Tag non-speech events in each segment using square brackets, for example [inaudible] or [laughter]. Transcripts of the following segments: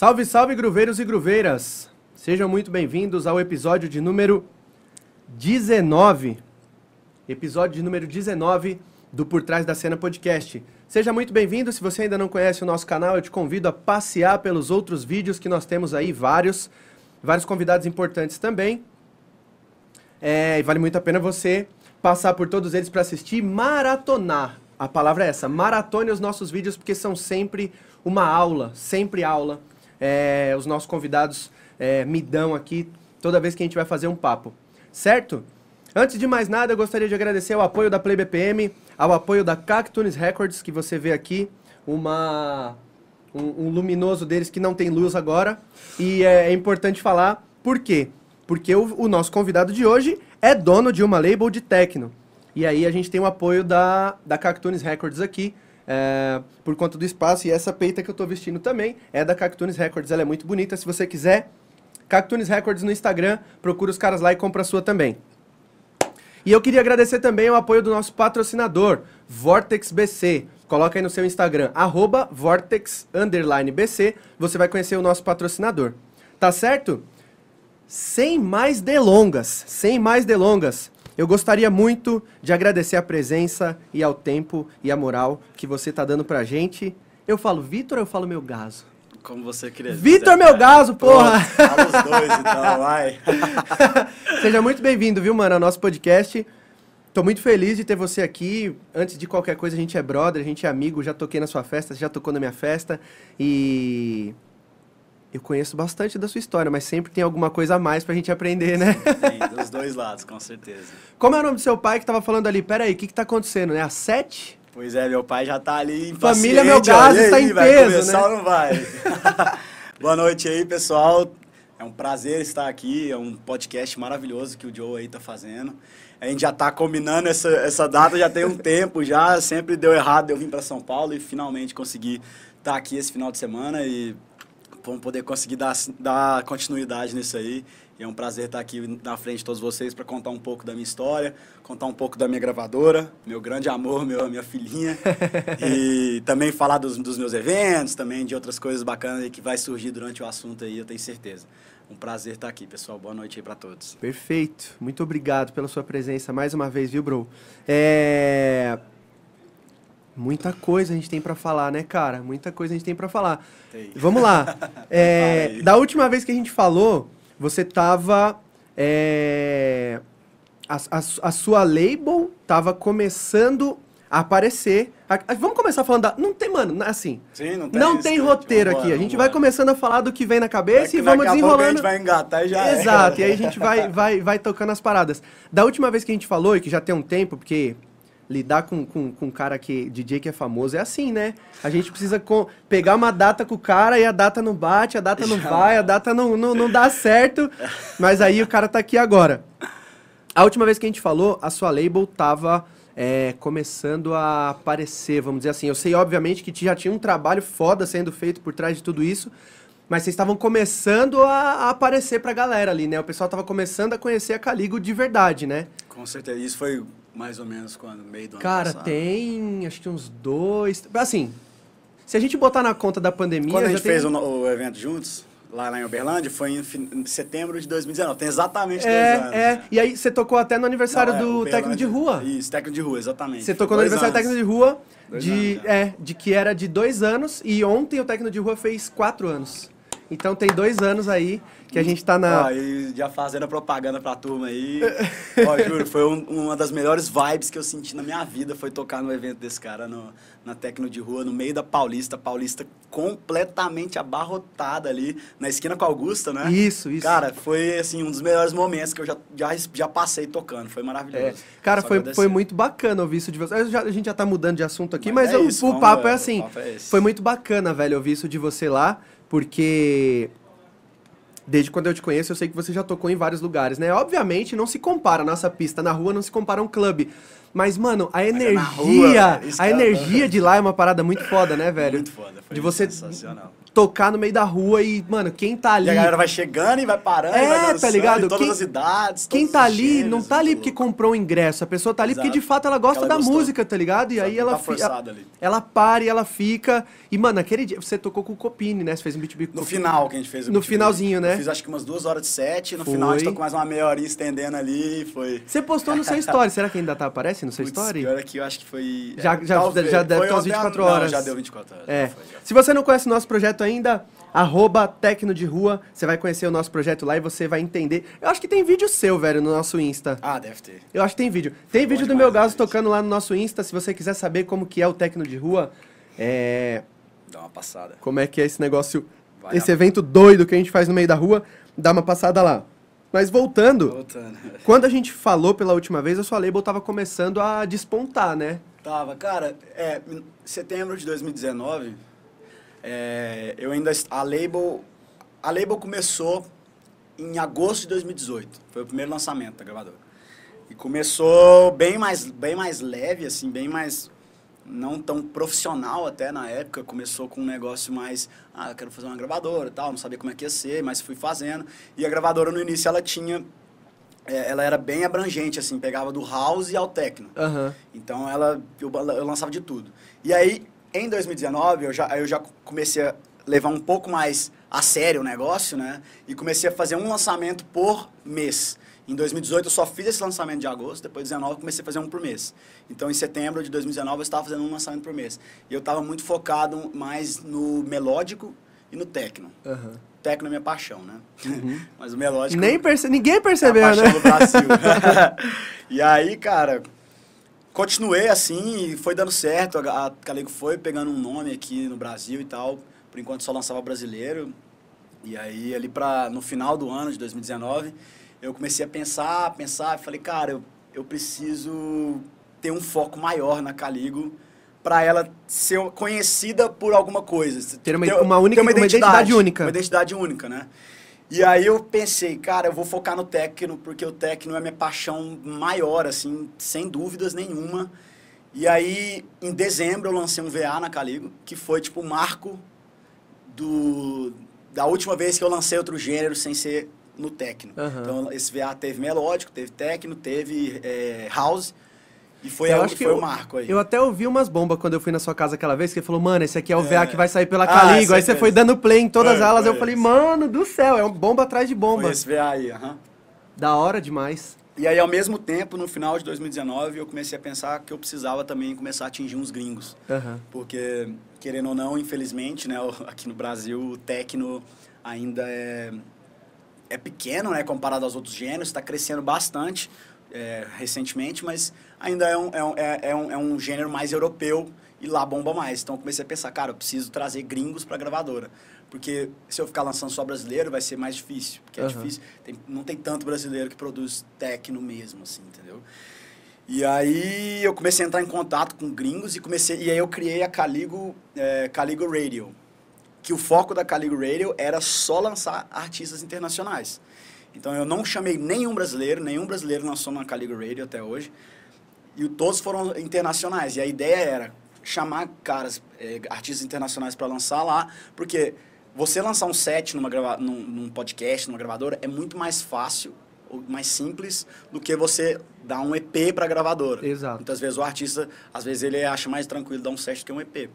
Salve, salve, gruveiros e gruveiras! Sejam muito bem-vindos ao episódio de número 19. Episódio de número 19 do Por Trás da Cena Podcast. Seja muito bem-vindo. Se você ainda não conhece o nosso canal, eu te convido a passear pelos outros vídeos que nós temos aí, vários. Vários convidados importantes também. É, e vale muito a pena você passar por todos eles para assistir, maratonar. A palavra é essa, maratone os nossos vídeos, porque são sempre uma aula, sempre aula. É, os nossos convidados é, me dão aqui toda vez que a gente vai fazer um papo. Certo? Antes de mais nada, eu gostaria de agradecer o apoio da Play BPM, ao apoio da Cactunes Records, que você vê aqui, uma, um, um luminoso deles que não tem luz agora. E é, é importante falar por quê? Porque o, o nosso convidado de hoje é dono de uma label de techno. E aí a gente tem o apoio da, da Cactunes Records aqui, é, por conta do espaço. E essa peita que eu estou vestindo também é da Cactunes Records. Ela é muito bonita. Se você quiser, Cactunes Records no Instagram, procura os caras lá e compra a sua também. E eu queria agradecer também o apoio do nosso patrocinador, Vortex BC. Coloca aí no seu Instagram, arroba Vortex BC, você vai conhecer o nosso patrocinador. Tá certo? Sem mais delongas, sem mais delongas, eu gostaria muito de agradecer a presença e ao tempo e a moral que você tá dando pra gente. Eu falo Vitor ou eu falo meu gaso? Como você queria Vitor Melgaso, porra! Fala os dois então, vai. [laughs] Seja muito bem-vindo, viu, mano, ao nosso podcast. Tô muito feliz de ter você aqui. Antes de qualquer coisa, a gente é brother, a gente é amigo. Já toquei na sua festa, você já tocou na minha festa. E eu conheço bastante da sua história, mas sempre tem alguma coisa a mais pra gente aprender, né? Tem, [laughs] dos dois lados, com certeza. Como é o nome do seu pai que tava falando ali? Pera aí, o que que tá acontecendo, né? A sete? Pois é, meu pai já tá ali Família Meu Gás está em vai peso, começar né? ou não vai? [laughs] Boa noite aí, pessoal. É um prazer estar aqui, é um podcast maravilhoso que o Joe aí tá fazendo. A gente já tá combinando essa, essa data já tem um [laughs] tempo já, sempre deu errado eu vim para São Paulo e finalmente consegui estar aqui esse final de semana e vamos poder conseguir dar, dar continuidade nisso aí. E é um prazer estar aqui na frente de todos vocês para contar um pouco da minha história, contar um pouco da minha gravadora, meu grande amor, meu, minha filhinha. [laughs] e também falar dos, dos meus eventos, também de outras coisas bacanas que vai surgir durante o assunto aí, eu tenho certeza. Um prazer estar aqui, pessoal. Boa noite aí para todos. Perfeito. Muito obrigado pela sua presença mais uma vez, viu, bro? É... Muita coisa a gente tem para falar, né, cara? Muita coisa a gente tem para falar. Tem. Vamos lá. [laughs] É, da última vez que a gente falou, você tava. É, a, a, a, sua label tava começando a aparecer. A, vamos começar falando da. Não tem, mano, assim. Sim, não tem, não tem roteiro aqui. a gente vai começando a falar do que vem na cabeça é e vamos desenrolando. A gente vai engatar e já Exato, é. e aí a gente vai, vai, vai tocando as paradas. Da última vez que a gente falou, e que já tem um tempo, porque lidar com, com, com um cara que DJ que é famoso é assim, né? A gente precisa com, pegar uma data com o cara e a data não bate, a data não vai, a data não, não, não dá certo. Mas aí o cara tá aqui agora. A última vez que a gente falou, a sua label tava é, começando a aparecer, vamos dizer assim. Eu sei, obviamente, que já tinha um trabalho foda sendo feito por trás de tudo isso. Mas vocês estavam começando a, a, aparecer pra galera ali, né? O pessoal tava começando a conhecer a Caligo de verdade, né? Com certeza. Isso foi mais ou menos quando? Meio do ano Cara, passado. tem acho que uns dois. Assim, se a gente botar na conta da pandemia. Quando a gente tem... fez o, o, evento juntos, lá, lá em Uberlândia, foi em, em, setembro de 2019. Tem exatamente é, dois anos. É, né? e aí você tocou até no aniversário Não, é, do Uberlândia- técnico de rua. Isso, técnico de rua, exatamente. Você tocou no dois aniversário do anos. técnico de rua Dois de, anos é, de que era de dois anos e ontem o técnico de rua fez quatro anos. Então tem dois anos aí que a gente tá na. Ó, e já fazendo a propaganda pra turma aí. [laughs] Ó, juro, foi um- uma das melhores vibes que eu senti na minha vida. Foi tocar no evento desse cara no, na Tecno de Rua, no meio da Paulista. Paulista completamente abarrotada ali, na esquina com a Augusta, né? Isso, isso. Cara, foi assim, um dos melhores momentos que eu já, já, já passei tocando. Foi maravilhoso. É, cara, Só foi, agradecer. foi muito bacana ouvir isso de você. Já- a gente já tá mudando de assunto aqui, Mas mas, é eu- isso, o papo é o assim. papo é esse. foi muito bacana, velho, ouvir isso de você lá, porque desde quando eu te conheço, eu sei que você já tocou em vários lugares, né? Obviamente, não se compara a nossa pista na rua, não se compara a um clube. Mas, mano, a é energia, rua, isso a é- energia de lá é uma parada muito foda, né, velho? Muito foda. Foi De você sensacional. Tocar no meio da rua e, mano, quem tá ali. E a galera vai chegando e vai parando, É, e vai tá ligado? em todas Quem- as idades. Quem tá os ali gêneros, não tá ali porque comprou o ingresso, a pessoa tá ali porque Exato. de fato ela gosta Ela da gostou. música, tá ligado? E Exato, aí ela tá fi- forçada ali. ela para e ela fica. E mano, aquele dia você tocou com o Copini, né? Você fez um beat No final que a gente fez o No finalzinho, né? Eu fiz acho que umas duas horas de set, no Foi. final a gente tocou mais uma meia horinha estendendo ali, foi... Você postou no seu [laughs] story, será que ainda tá aparece no seu Putz, story? pior é que eu acho que foi... Já- é, já- já deve ter umas ontem à- 24 não, horas. já deu 24 horas. É. Se você não conhece o nosso projeto ainda, arroba Tecno de Rua, você vai conhecer o nosso projeto lá e você vai entender. Eu acho que tem vídeo seu, velho, no nosso Insta. Ah, deve ter. Eu acho que tem vídeo. Tem vídeo do meu gaso gente. tocando lá no nosso Insta. Se você quiser saber como que é o Tecno de Rua, é... Dá uma passada. como é que é esse negócio, Vai esse evento doido que a gente faz no meio da rua, dá uma passada lá. Mas voltando, Voltando. [laughs] quando a gente falou pela última vez, eu sua label tava começando a despontar, né? Tava, cara, é, em setembro de 2019, é, eu ainda, a label, a label começou em agosto de 2018, foi o primeiro lançamento da gravadora. E começou bem mais, bem mais leve, assim, bem mais, não tão profissional até na época, começou com um negócio mais, ah, eu quero fazer uma gravadora e tal, não sabia como é que ia ser, mas fui fazendo. E a gravadora no início, ela tinha, é, ela era bem abrangente, assim, pegava do house ao techno. Aham. Então ela eu, eu lançava de tudo. E aí, em 2019, eu já, eu já comecei a levar um pouco mais a sério o negócio, né? E comecei a fazer um lançamento por mês. Em 2018 eu só fiz esse lançamento de agosto, depois de 2019 eu comecei a fazer um por mês. Então em setembro de 2019 eu estava fazendo um lançamento por mês. E eu estava muito focado mais no melódico e no techno. aham. Techno é minha paixão, né? [laughs] Mas o melódico Nem perce... Ninguém é a percebeu, paixão né? do Brasil. [laughs] [laughs] e aí, cara, continuei assim e foi dando certo. A a Caligo foi pegando um nome aqui no Brasil e tal. Por enquanto só lançava brasileiro. E aí, ali pra, no final do ano de 2019, eu comecei a pensar, pensar, e falei, cara, eu, eu preciso ter um foco maior na Caligo para ela ser conhecida por alguma coisa. Ter uma- uma única- uma identidade única. Uma identidade única, né? E aí eu pensei, cara, eu vou focar no techno, porque o techno é minha paixão maior, assim, sem dúvidas nenhuma. E aí, em dezembro, eu lancei um VA na Caligo, que foi, tipo, o marco do, da última vez que eu lancei outro gênero sem ser no techno. Aham. Então, esse VA teve melódico, teve techno, teve é, house, e foi, Eu a- acho que foi eu- o marco aí. Eu até ouvi umas bombas quando eu fui na sua casa aquela vez, que ele falou, mano, esse aqui é o É. VA que vai sair pela Ah, Caligo. Aí esse você é foi dando play em todas Foi, eu falei, mano do céu, é um bomba atrás de bomba. Foi esse VA aí, aham. Da hora demais. E aí, ao mesmo tempo, no final de 2019, eu comecei a pensar que eu precisava também começar a atingir uns gringos. Porque, querendo ou não, infelizmente, né, [laughs] aqui no Brasil, o techno ainda é, é pequeno, né, comparado aos outros gêneros, está crescendo bastante é, recentemente, mas ainda é um, é, um, é, é um, é um gênero mais europeu e lá bomba mais. Então, eu comecei a pensar, cara, eu preciso trazer gringos para a gravadora. Porque se eu ficar lançando só brasileiro, vai ser mais difícil. Porque é Aham. difícil, tem- não tem tanto brasileiro que produz techno mesmo, assim, entendeu? E aí eu comecei a entrar em contato com gringos e comecei e aí eu criei a Caligo, é, Caligo Radio, que o foco da Caligo Radio era só lançar artistas internacionais. Então eu não chamei nenhum brasileiro, nenhum brasileiro lançou na Caligo Radio até hoje. E todos foram internacionais. E a ideia era chamar caras, é, artistas internacionais para lançar lá, porque você lançar um set numa grava num, num podcast, numa gravadora, é muito mais fácil, ou mais simples, do que você dar um EP para gravadora. Exato. Muitas vezes o artista, às vezes ele acha mais tranquilo dar um set do que um EP.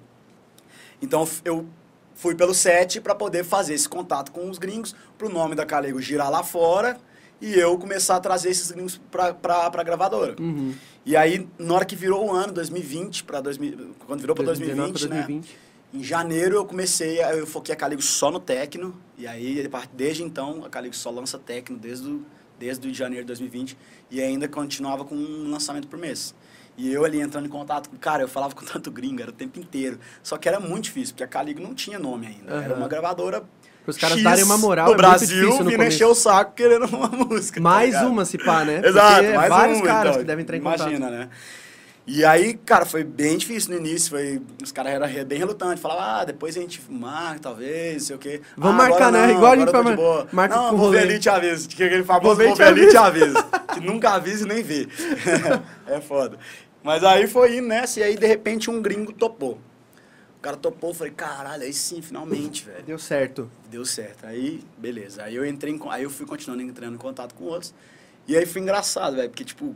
Então eu fui pelo set para poder fazer esse contato com os gringos, para o nome da Calego girar lá fora e eu começar a trazer esses gringos para a gravadora. Uhum. E aí, na hora que virou o ano, 2020, para 2000, quando virou para 2019 2020, pra né? 2020. Em janeiro eu comecei, a- eu foquei a Caligo só no Tecno, e aí desde então a Caligo só lança Tecno desde o, desde o janeiro de 2020, e ainda continuava com um lançamento por mês. E eu ali entrando em contato com, cara, eu falava com tanto gringo, era o tempo inteiro. Só que era muito difícil, porque a Caligo não tinha nome ainda. Era Aham. uma gravadora. Os caras X darem uma moral, no é Brasil, vindo encher o saco querendo uma [laughs] música. tá Mais ligado? uma, se pá, né? Exato, Porque mais vários um, caras então, que devem entrar em contato. Imagina, né? E aí, cara, foi bem difícil no início. Foi, os caras eram bem relutantes. Falavam, ah, depois a gente marca, talvez, não sei o quê. Vamos ah, marcar, né? não, Igual a gente eu tô faz- de boa. marca não, vou ver ali e te aviso. Que aquele famoso Vou ver ali te aviso. [laughs] que nunca avisa e nem vê. [laughs] é foda. Mas aí foi indo nessa, e aí de repente um gringo topou. O cara topou, falei, caralho, aí sim, finalmente, velho. Deu certo. Deu certo. Aí, beleza. Aí eu entrei em, aí eu fui continuando entrando em contato com outros. E aí foi engraçado, velho, porque tipo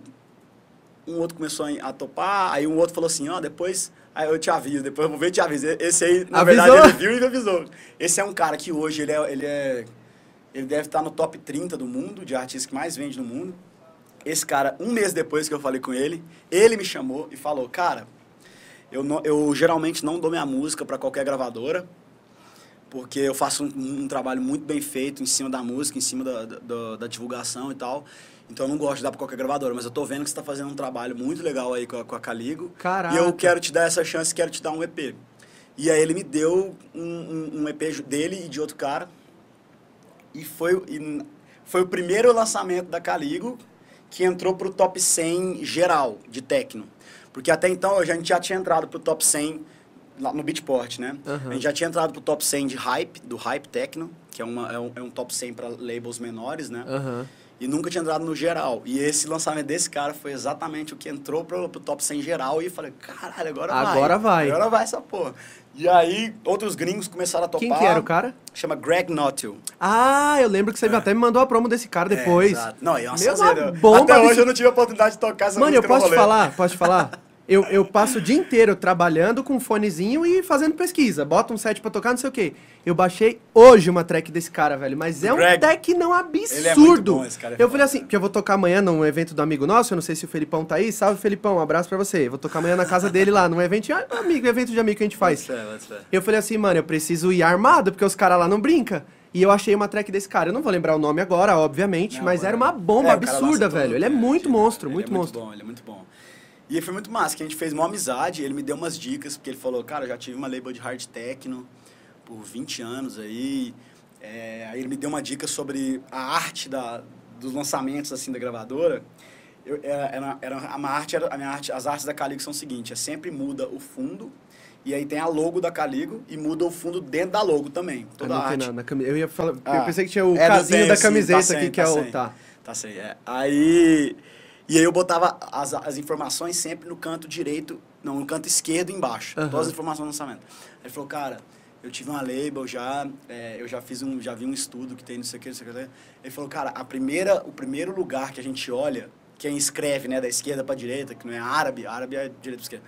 um outro começou a, topar, aí um outro falou assim, ó, depois aí eu te aviso, depois eu vou ver e te aviso. Esse aí, na Avisou? verdade, ele viu e me avisou. Esse é um cara que hoje ele é ele é ele deve estar no top 30 do mundo, de artistas que mais vende no mundo. Esse cara, um mês depois que eu falei com ele, ele me chamou e falou, cara, eu, não, eu geralmente não dou minha música para qualquer gravadora, porque eu faço um, um trabalho muito bem feito em cima da música, em cima da, da, da divulgação e tal. Então eu não gosto de dar para qualquer gravadora, mas eu tô vendo que você está fazendo um trabalho muito legal aí com a, com a Caligo. Caraca. E eu quero te dar essa chance, quero te dar um EP. E aí ele me deu um, um, um EP dele e de outro cara. E foi, e foi o primeiro lançamento da Caligo que entrou pro top 100 geral de techno. Porque até então a gente já tinha entrado pro top 100 lá no Beatport, né? Aham. A gente já tinha entrado pro top 100 de Hype, do Hype Techno, que é, uma, é, um, é um top 100 para labels menores, né? Aham. E nunca tinha entrado no geral. E esse lançamento desse cara foi exatamente o que entrou pro, pro top 100 geral. E eu falei, caralho, agora, vai. Agora vai. Agora vai essa porra. E aí, outros gringos começaram a topar. Quem que era o cara? Chama Greg Nottil. Ah, eu lembro que você até me mandou a promo desse cara depois. É, exato. não, é uma Meu, uma bomba Até hoje eu não tive a oportunidade de tocar essa Mano, eu música no posso te falar? Posso te falar? [laughs] Eu, eu passo o dia inteiro trabalhando com um fonezinho e fazendo pesquisa. Bota um set pra tocar, não sei o quê. Eu baixei hoje uma track desse cara, velho. Mas é um Greg. track não absurdo. Ele é muito bom, esse cara é eu falei assim, que eu vou tocar amanhã num evento do amigo nosso. Eu não sei se o Felipão tá aí. Salve, Felipão. Um abraço pra você. Vou tocar amanhã na casa dele lá, num evento. Ah, amigo, evento de amigo que a gente faz. Eu falei assim, mano, eu preciso ir armado, porque os caras lá não brincam. E eu achei uma track desse cara. Eu não vou lembrar o nome agora, obviamente, Não, mas mano. era uma bomba É, absurda, velho. Ele é né? muito monstro, Ele muito é monstro. Muito bom, ele é muito bom. E foi muito massa, que a gente fez uma amizade, ele me deu umas dicas, porque ele falou, cara, eu já tive uma label de hard techno por 20 anos aí. É, aí ele me deu uma dica sobre a arte da, dos lançamentos, assim, da gravadora. Eu, era, era, era a, minha arte, era, a minha arte, as artes da Caligo são o seguinte, é sempre muda o fundo, e aí tem a logo da Caligo, e muda o fundo dentro da logo também. Ah, Toda não a tem arte. na, na Eu ia falar. eu Ah, pensei que tinha o é, casinho da sim, camiseta tá aqui, sem, que é tá o. sem. Tá. Tá sei, é. Aí. E aí eu botava as, as informações sempre no canto direito, não, no canto esquerdo embaixo. Aham. Todas as informações do lançamento. Aí ele falou, cara, eu tive uma label já, é, eu já fiz um, já vi um estudo que tem não sei o que, não sei o que. Ele falou, cara, a primeira, o primeiro lugar que a gente olha, quem escreve, né, da esquerda para direita, que não é árabe, árabe é direita para esquerda.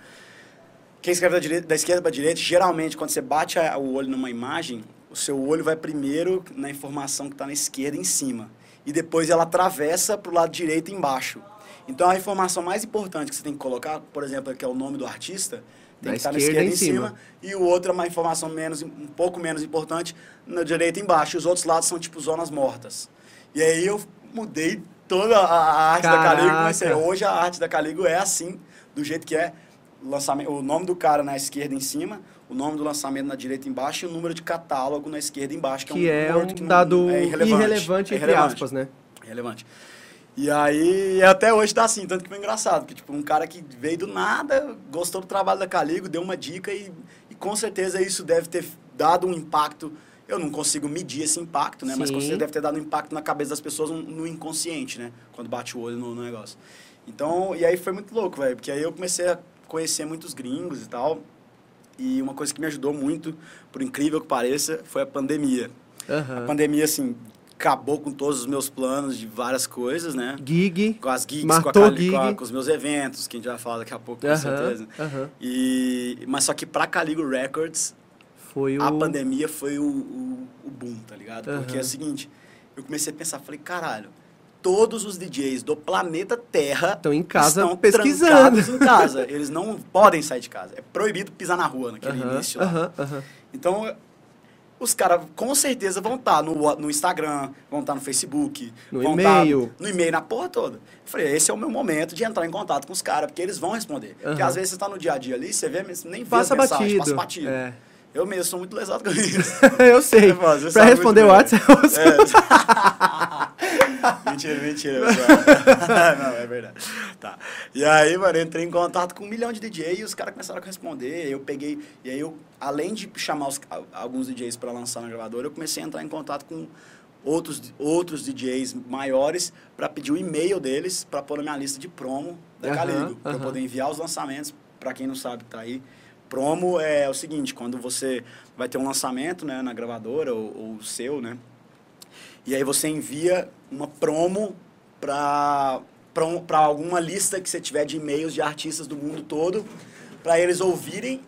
Quem escreve da, direita, da esquerda para direita, geralmente, quando você bate a- o olho numa imagem, o seu olho vai primeiro na informação que está na esquerda em cima. E depois ela atravessa para o lado direito embaixo. Então, a informação mais importante que você tem que colocar, por exemplo, que é o nome do artista, tem que estar na esquerda em cima. cima. E o outro é uma informação menos, um pouco menos importante, na direita embaixo. E os outros lados são tipo zonas mortas. E aí eu mudei toda a, arte da Caligo. Caraca. Comecei, hoje a arte da Caligo é assim, do jeito que é. Lançamento, o nome do cara na esquerda em cima, o nome do lançamento na direita embaixo e o número de catálogo na esquerda embaixo, que, Que é é um, um word que não- dado é irrelevante, irrelevante. É entre irrelevante. aspas, né? Relevante. E aí, até hoje tá assim, tanto que foi engraçado, porque tipo, um cara que veio do nada, gostou do trabalho da Caligo, deu uma dica e, e com certeza isso deve ter dado um impacto. Eu não consigo medir esse impacto, né? Mas com Sim. certeza deve ter dado um impacto na cabeça das pessoas no, no inconsciente, né? Quando bate o olho no, no negócio. Então, e aí foi muito louco, velho, porque aí eu comecei a conhecer muitos gringos e tal. E uma coisa que me ajudou muito, por incrível que pareça, foi a pandemia. A Aham. pandemia, assim, acabou com todos os meus planos de várias coisas, né? Gig. Com as gigs, Matou com, a, Cali- gig. com, a- com os meus eventos, que a gente vai falar daqui a pouco, com Aham, certeza. aham. E, mas só que pra Caligo Records, Foi o. a pandemia foi o, o, o boom, tá ligado? Porque Aham. é o seguinte, eu comecei a pensar, falei, caralho, todos os DJs do planeta Terra Estão em casa estão pesquisando. em casa. Eles não podem sair de casa. É proibido pisar na rua naquele início lá. Então, os caras com certeza vão estar no, Wha- no Instagram, vão estar no Facebook, No vão e-mail. tá no e-mail, na porra toda. Eu falei, esse é o meu momento de entrar em contato com os caras, porque eles vão responder. Porque Aham. às vezes você está no dia a dia ali, você vê, mas nem vê Passa as mensagens, batido. passa batido. É. Eu mesmo sou muito lesado com [laughs] isso. eu sei. Você pra responder o. WhatsApp, eu. É. [laughs] mentira, mentira. [laughs] Não, é verdade. Tá. E aí, mano, eu entrei em contato com um milhão de DJs e os caras começaram a responder. Eu peguei. E aí, eu, além de chamar os- alguns DJs para lançar na gravadora, eu comecei a entrar em contato com outros, outros DJs maiores para pedir o e-mail deles para pôr na minha lista de promo da Aham, Caligo. Para eu aham. poder enviar os lançamentos. Para quem não sabe, tá aí. Promo é o seguinte, quando você vai ter um lançamento né, na gravadora ou, o seu, né? E aí você envia uma promo para para alguma lista que você tiver de e-mails de artistas do mundo todo, para eles ouvirem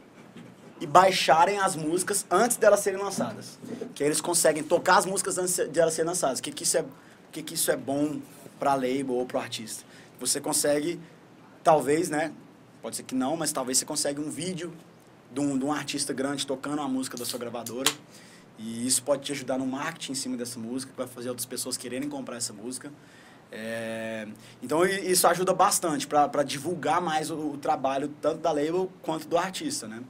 e baixarem as músicas antes delas serem lançadas. Que eles conseguem tocar as músicas antes de elas serem lançadas. O que, que isso é, que, que isso é bom para label ou para artista? Você consegue, talvez, né? Pode ser que não, mas talvez você consegue um vídeo de um, de um artista grande tocando a música da sua gravadora. E isso pode te ajudar no marketing em cima dessa música, para fazer outras pessoas quererem comprar essa música. É, então isso ajuda bastante para divulgar mais o, o, trabalho tanto da label quanto do artista, né?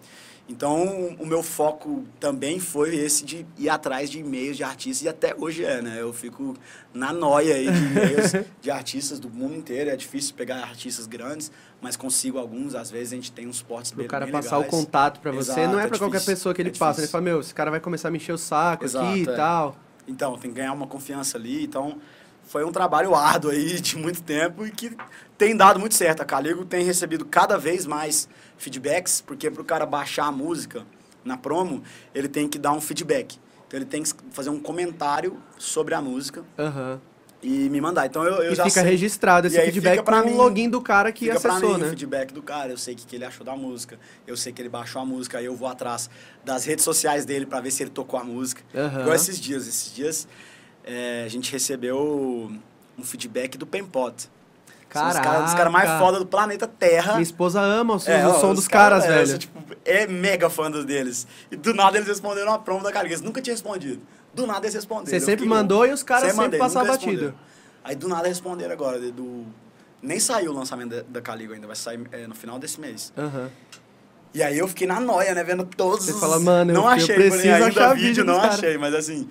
Então, o meu foco também foi esse de ir atrás de e-mails de artistas, e até hoje é, né? Eu fico na noia aí de e-mails [laughs] de artistas do mundo inteiro. É difícil pegar artistas grandes, mas consigo alguns. Às vezes a gente tem uns portes bem O cara bem passar legais. o contato para você Exato, não é é para qualquer difícil, pessoa que ele é passa. Ele difícil. fala, meu, esse cara vai começar a me encher o saco Exato, aqui e é. tal. Então, tem que ganhar uma confiança ali. Então, foi um trabalho árduo aí [laughs] de muito tempo e que tem dado muito certo. A Caligo tem recebido cada vez mais feedbacks, porque para o cara baixar a música na promo, ele tem que dar um feedback. Então, ele tem que fazer um comentário sobre a música Aham. E me mandar. Então, eu, eu E já fica sei. registrado esse feedback pra o mim- login do cara que Fica pra acessou, mim né? o feedback do cara, eu sei o que, que ele achou da música, eu sei que ele baixou a música, aí eu vou atrás das redes sociais dele para ver se ele tocou a música. Aham. Igual esses dias, esses dias é, a gente recebeu um feedback do Pempot. São os caras os caras mais Caraca. foda do planeta Terra. Minha esposa ama o som, É, o som os dos caras, é, eu velho. sou, tipo, é mega fã deles. E do nada eles responderam a promo da cara, eles nunca tinham respondido. Do nada eles responderam. Você Eu sempre mandou louco. e os caras sempre mandei, passavam batido. Aí do nada responderam agora, do... Nem saiu o lançamento da, da Caligo ainda, vai sair é, no final desse mês. Aham. E aí eu fiquei na noia, né? Vendo todos Você os... fala, mano, eu- não eu achei, preciso porém, ainda achar vídeo, vídeo não cara. achei, mas assim...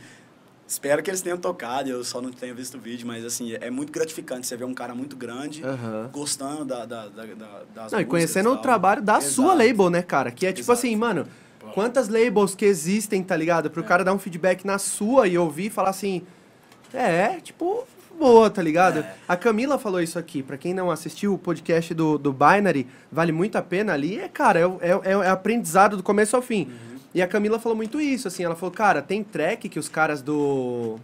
Espero que eles tenham tocado, eu só não tenho visto o vídeo, mas assim, é muito gratificante você ver um cara muito grande, Aham. gostando da, da, da, da- das Não, e conhecendo o trabalho da sua Exato. label, né, cara? Que é tipo Exato. assim, mano. Quantas labels que existem, tá ligado? Pro É. cara dar um feedback na sua e ouvir e falar assim, é, tipo, boa, tá ligado? É. A Camila falou isso aqui, pra quem não assistiu o podcast do, do Binary, vale muito a pena ali, é, cara, é, é, é, é aprendizado do começo ao fim. Uhum. E a Camila falou muito isso, assim, ela falou, cara, tem track que os caras do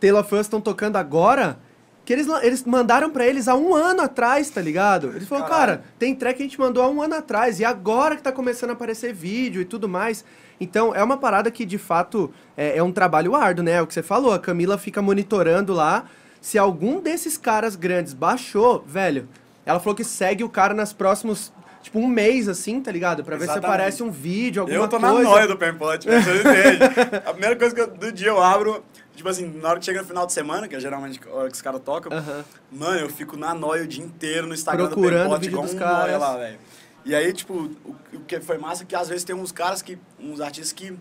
Taylor Fans estão tocando agora, que eles, eles mandaram pra eles há um ano atrás, tá ligado? Eles falaram, cara, tem track que a gente mandou há um ano atrás, e agora que tá começando a aparecer vídeo e tudo mais. Então, é uma parada que, de fato, é, é um trabalho árduo, né? É o que você falou, a Camila fica monitorando lá. Se algum desses caras grandes baixou, velho, ela falou que segue o cara nas próximos, tipo, um mês, assim, tá ligado? Pra ver se Exatamente. aparece um vídeo, alguma Eu tô coisa. na noia do Pempote, você não entende. [laughs] A primeira coisa que eu, do dia eu abro, tipo assim, na hora que chega no final de semana, que é geralmente a hora que os caras tocam, Aham. mano, eu fico na noia o dia inteiro no Instagram Procurando do Pempote, vídeo igual um caras. lá, velho. E aí, tipo, o, o que foi massa é que às vezes tem uns caras que, uns artistas que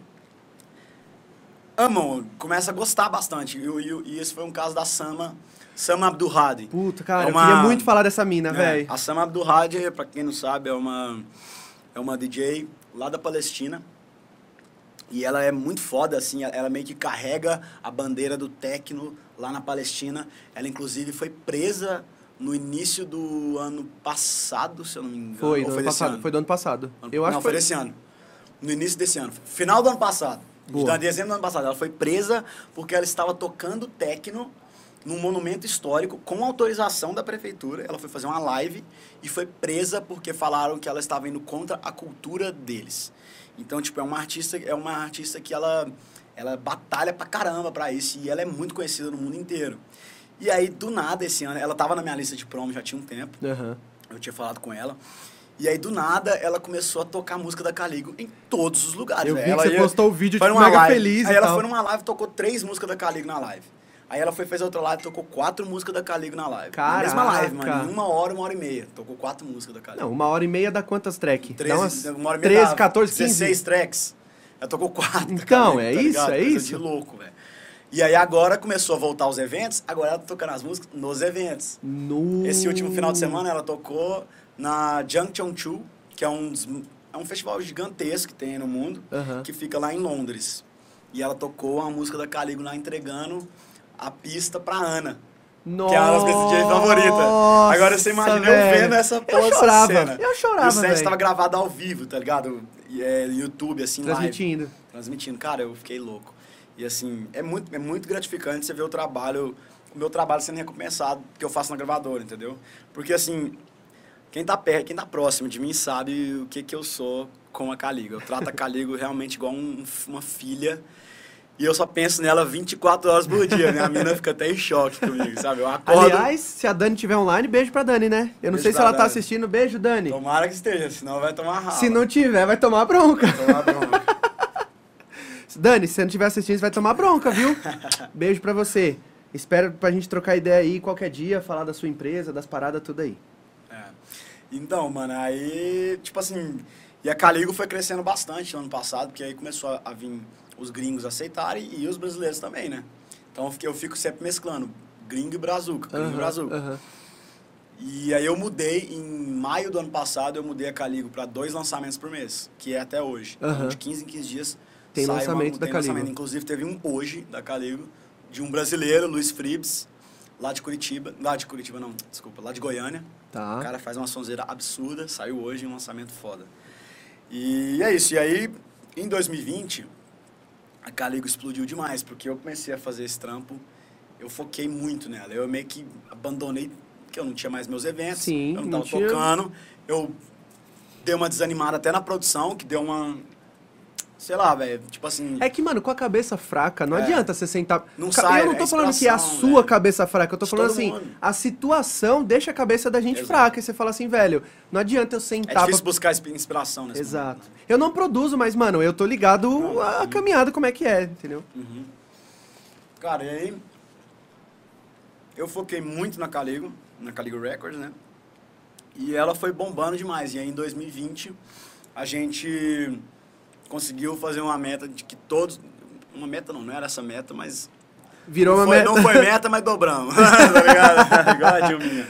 amam, começam a gostar bastante. E, e, e esse foi um caso da Sama, Sama Abdulhadi. Puta, cara, É uma- eu queria muito falar dessa mina, É, velho. A Sama Abdulhadi, pra quem não sabe, é uma, é uma DJ lá da Palestina. E ela é muito foda, assim, ela meio que carrega a bandeira do techno lá na Palestina. Ela, inclusive, foi presa no início do ano passado, se eu não me engano. Foi, do ano desse passado. ano? Foi do ano passado. Ano- Eu não, acho foi foi. desse ano. No início desse ano. Final do ano passado. Boa. Então, dezembro do ano passado. Ela foi presa porque ela estava tocando techno num monumento histórico com autorização da prefeitura. Ela foi fazer uma live e foi presa porque falaram que ela estava indo contra a cultura deles. Então, tipo, é uma artista, é uma artista que ela, ela batalha pra caramba pra isso e ela é muito conhecida no mundo inteiro. E aí, do nada, esse ano, ela tava na minha lista de promo já tinha um tempo. Aham. Eu tinha falado com ela. E aí, do nada, ela começou a tocar a música da Caligo em todos os lugares. Eu velho. vi ela que você ia- postou o vídeo, tipo, mega live. feliz Aí e ela tal. foi numa live e tocou três músicas da Caligo na live. Aí ela foi fez outra live, tocou quatro músicas da Caligo na live. Na mesma live, Caraca. mano. Em uma hora, uma hora e meia. Tocou quatro músicas da Caligo. Não, uma hora e meia dá quantas track? dá 13, umas uma hora e meia 13, dava 14, 15. 16 tracks. Ela tocou quatro. Então, Caligo, é tá isso, ligado? é Coisa isso. de louco, velho. E aí agora começou a voltar os eventos, agora ela tá tocando as músicas nos eventos. No... Esse último final de semana ela tocou na Junction 2, que é um, dos- é um festival gigantesco que tem no mundo, Aham. que fica lá em Londres. E ela tocou a música da Caligo lá entregando a pista pra Ana. Nossa, que é uma das minhas DJs favoritas. Agora você imagina eu vendo essa porra, Eu essa chorava, cena. eu chorava, E o set velho. tava gravado ao vivo, tá ligado? E é YouTube, assim, live. Transmitindo. Transmitindo. Cara, eu fiquei louco. E assim, é muito, é muito gratificante você ver o trabalho, o meu trabalho sendo recompensado que eu faço na gravadora, entendeu? Porque assim, quem tá perto, quem tá próximo de mim sabe o que que eu sou com a Caligo. Eu trato a Caligo [laughs] realmente igual um- uma filha. E eu só penso nela 24 horas por dia. Minha mina fica até em choque comigo, sabe? Eu acordo. Aliás, se a Dani estiver online, beijo pra Dani, né? Eu não Beijo sei se ela tá assistindo. Beijo, Dani. Tomara que esteja, senão vai tomar raiva. Se não tiver, vai tomar bronca. Tomar bronca. [laughs] Dani, se você não estiver assistindo, você vai tomar bronca, viu? [laughs] Beijo pra você. Espero pra gente trocar ideia aí qualquer dia, falar da sua empresa, das paradas, tudo aí. É. Então, mano, aí, tipo assim, e a Caligo foi crescendo bastante no ano passado, porque aí começou a, a vir os gringos aceitarem e os brasileiros também, né? Então eu fico sempre mesclando gringo e brazuca, gringo e Aham, brazuca. aham. E aí eu mudei, em maio do ano passado, eu mudei a Caligo para dois lançamentos por mês, que é até hoje. Então, Aham. de 15 em 15 dias Tem sai lançamento da tem Caligo. lançamento. Inclusive teve um hoje da Caligo, de um brasileiro, Luiz Fribs, lá de Curitiba. Lá de Curitiba não, desculpa, lá de Goiânia. Tá. O cara faz uma sonzeira absurda, saiu hoje um lançamento foda. E é isso. E aí, em 2020, a Caligo explodiu demais, porque eu comecei a fazer esse trampo, eu foquei muito nela. Eu meio que abandonei, porque eu não tinha mais meus eventos, Sim, eu não tava tocando. Eu dei uma desanimada até na produção, que deu uma. Sei lá, velho. Tipo assim. É que, mano, com a cabeça fraca, não É. adianta você sentar. Não Ca- sai, eu não tô é falando que é a sua velho. cabeça fraca, eu tô De falando assim, mundo. a situação deixa a cabeça da gente Exato. fraca. E você fala assim, velho, não adianta eu é sentar. difícil pra- buscar inspi- inspiração nesse Exato. momento, né? Eu não produzo, mas, mano, eu tô ligado Não, a sim. caminhada como é que é, entendeu? Uhum. Cara, e aí eu foquei muito na Caligo, na Caligo Records, né? E ela foi bombando demais. E aí em 2020 a gente conseguiu fazer uma meta de que todos. Uma meta não, não era essa meta, mas. Virou uma foi, meta. não foi meta, mas dobramos. [laughs] tá ligado? Igual a Dilminha.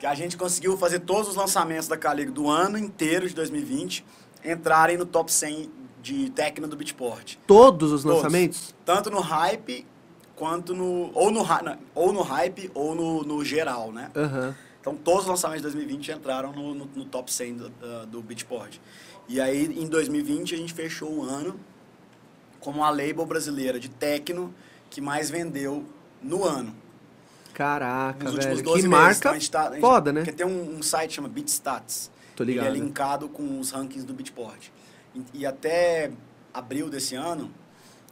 Que a gente conseguiu fazer todos os lançamentos da Caligo do ano inteiro de 2020 entrarem no top 100 de techno do Beatport. Todos os Todos. lançamentos? Tanto no hype quanto no. Ou no, ou no hype ou no, no geral, né? Aham. Então todos os lançamentos de 2020 entraram no, no, no top 100 do, do Beatport. E aí em 2020 a gente fechou o ano como a label brasileira de techno que mais vendeu no ano. Caraca, Nos velho. últimos 12 Que meses. marca Então, tá- gente- foda, né? Porque tem um, um site que chama BeatStats. Tô ligado. Ele é linkado com os rankings do Beatport. E, e até abril desse ano,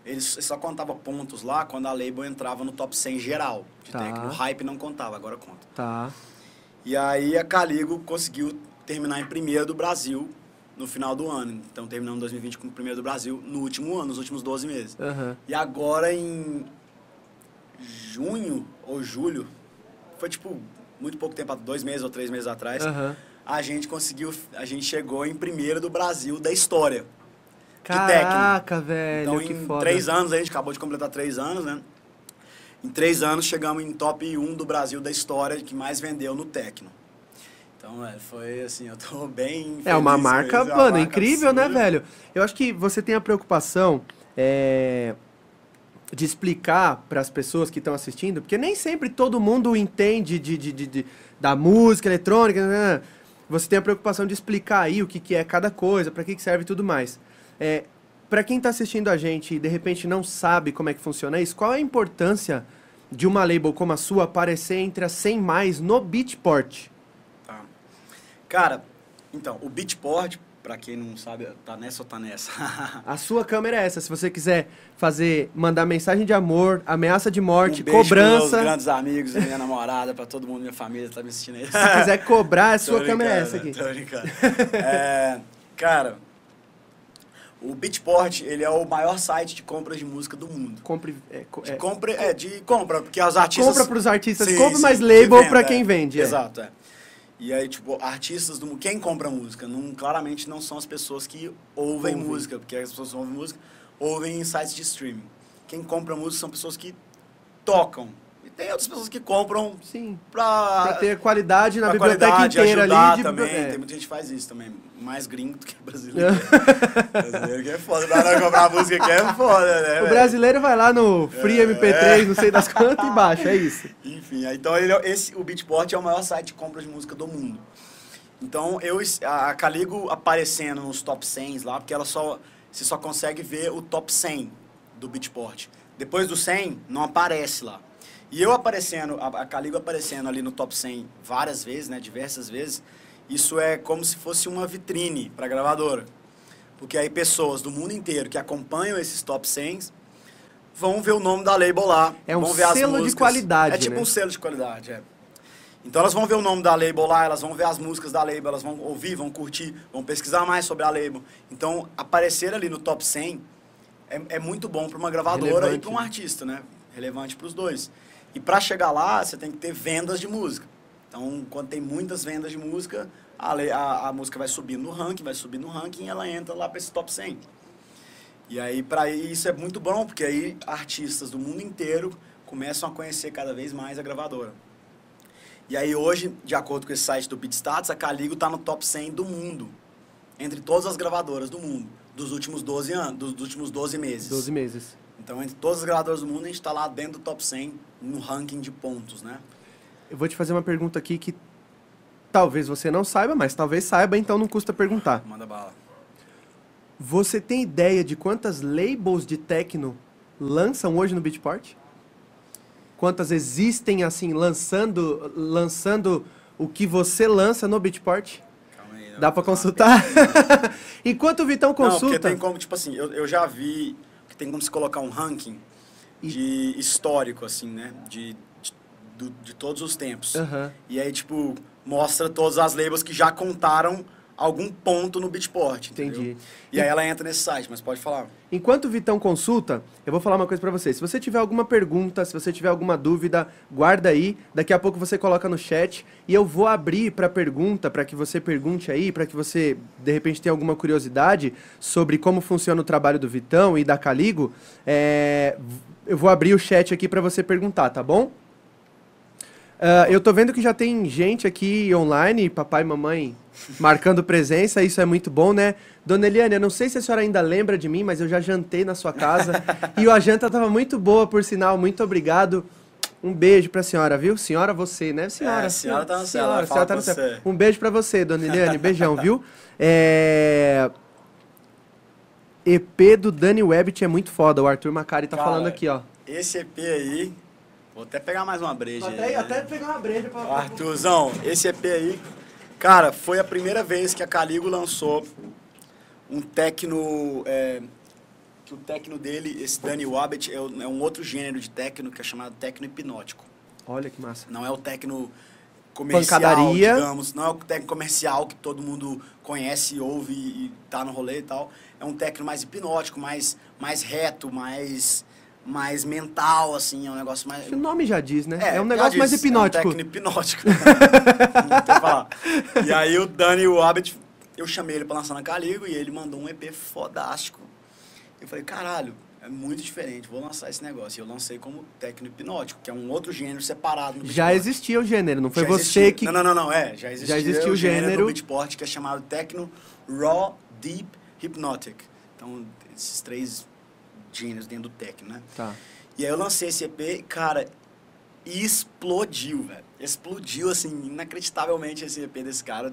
eles só contava pontos lá quando a label entrava no top 100 geral de Tá. O hype não contava, agora conta. Tá. E aí a Caligo conseguiu terminar em primeiro do Brasil no final do ano. Então terminamos 2020 com o primeiro do Brasil no último ano, nos últimos 12 meses. Aham. E agora em junho ou julho, foi tipo muito pouco tempo, dois meses ou três meses atrás, Aham. a gente conseguiu, a gente chegou em primeiro do Brasil da história. Caraca, velho. Então em foda. três anos, a gente acabou de completar três anos, né? Em três anos chegamos em top 1 do Brasil da história que mais vendeu no Tecno. Então, é, foi assim, eu tô [laughs] bem É uma marca, é mano, marca incrível, né, absurda. velho? Eu acho que você tem a preocupação é, de explicar para as pessoas que estão assistindo, porque nem sempre todo mundo entende de, de- de- de- da música eletrônica. Né? Você tem a preocupação de explicar aí o que, que é cada coisa, para que, que serve e tudo mais. É, para quem está assistindo a gente e de repente não sabe como é que funciona isso, qual é a importância de uma label como a sua aparecer entre as 100 mais no Beatport? Cara, então, o Beatport, pra quem não sabe, tá nessa ou tá nessa? [laughs] A sua câmera é essa. Se você quiser fazer, mandar mensagem de amor, ameaça de morte, um beijo cobrança. meus grandes amigos minha namorada, pra todo mundo, minha família tá me assistindo aí. Se quiser cobrar, a [laughs] sua câmera é essa aqui. Tô brincando. É, cara, o Beatport, ele é o maior site de compras de música do mundo. Compre, é, co- De é, compra, é, de compra, porque os artistas... compra pros artistas, Sim, compra sim, mais label venda, pra é. quem vende. é. Exato, é. E aí, tipo, artistas do... Quem compra música? Não, claramente não são as pessoas que ouvem Ouvem. música, porque as pessoas que ouvem música ouvem em sites de streaming. Quem compra música são pessoas que tocam E tem outras pessoas que compram Sim. pra, Pra ter qualidade na biblioteca qualidade, inteira ajudar ali. de- também. é. Tem muita gente que faz isso também. Mais gringo do que brasileiro. brasileiro que é foda. Na hora de comprar música que é foda, né? O brasileiro vai lá no Free É. MP3, não sei das quantas, e baixa, é isso. Enfim, então ele, é- esse, o Beatport é o maior site de compra de música do mundo. Então eu a a Caligo aparecendo nos top 100 lá, porque ela só você só consegue ver o top 100 do Beatport. Depois do 100 não aparece lá. E eu aparecendo, a, a Caligo aparecendo ali no top 100 várias vezes, né, diversas vezes, isso é como se fosse uma vitrine para gravadora. Porque aí pessoas do mundo inteiro que acompanham esses top 100 vão ver o nome da label lá. É um vão ver as selo de músicas. qualidade, É tipo né? um selo de qualidade, é. Então elas vão ver o nome da label lá, elas vão ver as músicas da label, elas vão ouvir, vão curtir, vão pesquisar mais sobre a label. Então, aparecer ali no top 100 é, é muito bom para uma gravadora e Relevante, para um artista, né? Relevante para os dois. E para chegar lá, você tem que ter vendas de música. Então, quando tem muitas vendas de música, a, a, a música vai subir no ranking, vai subir no ranking e ela entra lá para esse top 100. E aí, para isso é muito bom, porque aí artistas do mundo inteiro começam a conhecer cada vez mais a gravadora. E aí hoje, de acordo com esse site do BeatStats, a Caligo está no top 100 do mundo. Entre todas as gravadoras do mundo, dos últimos 12 anos, dos últimos 12 meses. 12 meses. Então, entre todas as gravadoras do mundo, a gente está lá dentro do top 100 no ranking de pontos, né? Eu vou te fazer uma pergunta aqui que talvez você não saiba, mas talvez saiba, então não custa perguntar. Manda bala. Você tem ideia de quantas labels de techno lançam hoje no Beatport? Quantas existem assim lançando lançando o que você lança no Beatport? Calma aí. Dá uma consultar? [laughs] Enquanto o Vitão Não, porque consulta, tem como, tipo assim, eu, eu já vi tem como se colocar um ranking E- de histórico, assim, né? De, de, do- de todos os tempos. Aham. E aí, tipo, mostra todas as labels que já contaram algum ponto no entendeu? Entendi. E aí ela entra nesse site, mas pode falar. Enquanto o Vitão consulta, eu vou falar uma coisa pra você. Se você tiver alguma pergunta, se você tiver alguma dúvida, guarda aí. Daqui a pouco você coloca no chat e eu vou abrir pra pergunta, pra que você pergunte aí, pra que você de repente tenha alguma curiosidade sobre como funciona o trabalho do Vitão e da Caligo. É, eu vou abrir o chat aqui pra você perguntar, tá bom? Ah, eu tô vendo que já tem gente aqui online, papai e mamãe, marcando presença, isso é muito bom, né? Dona Eliane, eu não sei se a senhora ainda lembra de mim, mas eu já jantei na sua casa e a janta tava muito boa, por sinal, muito obrigado. Um beijo pra senhora, viu? Senhora, você, né? Senhora. É, a senhora tá no céu, senhora, a senhora tá no céu. Um beijo pra você, Dona Eliane, beijão, viu? É... EP do Dani Webbit é muito foda, o Arthur Macari tá Cara, falando aqui, ó. Esse EP aí, vou até pegar mais uma breja aí. Até, né? até pegar uma breja pra... Arthurzão, esse EP aí, cara, foi a primeira vez que a Caligo lançou um techno. é, que o techno dele, esse Danny Wabbit, é, é um outro gênero de techno que é chamado techno hipnótico. Olha que massa. Não é o techno comercial, Pancadaria. digamos. Não é o techno comercial que todo mundo conhece, ouve e tá no rolê e tal. É um techno mais hipnótico, mais, mais reto, mais, mais mental, assim. É um negócio mais... O nome já diz, né? É, um já negócio mais disse, hipnótico. É um hipnótico. [laughs] O. E aí o Dani Wabbit, eu chamei ele pra lançar na Caligo e ele mandou um EP fodástico. Eu falei, caralho, é muito diferente, vou lançar esse negócio. E eu lancei como técnico hipnótico, que é um outro gênero separado no Já existia o gênero, não foi Já você existia- que. Não, não, não, não, é. Já existia, Já existia o o gênero, gênero. do beatport, que é chamado Techno Raw Deep Hypnotic. Então, esses três gêneros dentro do techno, né? Tá. E aí eu lancei esse EP, cara, e explodiu, velho. Explodiu, assim, inacreditavelmente esse EP desse cara.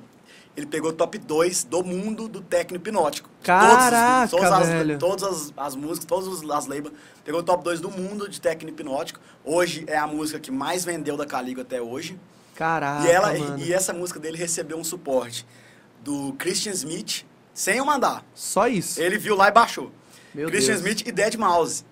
Ele pegou top 2 do mundo do techno hipnótico. Caraca, todos, todas as, velho. Todas as, as músicas, todas as labels. Pegou o top 2 do mundo de techno hipnótico. Hoje é a música que mais vendeu da Caligo até hoje. Caraca, e, ela, mano. e essa música dele recebeu um suporte do Christian Smith, sem eu mandar. Só isso. Ele viu lá e baixou. Meu Christian Deus. Smith e Dead Mouse.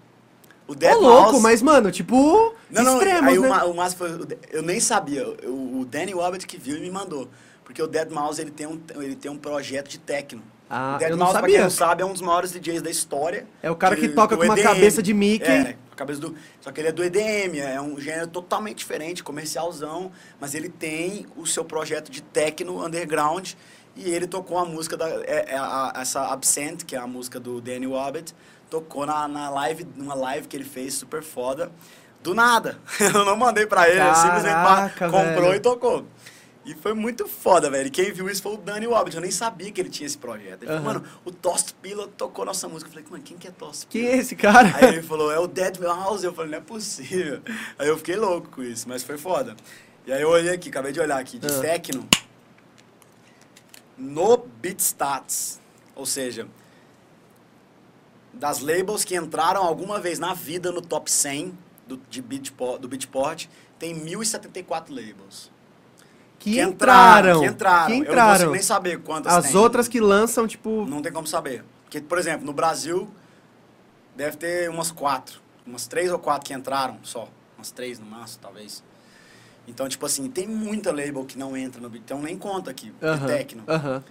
O Ô, Dead louco, Mouse... mas, mano, tipo, Não, não, extremos, aí né? o, o Márcio foi... Eu nem sabia. O, o Danny Wabbit que viu e me mandou. Porque o Dead Mouse, ele tem um, ele tem um projeto de techno. Ah, o Dead eu não Mouse, pra sabia. quem não sabe, é um dos maiores DJs da história. É o cara de- que toca com uma EDM. cabeça de Mickey. É, a cabeça do... Só que ele é do EDM, é um gênero totalmente diferente, comercialzão, mas ele tem o seu projeto de techno underground e ele tocou a música da... é- é a- essa Absent, que é a música do Danny Wabbit, tocou na, na live, numa live que ele fez super foda Do nada. [laughs] Eu não mandei pra ele, ele simplesmente Caraca, comprou velho. e tocou. E foi muito foda, velho. Quem viu isso foi o Danny Wobbit. Eu nem sabia que ele tinha esse projeto. Ele falou, mano, o Toast Pilot tocou nossa música. Eu falei, mano, quem que é Toast Quem Pilot? é esse cara? Aí ele falou, é o Dead House. Eu falei, não é possível. Aí eu fiquei louco com isso, mas foi foda. E aí eu olhei aqui, acabei de olhar aqui, de Ah. techno, no BeatStats, ou seja, das labels que entraram alguma vez na vida no top 100 do, de Beatport, do Beatport, tem 1.074 labels. que entraram. Que entraram. Que Eu não entraram. consigo nem saber quantas As tem. outras que lançam, tipo. Não tem como saber. Porque, por exemplo, no Brasil, deve ter umas quatro. Umas três ou quatro que entraram só. Umas três no máximo, talvez. Então, tipo assim, tem muita label que não entra no beat. Então, nem conta aqui. Aham, De techno. aham.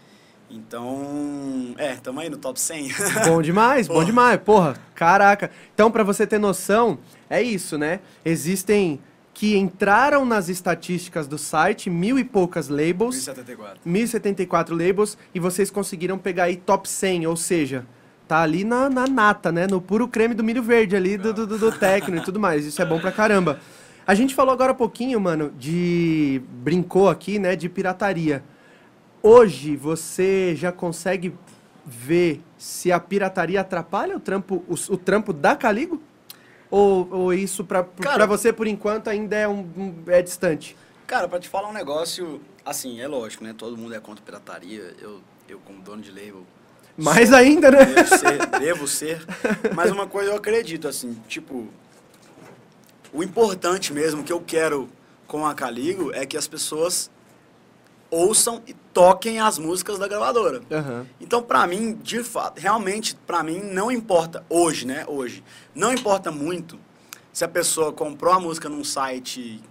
Então, é, tamo aí no top 100. [laughs] Bom demais, bom demais. Porra, caraca. Então, pra você ter noção, é isso, né? Existem que entraram nas estatísticas do site mil e poucas labels, 1074. 1074 labels, e vocês conseguiram pegar aí top 100, ou seja, tá ali na, na nata, né? No puro creme do milho verde ali, do, do, do, do técnico e tudo mais. Isso é bom pra caramba. A gente falou agora há pouquinho, mano, de. Brincou aqui, né? De pirataria. Hoje você já consegue ver se a pirataria atrapalha o trampo, o, o trampo da Caligo? Ou, ou isso pra, Cara- pra você, por enquanto, ainda é, um, um- é distante? Cara, pra te falar um negócio, assim, é lógico, né? Todo mundo é contra pirataria. Eu, eu como dono de label, Mais ainda, né? Devo ser, devo ser. Mas uma coisa eu acredito, assim, tipo. O importante mesmo que eu quero com a Caligo é que as pessoas ouçam e toquem as músicas da gravadora. Aham. Então, pra mim, de fato, realmente, pra mim, não importa, hoje, né? Hoje, não importa muito se a pessoa comprou a música num site,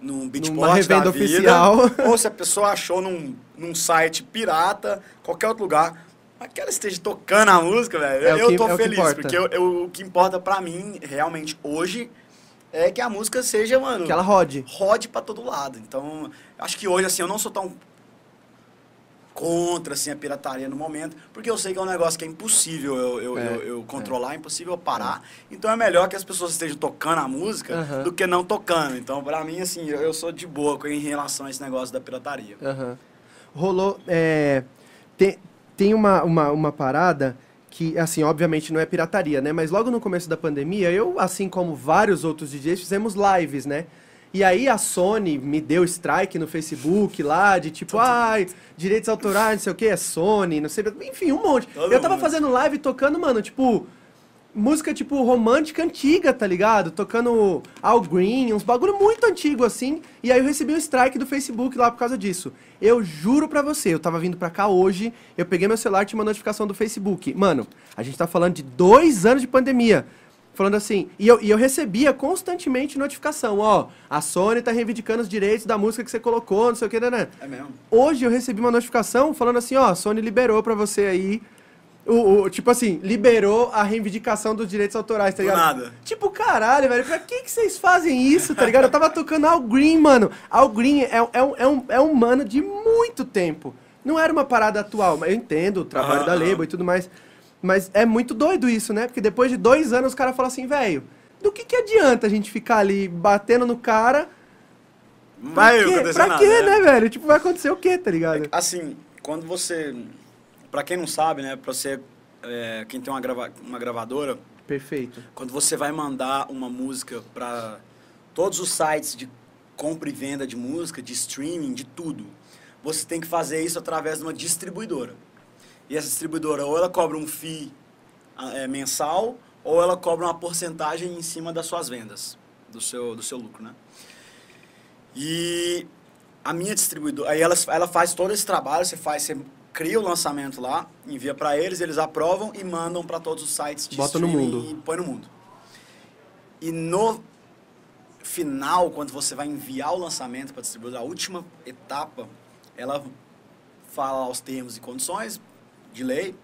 num Beatport da vida, oficial. [laughs] ou se a pessoa achou num, num site pirata, qualquer outro lugar. Mas que ela esteja tocando a música, velho, É eu que- tô é feliz. porque eu- eu- o que importa pra mim, realmente, hoje, é que a música seja, mano Que ela rode. rode pra todo lado. Então, acho que hoje, assim, eu não sou tão contra, assim, a pirataria no momento, porque eu sei que é um negócio que é impossível eu, eu, É, eu, eu controlar, é impossível eu parar. Então, é melhor que as pessoas estejam tocando a música Aham. do que não tocando. Então, pra mim, assim, eu, eu sou de boa em relação a esse negócio da pirataria. Aham. Rolou. é, tem tem uma, uma, uma parada que, assim, obviamente não é pirataria, né? Mas logo no começo da pandemia, eu, assim como vários outros DJs, fizemos lives, né? E aí a Sony me deu strike no Facebook lá, de tipo, ai, direitos autorais, não sei o que, é Sony, não sei, enfim, um monte. Todo eu tava mundo. fazendo live tocando, mano, tipo, música, tipo, romântica antiga, tá ligado? Tocando Al Green, uns bagulho muito antigo, assim. E aí eu recebi um strike do Facebook lá por causa disso. Eu juro pra você, eu tava vindo pra cá hoje, eu peguei meu celular e tinha uma notificação do Facebook. Mano, a gente tá falando de dois anos de pandemia. Falando assim, e eu, e eu recebia constantemente notificação, ó, a Sony tá reivindicando os direitos da música que você colocou, não sei o que, né, né? É mesmo? Hoje eu recebi uma notificação falando assim, ó, a Sony liberou pra você aí. O, o- tipo assim, liberou a reivindicação dos direitos autorais, tá Do ligado? nada. Tipo, caralho, velho, pra que, que vocês fazem isso, tá ligado? Eu tava tocando Al Green, mano. Al Green é, é, um, é, um, é um mano de muito tempo. Não era uma parada atual, mas eu entendo o trabalho da label e tudo mais. Mas é muito doido isso, né? Porque depois de dois anos os caras falam assim, velho, do que, que adianta a gente ficar ali batendo no cara? Não Pra vai quê? Pra nada. quê, né, velho? Tipo, vai acontecer o quê, tá ligado? Assim, quando você. Pra quem não sabe, né? Pra você. é, quem tem uma, grava, uma gravadora, Perfeito. quando você vai mandar uma música para todos os sites de compra e venda de música, de streaming, de tudo, você tem que fazer isso através de uma distribuidora. E essa distribuidora ou ela cobra um fee ah, é, mensal ou ela cobra uma porcentagem em cima das suas vendas, do seu, do seu lucro, né? E a minha distribuidora, aí ela, ela faz todo esse trabalho, você faz, você cria o lançamento lá, envia para eles, eles aprovam e mandam para todos os sites de Bota no mundo. e põe no mundo. E no final, quando você vai enviar o lançamento para a distribuidora, a última etapa, ela fala os termos e condições de lei.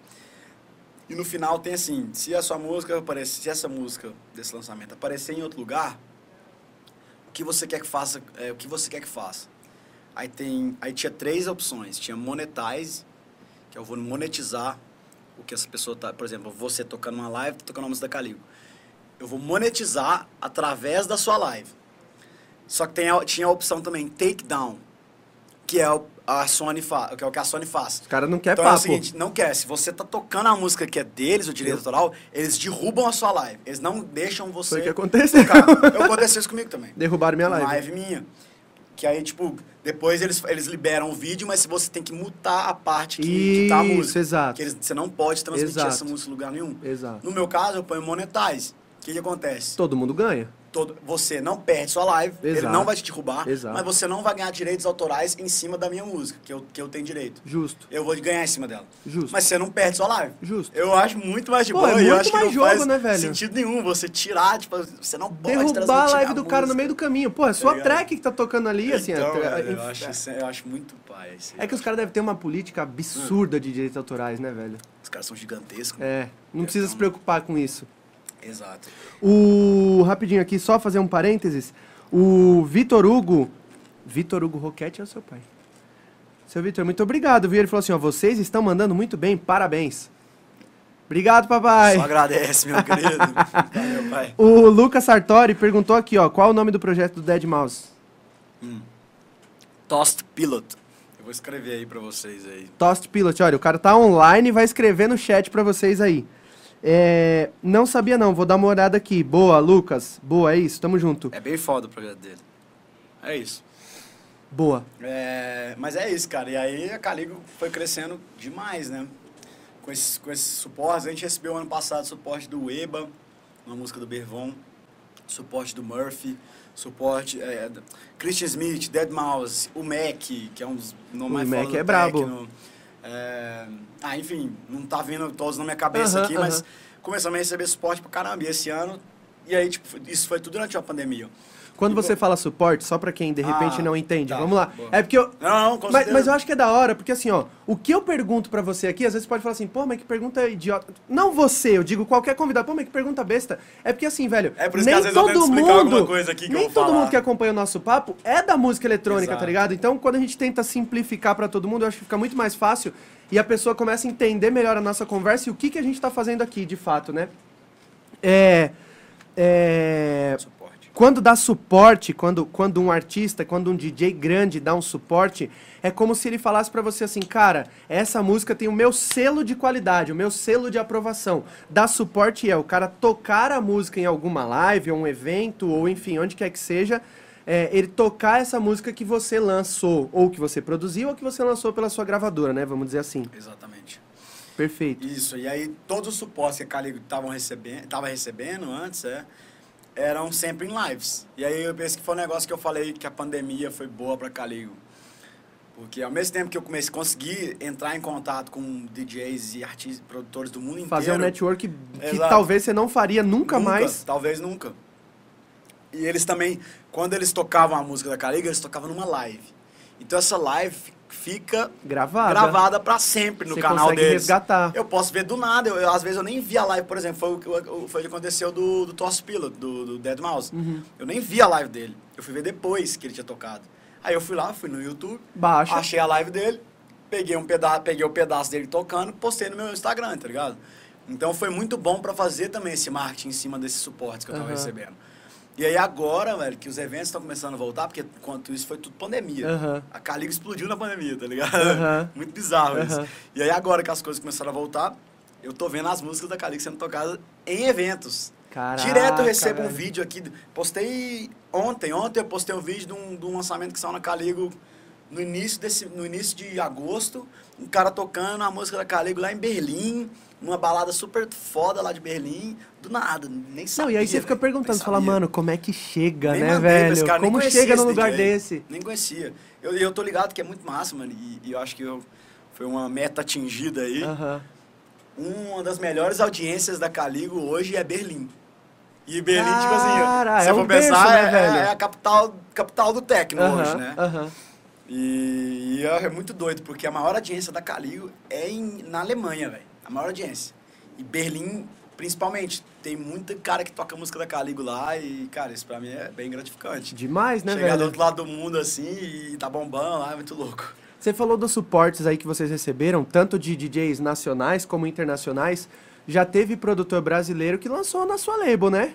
E no final tem assim, se a sua música aparecer, se essa música desse lançamento aparecer em outro lugar, o que você quer que faça, é, o que você quer que faça. Aí tem, aí tinha três opções, tinha monetize, que eu vou monetizar o que essa pessoa tá, por exemplo, você tocando uma live, tocando uma música da Caligo. eu vou monetizar através da sua live. Só que tem a- tinha a opção também takedown, que é o, a Sony fa, que é o que a Sony faz. Os caras não querem Então é o papo. seguinte, não quer. Se você tá tocando a música que é deles, o direito autoral, eles derrubam a sua live. Eles não deixam você. Foi o que aconteceu. tocar. Eu aconteceu isso comigo também. [laughs] Derrubaram minha live. Live minha. Que aí, tipo, depois eles, eles liberam o vídeo, mas você tem que mutar a parte que, que tá a Isso, música. exato. Que eles- você não pode transmitir Exato. essa música em lugar nenhum. Exato. No meu caso, eu ponho monetize. O que, que acontece? Todo mundo ganha. Todo, você não perde sua live, ele Exato. não vai te derrubar, Exato. mas você não vai ganhar direitos autorais em cima da minha música, que eu, que eu tenho direito. Justo. Eu vou ganhar em cima dela. Justo. Mas você não perde sua live. Justo. Eu acho muito mais de Pô, boa. é e eu muito acho que mais não jogo, faz né, velho? sentido nenhum você tirar, tipo, você não pode Derrubar a live do cara no meio do caminho. Pô, é sua ligado? track que tá tocando ali, assim. Então, a tra- velho, eu, inf- acho, isso- eu acho muito pai. aí. É que os caras devem ter uma política absurda de direitos autorais, né, velho? Os caras são gigantescos. É, não precisa se preocupar com isso. Exato. O rapidinho aqui, só fazer um parênteses. O Vitor Hugo, Vitor Hugo Roquete é o seu pai. Seu Vitor, muito obrigado, viu? Ele falou assim, ó, vocês estão mandando muito bem, parabéns. Obrigado, papai. Só agradece, meu querido. Valeu, pai. O Lucas Sartori perguntou aqui, ó, qual o nome do projeto do Dead Mouse? Toast Pilot. Eu vou escrever aí pra vocês aí. Toast Pilot, olha, o cara tá online e vai escrever no chat pra vocês aí. É, não sabia não, vou dar uma olhada aqui. Boa, Lucas. Boa, é isso, tamo junto. É bem foda o projeto dele. É isso. Boa. É, mas é isso, cara. E aí a Caligo foi crescendo demais, né? Com esses, com esses suportes. A gente recebeu ano passado suporte do Eba, uma música do Bervon, suporte do Murphy, suporte é, Christian Smith, Dead Mouse, o Mac, que é um dos nomes O mais Mac foda do é brabo. É, ah, enfim, não tá vindo todos na minha cabeça Aham, aqui, mas aham. começamos a receber suporte pra caramba. E esse ano, e aí, tipo, isso foi tudo durante a pandemia. Quando você vo- fala suporte, só pra quem de repente Ah, não entende, tá, vamos lá. É porque eu. Não, não, Mas, mas eu acho que é da hora, porque assim, ó, o que eu pergunto pra você aqui, às vezes você pode falar assim, pô, mas que pergunta idiota. Não você, eu digo qualquer convidado, pô, mas que pergunta besta. É porque assim, velho, É por isso nem que às vezes eu todo tento explicar mundo, coisa aqui que eu nem todo falar. mundo que acompanha o nosso papo é da música eletrônica, tá Exato. ligado? Então, quando a gente tenta simplificar pra todo mundo, eu acho que fica muito mais fácil e a pessoa começa a entender melhor a nossa conversa e o que, que a gente tá fazendo aqui, de fato, né? É. É. Quando dá suporte, quando, quando um artista, quando um DJ grande dá um suporte, é como se ele falasse pra você assim, cara, essa música tem o meu selo de qualidade, o meu selo de aprovação. Dar suporte é o cara tocar a música em alguma live, ou um evento, ou enfim, onde quer que seja, é, ele tocar essa música que você lançou, ou que você produziu, ou que você lançou pela sua gravadora, né? Vamos dizer assim. Exatamente. Perfeito. Isso, e aí todos os suportes que a estavam recebendo, tava recebendo antes, é, eram sempre em lives. E aí eu penso que foi um negócio que eu falei que a pandemia foi boa pra Caligo. Porque ao mesmo tempo que eu comecei a conseguir entrar em contato com DJs e artistas, produtores do mundo Fazer um inteiro. network que talvez você não faria nunca, mais. Talvez nunca. E eles também, quando eles tocavam a música da Caliga, eles tocavam numa live. Então essa live fica Gravada. gravada pra sempre no Você canal consegue deles. resgatar. Eu posso ver do nada. Eu, eu, às vezes eu nem vi a live, por exemplo, foi o que foi o que aconteceu do, do Toss Pilot, do, do Dead Mouse. Uhum. Eu nem vi a live dele. Eu fui ver depois que ele tinha tocado. Aí eu fui lá, fui no YouTube, Baixa. achei a live dele, peguei um pedaço, peguei o pedaço dele tocando, postei no meu Instagram, tá ligado? Então foi muito bom pra fazer também esse marketing em cima desses suportes que eu tava Aham. recebendo. E aí agora, velho, que os eventos estão começando a voltar, porque enquanto isso foi tudo pandemia. Aham. A Caliga explodiu na pandemia, tá ligado? Aham. [laughs] Muito bizarro isso. Aham. E aí agora que as coisas começaram a voltar, eu tô vendo as músicas da Caliga sendo tocadas em eventos. Caraca, Direto eu recebo um vídeo aqui. Postei ontem, ontem eu postei um vídeo de um, de um lançamento que saiu na Caligo no início, desse, no início de agosto. Um cara tocando a música da Caligo lá em Berlim, numa balada super foda lá de Berlim. Do nada, nem Não, sabia. e aí você fica perguntando, fala, mano, como é que chega, Nem né, velho? cara, Como chega num lugar DJ. desse? Nem conhecia. Eu, eu tô ligado que é muito massa, mano. E, e eu acho que eu, foi uma meta atingida aí. Aham. Uma das melhores audiências da Caligo hoje é Berlim. E Berlim, tipo Cara, assim, se é eu um for pensar, berço, né, é, velho? é a capital, capital do techno hoje, Aham, né? aham. E, e é muito doido, porque a maior audiência da Caligo é em, na Alemanha, velho. A maior audiência. E Berlim, principalmente, tem muito cara que toca música da Caligo lá e, cara, isso pra mim é bem gratificante. Demais, né, Chegar do velho? outro lado do mundo assim e tá bombando lá, é muito louco. Você falou dos suportes aí que vocês receberam, tanto de DJs nacionais como internacionais. Já teve produtor brasileiro que lançou na sua label, né?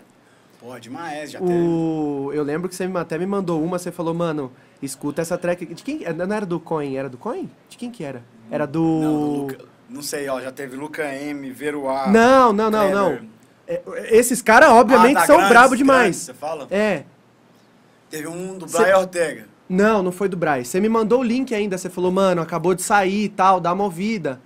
Pô, demais, já teve. O... Eu lembro que você até me mandou uma, você falou, mano, escuta essa track. De quem? Não era do Coin, era do Coin? De quem que era? Era do. Não, do Luca, não sei, ó, já teve Luca M, Veruá. Não, não, não, não. É, Esses caras, obviamente, Ah, tá, são grandes, brabo grandes, demais. Você fala? É. Teve um do Cê- Brian Ortega. Não, não foi do Braz. Você me mandou o link ainda, você falou, mano, acabou de sair e tal, dá uma ouvida.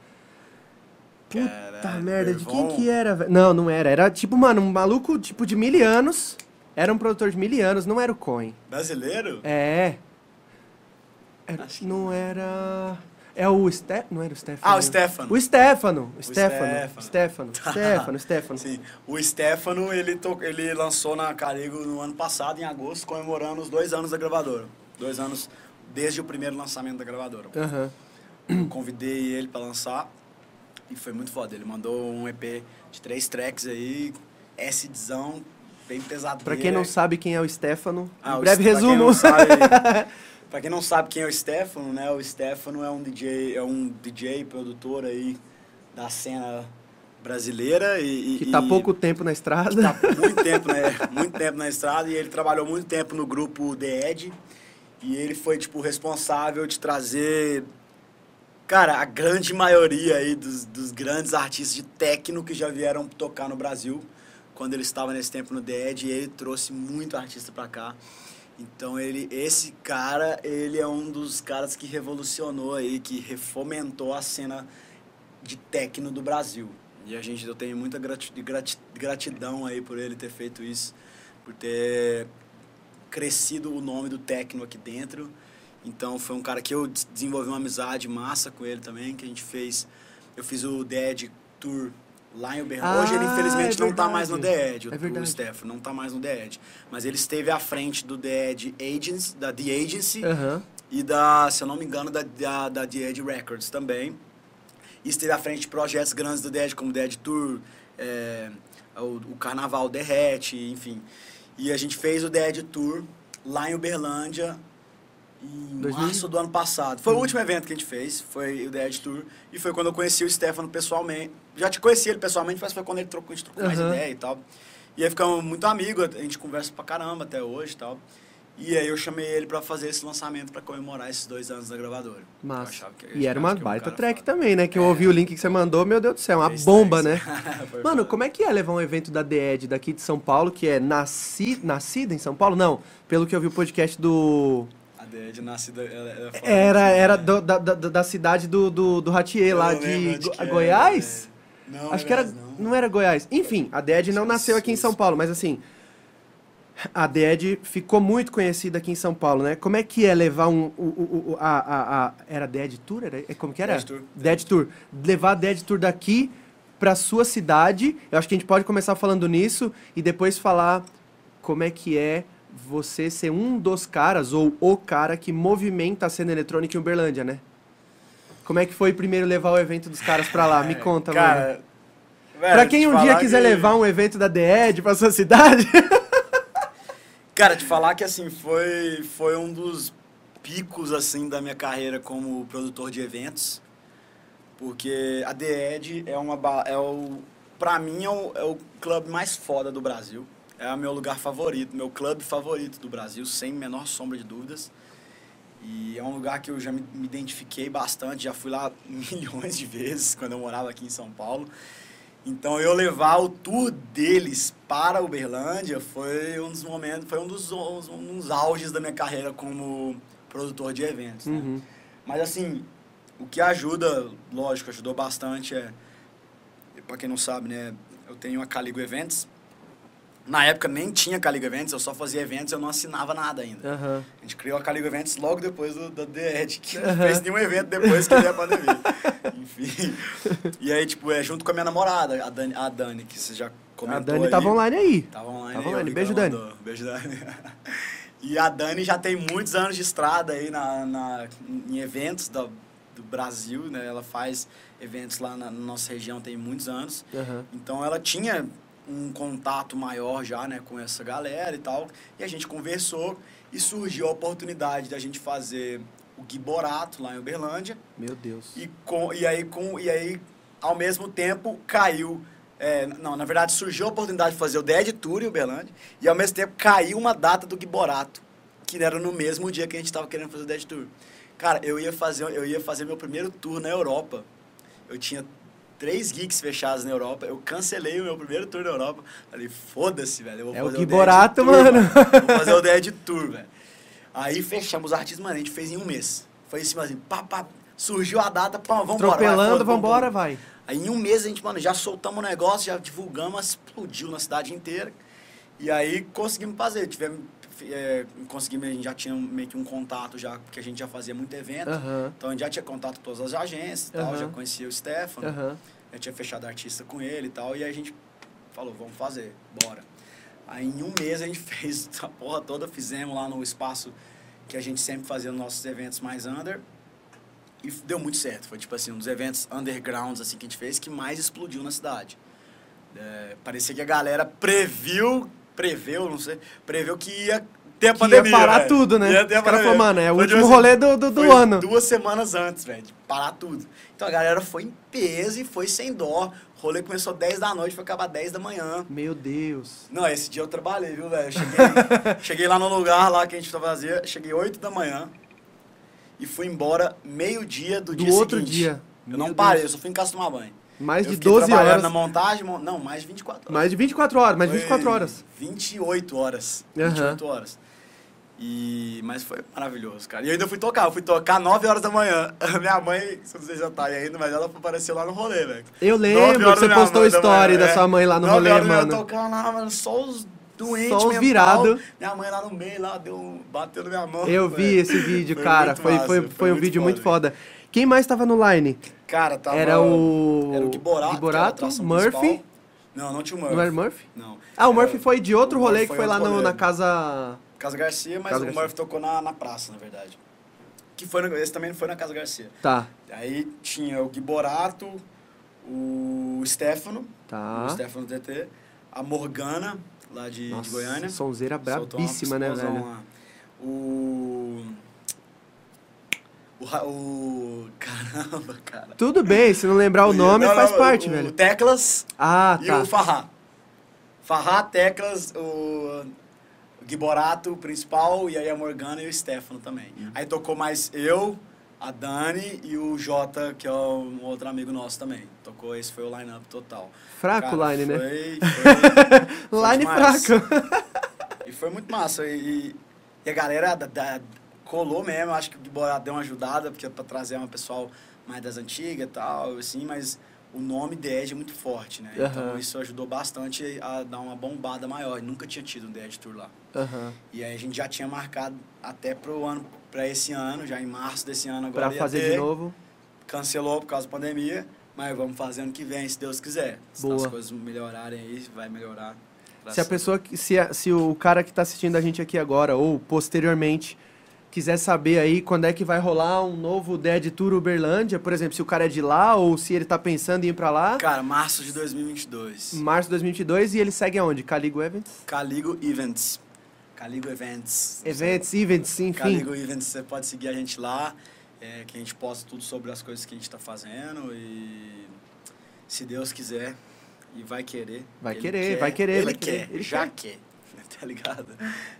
Puta Caralho, merda, de quem que era, velho? Não, não era. Era tipo, mano, um maluco tipo de mil anos. Era um produtor de mil anos, não era o Coin. Brasileiro? É. Era- Acho que não era. É o Ste... Não era o Stefano. Ah, o Stefano. O Stefano. O Stefano. Stefano. Stefano. [laughs] Stefano. Stefano. Sim. O Stefano, ele, to... ele lançou na Carigo no ano passado, em agosto, comemorando os dois anos da gravadora. Dois anos desde o primeiro lançamento da gravadora. Eu convidei ele pra lançar e foi muito foda. Ele mandou um EP de três tracks aí, acidzão, bem pesado. Pra quem não sabe quem é o Stefano, Ah, o breve Ste- pra quem resumo. não sabe- [laughs] Pra quem não sabe quem é o Stefano, né? O Stefano é um DJ, é um DJ produtor aí da cena brasileira e, e- que tá e pouco tempo na estrada. tá muito tempo, né? [laughs] Muito tempo na estrada e ele trabalhou muito tempo no grupo The Edge e ele foi tipo responsável de trazer cara, a grande maioria aí dos, dos grandes artistas de techno que já vieram tocar no Brasil quando ele estava nesse tempo no The Edge, e ele trouxe muito artista pra cá. Então ele, esse cara, ele é um dos caras que revolucionou aí, que refomentou a cena de techno do Brasil. E a gente, eu tenho muita grati- grati- gratidão aí por ele ter feito isso, por ter crescido o nome do techno aqui dentro. Então foi um cara que eu des- desenvolvi uma amizade massa com ele também, que a gente fez. Eu fiz o Dead Tour lá em Uberlândia. Hoje ele Ah, infelizmente é não tá mais no. The Edge, o, É o Stefano não tá mais no The Edge. Mas ele esteve à frente do The Edge Agency, da The Agency Aham. e da, se eu não me engano, da, da, da The Edge Records também. E esteve à frente de projetos grandes do The Edge, como The Edge Tour, é, o, o Carnaval Derrete, enfim. E a gente fez o The Edge Tour lá em Uberlândia em 2000? março do ano passado. Foi o último evento que a gente fez, foi o The Edge Tour. E foi quando eu conheci o Stefano pessoalmente. Já te conheci ele pessoalmente, mas foi quando ele trocou, a gente trocou mais Aham. ideia e tal. E aí ficamos muito amigos, a gente conversa pra caramba até hoje e tal. E aí eu chamei ele pra fazer esse lançamento pra comemorar esses dois anos da gravadora. Massa. eu E era uma um baita track foda. também, né? Que eu É. ouvi o link que você mandou, meu Deus do céu, uma Três bomba, né? [laughs] tracks. Mano, como é que é levar um evento da The Ed daqui de São Paulo, que é nasci... nascida em São Paulo? Não, pelo que eu vi o podcast do... Nascida. Ela, Era, assim, era né? do- da, da, da cidade do, do, do Ratier, lá não de Go- era, Goiás? é. Não, Acho que era. Goiás, Não. era Goiás. Enfim, a Dead não nasceu aqui em. São Paulo, mas assim. A Dead ficou muito conhecida aqui em São Paulo, né? Como é que é levar um. O, o, o- a, a, a- era Dead Tour? Era, é como que era? Dead Tour. Dead Tour. Levar a Dead Tour daqui pra sua cidade. Eu acho que a gente pode começar falando nisso e depois falar como é que é você ser um dos caras ou o cara que movimenta a cena eletrônica em Uberlândia, né? Como é que foi primeiro levar o evento dos caras pra lá? Me conta, mano. Cara, velho, Pra quem um dia quiser que- levar um evento da The Ed pra sua cidade. [laughs] Cara, te falar que assim, foi, foi um dos picos assim da minha carreira como produtor de eventos. Porque a The Edge é uma é o para mim é o, é o clube mais foda do Brasil. É o meu lugar favorito, meu clube favorito do Brasil, sem menor sombra de dúvidas. E é um lugar que eu já me, me identifiquei bastante, já fui lá [laughs] milhões de vezes quando eu morava aqui em São Paulo. Então eu levar o tour deles para Uberlândia foi um dos momentos, foi um dos, um dos auges da minha carreira como produtor de eventos. né? Uhum. Mas assim, o que ajuda, lógico, ajudou bastante é, para quem não sabe, né, eu tenho a Caligo Events. Na época nem tinha Caligo Events, eu só fazia eventos, eu não assinava nada ainda. Aham. A gente criou a Caligo Events logo depois do, do The Edge, que não Aham. fez nenhum evento depois que veio a pandemia. [laughs] Enfim. E aí, tipo, é junto com a minha namorada, a Dani, a Dani que você já comentou A Dani aí. tava online aí. Tava online. Tava online. Beijo, Dani. mandou. Beijo, Dani. [laughs] E a Dani já tem muitos anos de estrada aí na, na, em eventos da, do Brasil, né? Ela faz eventos lá na, na nossa região tem muitos anos. Aham. Então ela tinha um contato maior já, né, com essa galera e tal. E a gente conversou e surgiu a oportunidade da gente fazer o Gui Borato lá em Uberlândia. Meu Deus. E, com, e, aí, com, e aí, ao mesmo tempo, caiu É, não, na verdade surgiu a oportunidade de fazer o Dead Tour em Uberlândia e ao mesmo tempo caiu uma data do Giborato, que era no mesmo dia que a gente estava querendo fazer o Dead Tour. Cara, eu ia fazer, eu ia fazer meu primeiro tour na Europa. Eu tinha três gigs fechados na Europa. Eu cancelei o meu primeiro tour na Europa. Falei, foda-se, velho. Eu vou É o fazer Giborato, Dead Tour, mano. Vou fazer o [laughs] Dead Tour, velho. Aí fechamos os artistas, mano, a gente fez em um mês. Foi assim, assim, pá, pá, surgiu a data, pá, vai, Atropelando, vambora, vai. Aí em um mês a gente, mano, já soltamos o negócio, já divulgamos, explodiu na cidade inteira. E aí conseguimos fazer. Tivemos, é, conseguimos, a gente já tinha meio que um contato já, porque a gente já fazia muito evento. Então a gente já tinha contato com todas as agências e tal, já conhecia o Stefano. Aham. Eu tinha fechado artista com ele e tal, e aí a gente falou, vamos fazer, bora. Aí em um mês a gente [laughs] fez a porra toda, fizemos lá no espaço que a gente sempre fazia nos nossos eventos mais under. E deu muito certo. Foi tipo assim, um dos eventos undergrounds assim, que a gente fez que mais explodiu na cidade. É, parecia que a galera previu, preveu, não sei, preveu que ia ter a Que pandemia. ia parar velho. tudo, né? Ia ter Os caras mano, é o Foi, último rolê do, do, do ano. duas semanas antes, velho, de parar tudo. Então a galera foi em peso e foi sem dó. O rolê começou 10 da noite, foi acabar 10 da manhã. Meu Deus. Não, esse dia eu trabalhei, viu, velho? Cheguei, [laughs] cheguei lá no lugar lá que a gente fazia, cheguei 8 da manhã e fui embora meio-dia do, Do dia outro seguinte. dia. Eu Meu não parei, Deus. eu só fui em casa tomar banho. Mais eu de fiquei 12 trabalhando horas. na montagem, mon- não, mais de 24 horas. Mais de 24 horas, mais de 24 Foi horas. 28 horas. Aham. 28 horas. E, mas foi maravilhoso, cara. E eu ainda fui tocar. Eu fui tocar 9 horas da manhã. [laughs] Minha mãe, se você já tá aí ainda, mas ela apareceu lá no rolê, velho. Eu lembro que você da postou da story manhã, da é. sua mãe lá no rolê, horas da mano. tocando lá, mano, só os doentes Só os mental. virado. Minha mãe lá no meio, lá, deu, bateu na minha mão. Eu vi velho. esse vídeo, [laughs] cara. Foi, massa, foi, foi foi um vídeo muito foda. foda. Quem mais tava no line? Cara, tava... Era o. Era o Giborato, Giborato, Murphy. principal. Não, não tinha o Murphy. Não era Murphy? Não. Ah, o Murphy foi de outro o rolê que foi lá no- na casa. Casa Garcia, mas Casa o Garcia. Murphy tocou na, na praça, na verdade. Que foi no- esse também não foi na Casa Garcia. Tá. Aí tinha o Giborato, o Stefano, Tá. o Stefano TT, a Morgana, lá de, de Nossa, Goiânia. sonzeira brabíssima, né, velho? lá. O... O, o... Caramba, cara. Tudo bem, se não lembrar o nome, Não, faz não, parte, o, velho. O Teclas Ah, e tá. o Farrá. Farrá, Teclas, o Giborato, o principal, e aí a Morgana e o Stefano também. Hum. Aí tocou mais eu, a Dani e o Jota, que é um outro amigo nosso também. Tocou, esse foi o line-up total. Fraco o line, né? foi, [laughs] Foi, foi Line fraco. E foi muito massa. E, e a galera da- da- colou mesmo. Acho que o Giborato deu uma ajudada, porque é pra trazer uma pessoal mais das antigas e tal, assim, mas o nome Dead é muito forte, né? Então Aham. isso ajudou bastante a dar uma bombada maior. Nunca tinha tido um Dead Tour lá. Aham. E aí a gente já tinha marcado até pro ano, pra esse ano, já em março desse ano agora. Pra fazer ter. de novo. Cancelou por causa da pandemia, mas vamos fazer ano que vem, se Deus quiser. Se Boa. as coisas melhorarem aí, vai melhorar. Se a pessoa, se, a- se o cara que tá assistindo a gente aqui agora, ou posteriormente, quiser saber aí quando é que vai rolar um novo Dead Tour Uberlândia, por exemplo, se o cara é de lá ou se ele tá pensando em ir pra lá, Cara, março de 2022. março de 2022, e ele segue aonde? Caligo Events? Caligo Events. Caligo Events. Events, events, enfim. Caligo Events, você pode seguir a gente lá, é, que a gente posta tudo sobre as coisas que a gente está fazendo e se Deus quiser e vai querer. Vai querer, quer, vai querer, Ele vai quer, ele já quer. quer. [laughs] Tá ligado?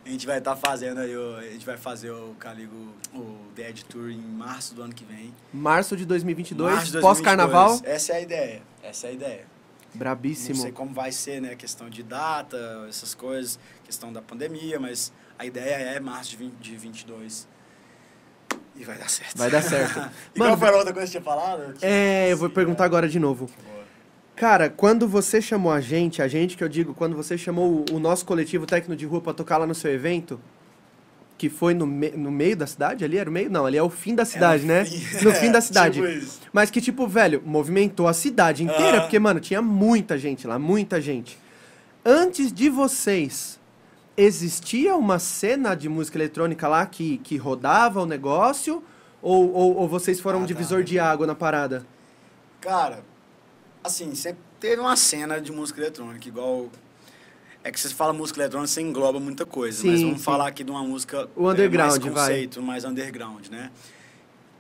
A gente vai estar fazendo aí, o, a gente vai fazer o Caligo, o Dead Tour em março do ano que vem. Março de 2022, Março de 2022. pós-carnaval, Essa é a ideia, essa é a ideia. Não brabíssimo. sei como vai ser, né? Questão de data, essas coisas, questão da pandemia, mas a ideia é março de, 20, de 22. E vai dar certo. Vai dar certo. [laughs] e Mano, qual foi a outra coisa que você tinha falado? É, eu vou perguntar agora de novo. Cara, quando você chamou a gente, a gente que eu digo, quando você chamou o, o nosso coletivo técnico de rua pra tocar lá no seu evento, que foi no, me- no meio da cidade ali? Era o meio? Não, ali é o fim da cidade, né? fim. No fim [laughs] da É, cidade. tipo. Mas que, tipo, velho, movimentou a cidade inteira, porque, mano, tinha muita gente lá, muita gente. Antes de vocês, existia uma cena de música eletrônica lá que, que rodava o negócio? Ou, ou, ou vocês foram um Ah, tá. divisor de água na parada? Cara, assim, sempre teve uma cena de música eletrônica, igual. É que você fala música eletrônica, você engloba muita coisa, mas Sim, vamos sim. falar aqui de uma música O é, underground, mais vai. conceito, mais underground, né?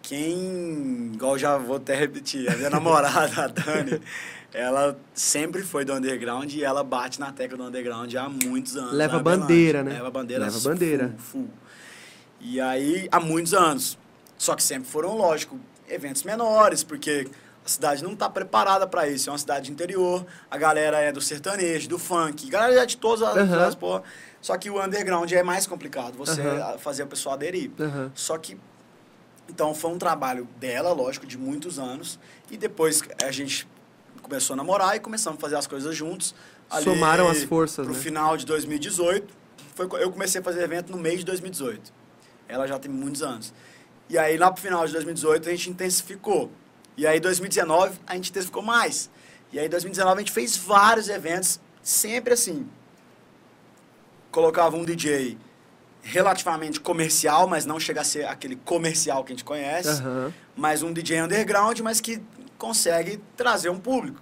Quem, igual já vou até repetir, a minha namorada, a Dani, ela sempre foi do underground e ela bate na tecla do underground há muitos anos. Leva bandeira, né? Leva bandeira. Leva bandeira. Full, full. E aí, há muitos anos. Só que sempre foram, lógico, eventos menores, porque a cidade não está preparada para isso. É uma cidade interior, a galera é do sertanejo, do funk, a galera é de todas as, Aham. as porra. Só que o underground é mais complicado, você Aham. fazer o pessoal aderir. Aham. Só que então foi um trabalho dela, lógico, de muitos anos. E depois a gente começou a namorar e começamos a fazer as coisas juntos. Somaram as forças, Pro né? final de 2018, foi, eu comecei a fazer evento no mês de 2018. Ela já tem muitos anos. E aí lá pro final de 2018 a gente intensificou. E aí 2019 a gente intensificou mais. E aí 2019 a gente fez vários eventos, sempre assim. Colocava um DJ relativamente comercial, mas não chega a ser aquele comercial que a gente conhece Aham. mas um DJ underground, mas que consegue trazer um público.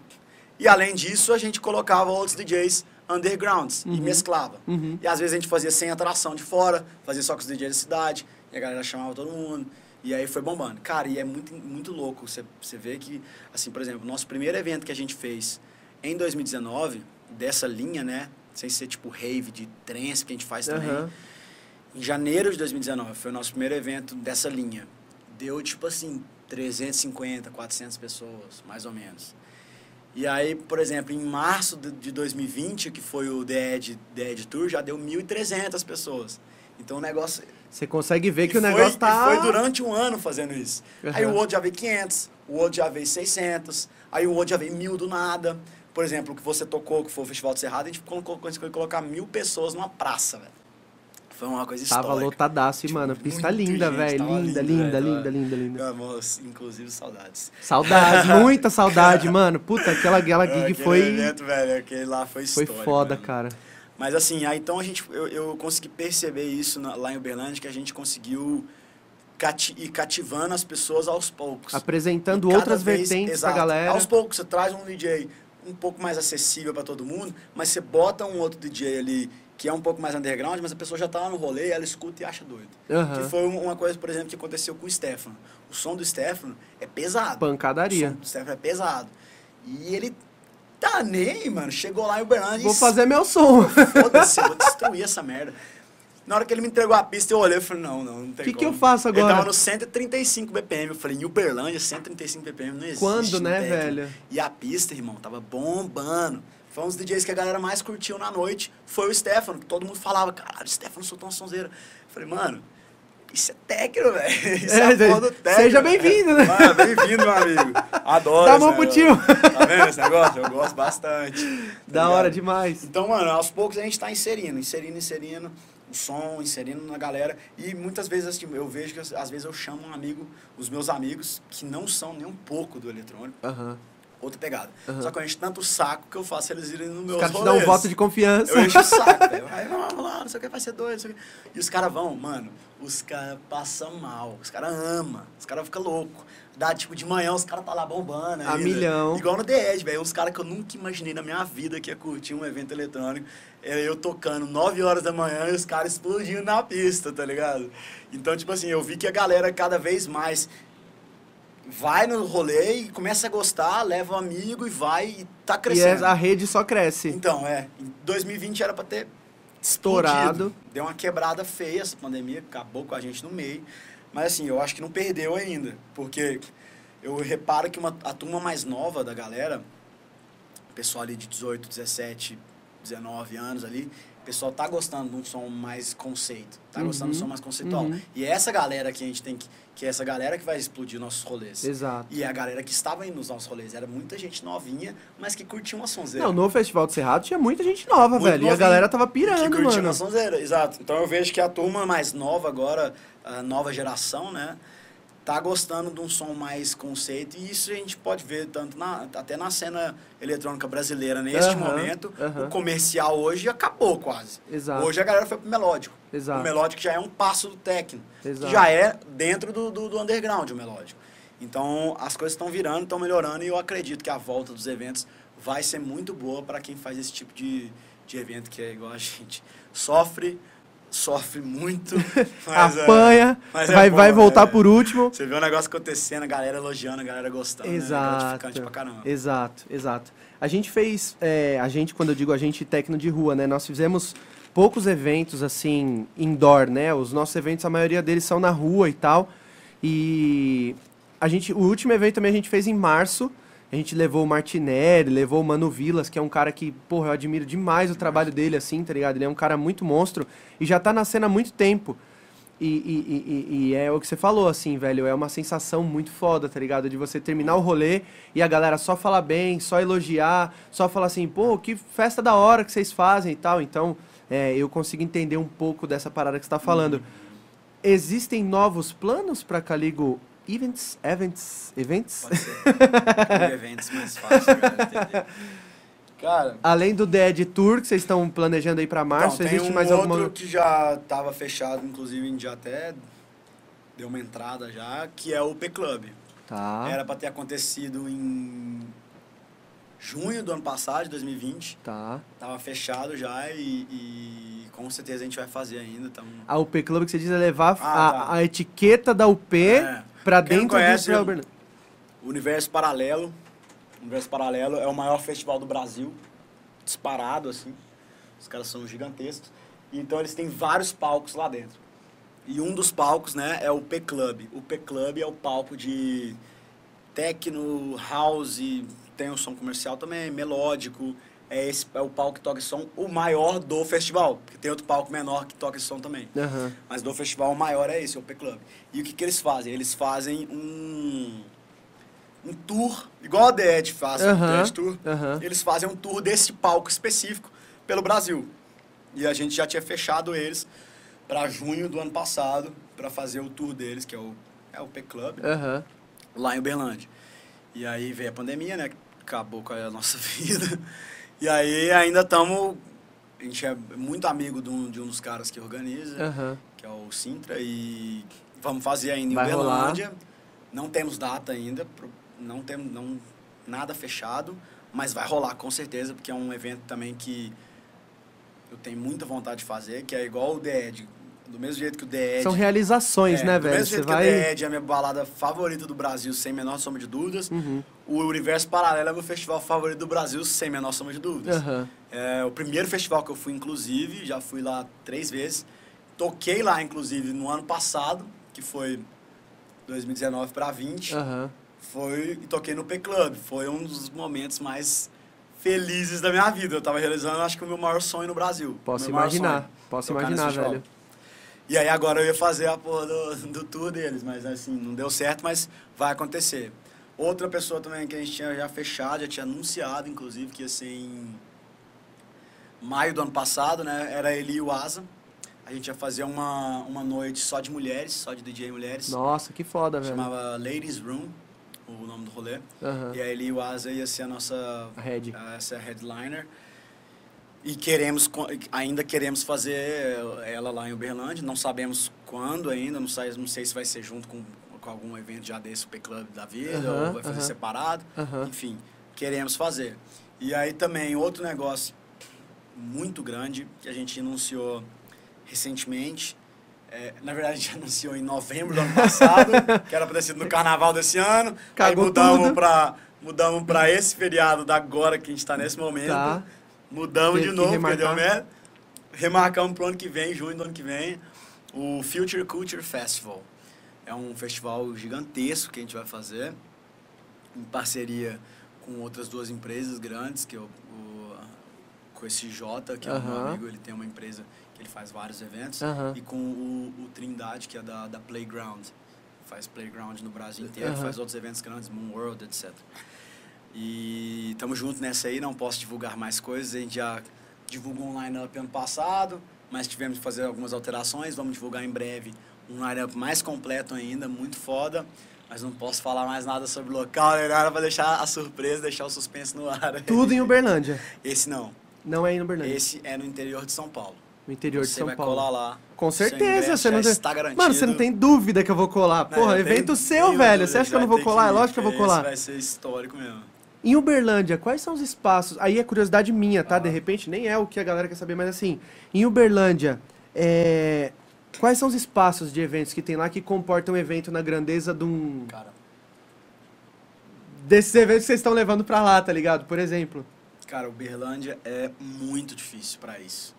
E além disso, a gente colocava outros DJs undergrounds e mesclava. Uhum. E às vezes a gente fazia sem atração de fora, fazia só com os DJs da cidade, e a galera chamava todo mundo. E aí foi bombando. Cara, e é muito, muito louco. Você, você vê que, assim, por exemplo, nosso primeiro evento que a gente fez em 2019, dessa linha, né? Sem ser tipo rave de trance que a gente faz também. Aham. Em janeiro de 2019, foi o nosso primeiro evento dessa linha. Deu, tipo assim, 350, 400 pessoas, mais ou menos. E aí, por exemplo, em março de de 2020, que foi o The Edge, The Edge Tour, já deu 1.300 pessoas. Então o negócio... Você consegue ver e que o foi- negócio e tá. foi durante um ano fazendo isso. Aí Aham. o outro já veio 500, o outro já veio 600, aí o outro já veio mil do nada. Por exemplo, o que você tocou, que foi o Festival de Cerrado, a gente colocou, conseguiu colocar mil pessoas numa praça, velho. Foi uma coisa Tava histórica. lotadaço, Tipo, mano. Pista muito linda, velho. tava Linda, linda, linda, tava- linda, linda. Ah, moço, inclusive saudades. Saudade, [laughs] muita saudade, mano. Puta, aquela, aquela gig aquele foi. evento, velho, aquele lá foi Foi histórico. foda, velho. cara. Mas assim, aí então a gente, eu, eu consegui perceber isso na- lá em Uberlândia, que a gente conseguiu cati ir cativando as pessoas aos poucos. Apresentando outras vez- vertentes exato, pra galera. Aos poucos, você traz um DJ um pouco mais acessível para todo mundo, mas você bota um outro DJ ali que é um pouco mais underground, mas a pessoa já tá lá no rolê, ela escuta e acha doido. Aham. Que foi um- uma coisa, por exemplo, que aconteceu com o Stefano. O som do Stefano é pesado. Pancadaria. O som do Stefano é pesado. E ele tá nem, mano. Chegou lá em Uberlândia Vou fazer meu som. Foda-se, eu vou [laughs] destruir essa merda. Na hora que ele me entregou a pista, eu olhei e falei, não, não, não tem Que que como. eu faço Ele agora? tava no 135 BPM. Eu falei, em Uberlândia, 135 BPM não existe. Quando, né, tem. velho? E a pista, irmão, tava bombando. Foi um dos DJs que a galera mais curtiu na noite. Foi o Stefano, que todo mundo falava, caralho, o Stefano soltou uma sonzeira. Eu falei, mano, isso é técnico, velho. Isso é, É, é foda técnico. seja bem-vindo, né? Mano, bem-vindo, meu amigo. Adoro Dá a mão pro tio. Tá vendo esse negócio? Eu gosto bastante. tá [laughs] Da ligado? hora demais. Então, mano, aos poucos a gente tá inserindo, inserindo, inserindo o som, inserindo na galera. E muitas vezes assim, eu vejo que às vezes eu chamo um amigo, os meus amigos, que não são nem um pouco do eletrônico, Aham. Outra pegada. Aham. Só que eu encho tanto saco que eu faço eles irem no meu Os caras te dão um voto de confiança. Eu encho o saco, [laughs] velho. Aí, vamos lá, não sei o que, vai ser doido, não sei o que. E os caras vão, mano, os caras passam mal, os caras amam, os caras ficam loucos. Dá, tipo, de manhã os caras tá lá bombando. A ainda. milhão. Igual no The Edge, velho. Uns caras que eu nunca imaginei na minha vida que ia curtir um evento eletrônico. É eu tocando 9 horas da manhã e os caras explodindo na pista, tá ligado? Então, tipo assim, eu vi que a galera cada vez mais vai no rolê e começa a gostar, leva um amigo e vai e tá E crescendo. é- a rede só cresce. Então, é. Em 2020 era pra ter Estourado. explodido. Deu uma quebrada feia essa pandemia, acabou com a gente no meio. Mas assim, eu acho que não perdeu ainda. Porque eu reparo que uma, a turma mais nova da galera, o pessoal ali de 18, 17, 19 anos ali, o pessoal tá gostando de um som mais conceito. Tá gostando de um Uhum, som mais conceitual. uhum. E é essa galera que a gente tem que. Que é essa galera que vai explodir nossos rolês. Exato. E é a galera que estava indo nos nossos rolês. Era muita gente novinha, mas que curtia uma sonzeira. Não, no Festival do Cerrado tinha muita gente nova, Muito velho. E a galera tava que pirando, curtia mano. uma sonzeira, exato. Então eu vejo que a turma mais nova agora, a nova geração, né, tá gostando de um som mais conceito e isso a gente pode ver tanto na, até na cena eletrônica brasileira neste Aham, momento. aham. O comercial hoje acabou quase. Exato. Hoje a galera foi pro melódico. Exato. O melódico já é um passo do técnico. Já é dentro do, do, do underground o melódico. Então as coisas estão virando, estão melhorando e eu acredito que a volta dos eventos vai ser muito boa para quem faz esse tipo de, de evento que é igual a [laughs] gente. Sofre, sofre muito. [laughs] mas é- Apanha, mas é vai, bom, vai voltar é. por último. Você vê o negócio acontecendo, a galera elogiando, a galera gostando. É gratificante Exato. pra caramba. Exato, exato. A gente fez, é, a gente, quando eu digo a gente, tecno de rua, né? Nós fizemos poucos eventos, assim, indoor, né? Os nossos eventos, a maioria deles são na rua e tal. E a gente, o último evento também a gente fez em março. A gente levou o Martinelli, levou o Mano Vilas, que é um cara que, porra, eu admiro demais o trabalho dele, assim, tá ligado? Ele é um cara muito monstro e já tá na cena há muito tempo. E, e- e- e- é o que você falou, assim, velho. É uma sensação muito foda, tá ligado? De você terminar o rolê e a galera só falar bem, só elogiar, só falar assim, pô, que festa da hora que vocês fazem e tal. Então, é, eu consigo entender um pouco dessa parada que você tá falando. Existem novos planos pra Caligo Events? Events? Events? Pode ser. Tem eventos mais galera entender. Cara, Além do Dead Tour que vocês estão planejando aí pra março, então, tem existe um mais outro alguma. que já estava fechado, inclusive a gente já até deu uma entrada já, que é o P-Club. Tá. Era para ter acontecido em junho do ano passado, de 2020. Tá. Tava fechado já e, e com certeza a gente vai fazer ainda. Então, A UP Club que você diz é levar Ah, a, tá. a etiqueta da UP É. pra Quem dentro conhece, do o Universo Paralelo. O Universo Paralelo é o maior festival do Brasil, disparado assim. Os caras são gigantescos. Então eles têm vários palcos lá dentro. E um dos palcos, né, é o P Club. O P Club é o palco de techno, house, tem o som comercial também, melódico. É, esse, é o palco que toca som, o maior do festival. Porque tem outro palco menor que toca som também. Aham. Mas do festival o maior é esse, o P-Club. E o que, que eles fazem? Eles fazem um, um tour, igual a DED faz, Aham, o DED Tour. aham. Eles fazem um tour desse palco específico pelo Brasil. E a gente já tinha fechado eles para junho do ano passado, para fazer o tour deles, que é o, é o P-Club, Aham. lá em Uberlândia. E aí veio a pandemia, né? Acabou com a nossa [laughs] vida. E aí ainda estamos... A gente é muito amigo de um, de um dos caras que organiza Aham. que é o Sintra, e vamos fazer ainda em Vai Uberlândia. Não temos data ainda, não temos não, nada fechado, mas vai rolar com certeza, porque é um evento também que eu tenho muita vontade de fazer, que é igual o The Edge. Do mesmo jeito que o The Edge. São realizações, é, né, do velho? mesmo Você jeito que o vai. The Edge é a minha balada favorita do Brasil, sem menor sombra de dúvidas. Uhum. O Universo Paralelo é meu festival favorito do Brasil, sem menor sombra de dúvidas. Aham. É o primeiro festival que eu fui, inclusive, já fui lá três vezes. Toquei lá, inclusive, no ano passado, que foi 2019 para 20. Aham. Foi e toquei no P Club. Foi um dos momentos mais felizes da minha vida. Eu tava realizando, acho que o meu maior sonho no Brasil. Posso imaginar. Posso tocar imaginar, velho. E aí agora eu ia fazer a porra do, do tour deles, mas assim, não deu certo, mas vai acontecer. Outra pessoa também que a gente tinha já fechado, já tinha anunciado, inclusive, que ia ser em maio do ano passado, né? Era ele e o Asa. A gente ia fazer uma, uma noite só de mulheres, só de DJ mulheres. Nossa, que foda, velho. Chamava Ladies Room, o nome do rolê. Aham. E aí ele e o Asa ia ser a nossa A head. essa headliner. E queremos, ainda queremos fazer ela lá em Uberlândia. Não sabemos quando ainda, não sei, não sei se vai ser junto com, com algum evento já desse, o P-Club da vida, ou vai fazer separado. Enfim, queremos fazer. E aí também outro negócio muito grande que a gente anunciou recentemente. é, na verdade, [laughs] a gente anunciou em novembro do ano passado, [laughs] que era para ter sido no carnaval desse ano. Cagou aí mudamos para mudamos esse feriado da agora que a gente está nesse momento. Tá. Mudamos Teve de novo, porque deu merda. Remarcamos pro ano que vem, junho do ano que vem, o Future Culture Festival. É um festival gigantesco que a gente vai fazer, em parceria com outras duas empresas grandes, que é o, com esse Jota, que é meu Aham. amigo, ele tem uma empresa que ele faz vários eventos, e com o, o Trindade, que é da, da Playground. Faz Playground no Brasil inteiro, Aham. faz outros eventos grandes, Moon World, etc. E estamos juntos nessa aí, não posso divulgar mais coisas. A gente já divulgou um line-up ano passado, mas tivemos que fazer algumas alterações. Vamos divulgar em breve um line-up mais completo ainda, muito foda. Mas não posso falar mais nada sobre o local, nem nada pra deixar a surpresa, deixar o suspense no ar. Tudo em Uberlândia. Esse não. Não é em Uberlândia. Esse é no interior de São Paulo. No interior de você São vai Paulo. colar lá. Com certeza, você não tem... está garantido. Mano, você não tem dúvida que eu vou colar. Não, Porra, evento seu, velho. Você acha que eu não vou colar? É lógico que eu vou Esse colar. vai ser histórico mesmo. Em Uberlândia, quais são os espaços? Aí é curiosidade minha, tá? De repente nem é o que a galera quer saber, mas assim, em Uberlândia, É, quais são os espaços de eventos que tem lá que comportam um evento na grandeza de um. Cara, Desses eventos que vocês estão levando pra lá, tá ligado? Por exemplo. cara, Uberlândia é muito difícil para isso.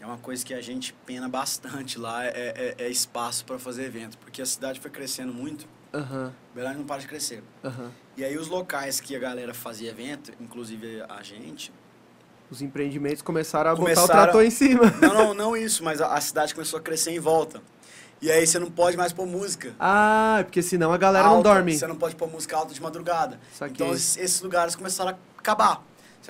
É uma coisa que a gente pena bastante lá, é, é- é espaço para fazer evento. Porque a cidade foi crescendo muito, Aham, Uberlândia não para de crescer. aham. E aí os locais que a galera fazia evento, inclusive a gente, Os empreendimentos começaram a botar o Começaram- trator em cima. [laughs] Não, não, não isso, mas a, a cidade começou a crescer em volta. E aí você não pode mais pôr música. Ah, é porque senão a galera não alta, dorme. Você não pode pôr música alta de madrugada. Então esses, esses lugares começaram a acabar.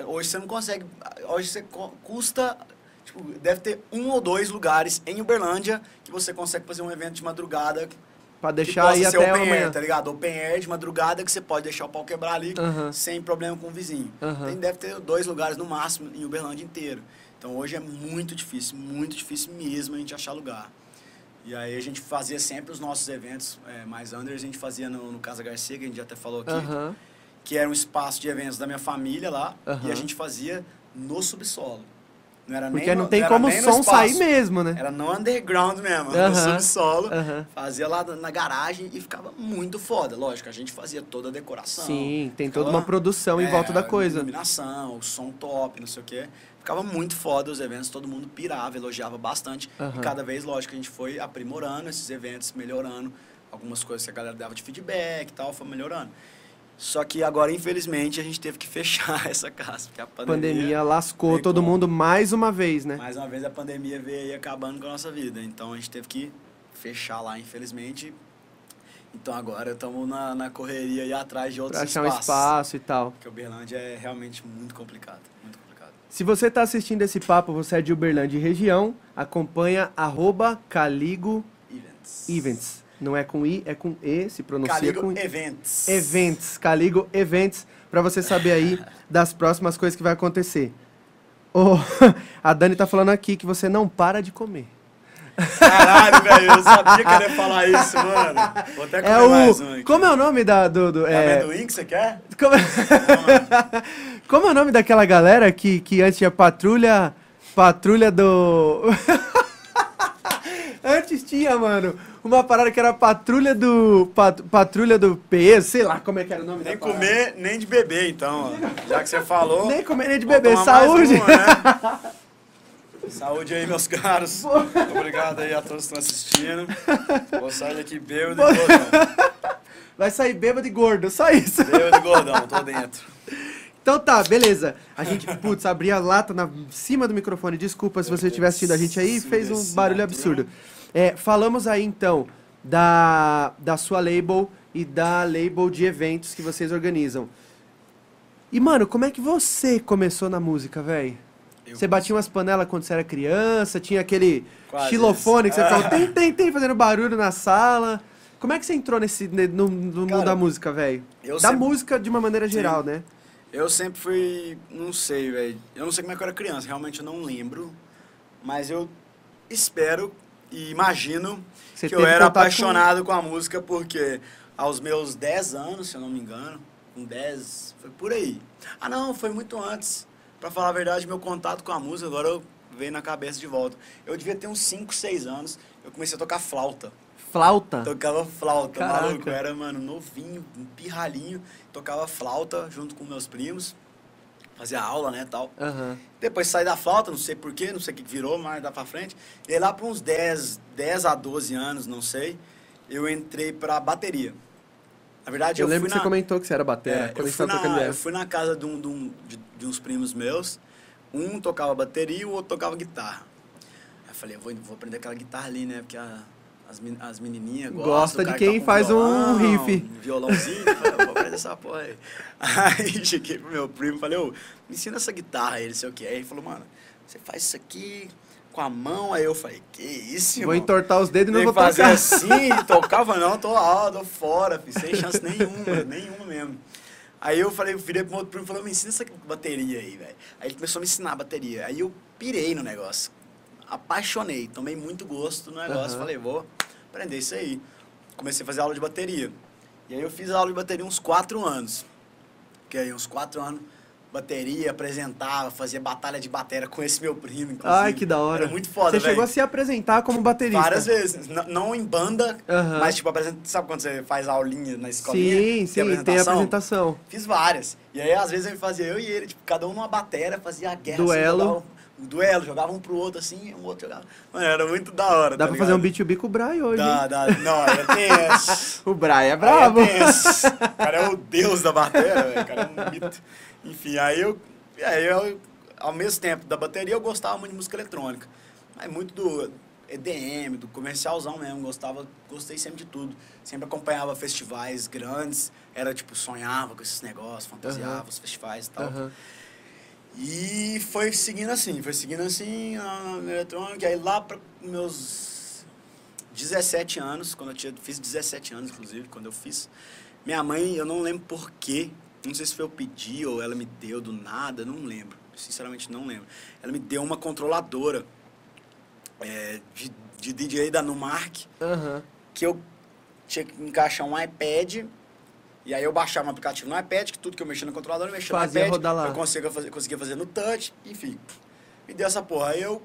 Hoje você não consegue. Hoje você custa. Tipo, deve ter um ou dois lugares em Uberlândia que você consegue fazer um evento de madrugada. Pra deixar aí ser até open amanhã. air, tá ligado? Open air de madrugada que você pode deixar o pau quebrar ali sem problema com o vizinho. Tem, deve ter dois lugares no máximo em Uberlândia inteiro. Então hoje é muito difícil, muito difícil mesmo a gente achar lugar. E aí a gente fazia sempre os nossos eventos é, mais under, a gente fazia no, no Casa Garcia, que a gente até falou aqui, que era um espaço de eventos da minha família lá, e a gente fazia no subsolo. Não era Porque nem não no- tem era como o som espaço. sair mesmo, né? Era no underground mesmo, Aham. no subsolo. Aham. Fazia lá na garagem e ficava muito foda. Lógico, a gente fazia toda a decoração. Sim, tem ficava- toda uma produção em é, volta da coisa. Iluminação, o som top, não sei o quê. Ficava muito foda os eventos, todo mundo pirava, elogiava bastante. Aham. E cada vez, lógico, a gente foi aprimorando esses eventos, melhorando algumas coisas que a galera dava de feedback e tal, foi melhorando. Só que agora, infelizmente, a gente teve que [laughs] fechar essa casa, porque a pandemia... pandemia lascou todo como? mundo mais uma vez, né? Mais uma vez a pandemia veio aí acabando com a nossa vida. Então a gente teve que fechar lá, infelizmente. Então agora estamos na, na correria atrás de outros Pra achar um espaços. espaço e tal. Porque Uberlândia é realmente muito complicado. Muito complicado. Se você está assistindo esse papo, você é de Uberlândia e região, acompanha arroba Caligo Events. Events. Não é com I, é com E, se pronuncia Caligo com Events. Events. Caligo Events, para você saber aí das próximas coisas que vai acontecer. Oh, [laughs] a Dani tá falando aqui que você não para de comer. Caralho, velho, eu sabia que ele ia falar [laughs] isso, mano. Vou até comer É mais um o. aqui. Como é o nome da. Do, do- É é, amendoim que você quer? como, [laughs] como é o nome daquela galera que, que antes tinha patrulha. Patrulha do. antes tinha, mano, uma parada que era patrulha do. pat- patrulha do peso, sei lá como é que era o nome Nem parada. comer, nem de beber, então. ó. Já que você falou. Nem comer, nem de beber. Saúde! uma, né? [laughs] Saúde aí, meus caros. Obrigado aí a todos que estão assistindo. Vou sair daqui bêbado e gordão. [laughs] Vai sair bêbado e gordo, só isso. Bêbado e gordão, tô dentro. Então tá, beleza. A gente, putz, abri a lata na cima do microfone. Desculpa se você estiver assistindo a gente aí, fez um barulho sim, absurdo. É, falamos aí então da, da sua label e da label de eventos que vocês organizam. E, mano, como é que você começou na música, velho? Você batia umas panelas quando você era criança, tinha aquele Quase xilofone que isso. você ficava tem, tem, tem, fazendo barulho na sala. Como é que você entrou nesse, ne- no, no mundo Cara, da música, velho? Da sempre- música de uma maneira geral, né? Eu sempre fui, não sei, velho. Eu não sei como é que eu era criança, realmente eu não lembro. Mas eu espero e imagino Você que eu era contato com- apaixonado com... a música porque aos meus 10 anos, se eu não me engano, com 10, foi por aí. Ah, não, foi muito antes. Pra falar a verdade, meu contato com a música agora eu veio na cabeça de volta. Eu devia ter uns 5, 6 anos, eu comecei a tocar flauta. Flauta. Tocava flauta, Caraca. maluco. Eu era, mano, novinho, um pirralhinho. Tocava flauta junto com meus primos. Fazia aula, né, tal. Aham. Depois saí da flauta, não sei porquê, não sei o que virou, mas dá pra frente. E lá por uns 10, 10 a 12 anos, não sei, eu entrei pra bateria. Na verdade, Eu, eu, lembro fui que na... você comentou que você era batera, É, eu, fui na, ideia. eu fui na casa de, um, de, um- de- de uns primos meus. Um tocava bateria e o outro tocava guitarra. Aí eu falei, eu vou, vou aprender aquela guitarra ali, né? Porque a- as, as menininhas Gosta gostam. o de quem toca faz um violão, riff. Um violãozinho. vou aprender essa porra aí. [laughs] Aí cheguei pro meu primo e falei, ô, me ensina essa guitarra aí, não sei o que. Aí ele falou, mano, você faz isso aqui com a mão. Aí eu falei, que isso, Vou irmão? entortar os dedos e não vou fazer tocar. [laughs] assim, tocava não, tô lá, tô fora, filho, sem chance nenhuma, [laughs] nenhuma mesmo. Aí eu falei, eu virei pro meu outro primo e falei, me ensina essa bateria aí, velho. Aí ele começou a me ensinar a bateria. Aí eu pirei no negócio. Apaixonei, tomei muito gosto no negócio. Aham. Falei, vou aprender isso aí. Comecei a fazer aula de bateria. E aí eu fiz aula de bateria uns quatro anos. Que aí uns quatro anos, bateria, apresentava, fazia batalha de bateria com esse meu primo, inclusive. Ai, que da hora. Era muito foda, Você velho. chegou a se apresentar como baterista. Várias vezes. N- não em banda, Aham. mas tipo, apresenta... sabe quando você faz aulinha na escolinha? Sim, sim, tem apresentação. Fiz várias. E aí, às vezes, eu fazia eu e ele, tipo, cada um numa bateria, fazia a guerra. Duelo. Assim, um, um duelo, jogava um pro outro assim, um outro jogava. Mano, era muito da hora. Dá tá pra fazer um ligado? beat to beat com o Brian hoje. Dá, hein? dá. Não, é tenso. [laughs] O Brian é brabo. é tenso. O cara é o deus da bateria, velho. O cara é um mito. Enfim, aí eu, aí eu, ao mesmo tempo da bateria, eu gostava muito de música eletrônica. Mas muito do EDM, do comercialzão mesmo. Gostava, gostei sempre de tudo. Sempre acompanhava festivais grandes. Era tipo, sonhava com esses negócios, fantasiava Aham. os festivais e tal. Aham. E foi seguindo assim, foi seguindo assim a a eletrônica. E aí lá para meus 17 anos, quando eu tinha, fiz 17 anos, inclusive, quando eu fiz, minha mãe, eu não lembro porquê, não sei se foi eu pedi ou ela me deu do nada, não lembro. Sinceramente não lembro. Ela me deu uma controladora é, de, de DJ da Numark, Aham. que eu tinha que encaixar um iPad. E aí eu baixava um aplicativo no iPad, que tudo que eu mexia no controlador, eu mexia Fazia no iPad. rodar lá. Eu conseguia fazer, conseguia fazer no touch, enfim. Me deu essa porra. Aí eu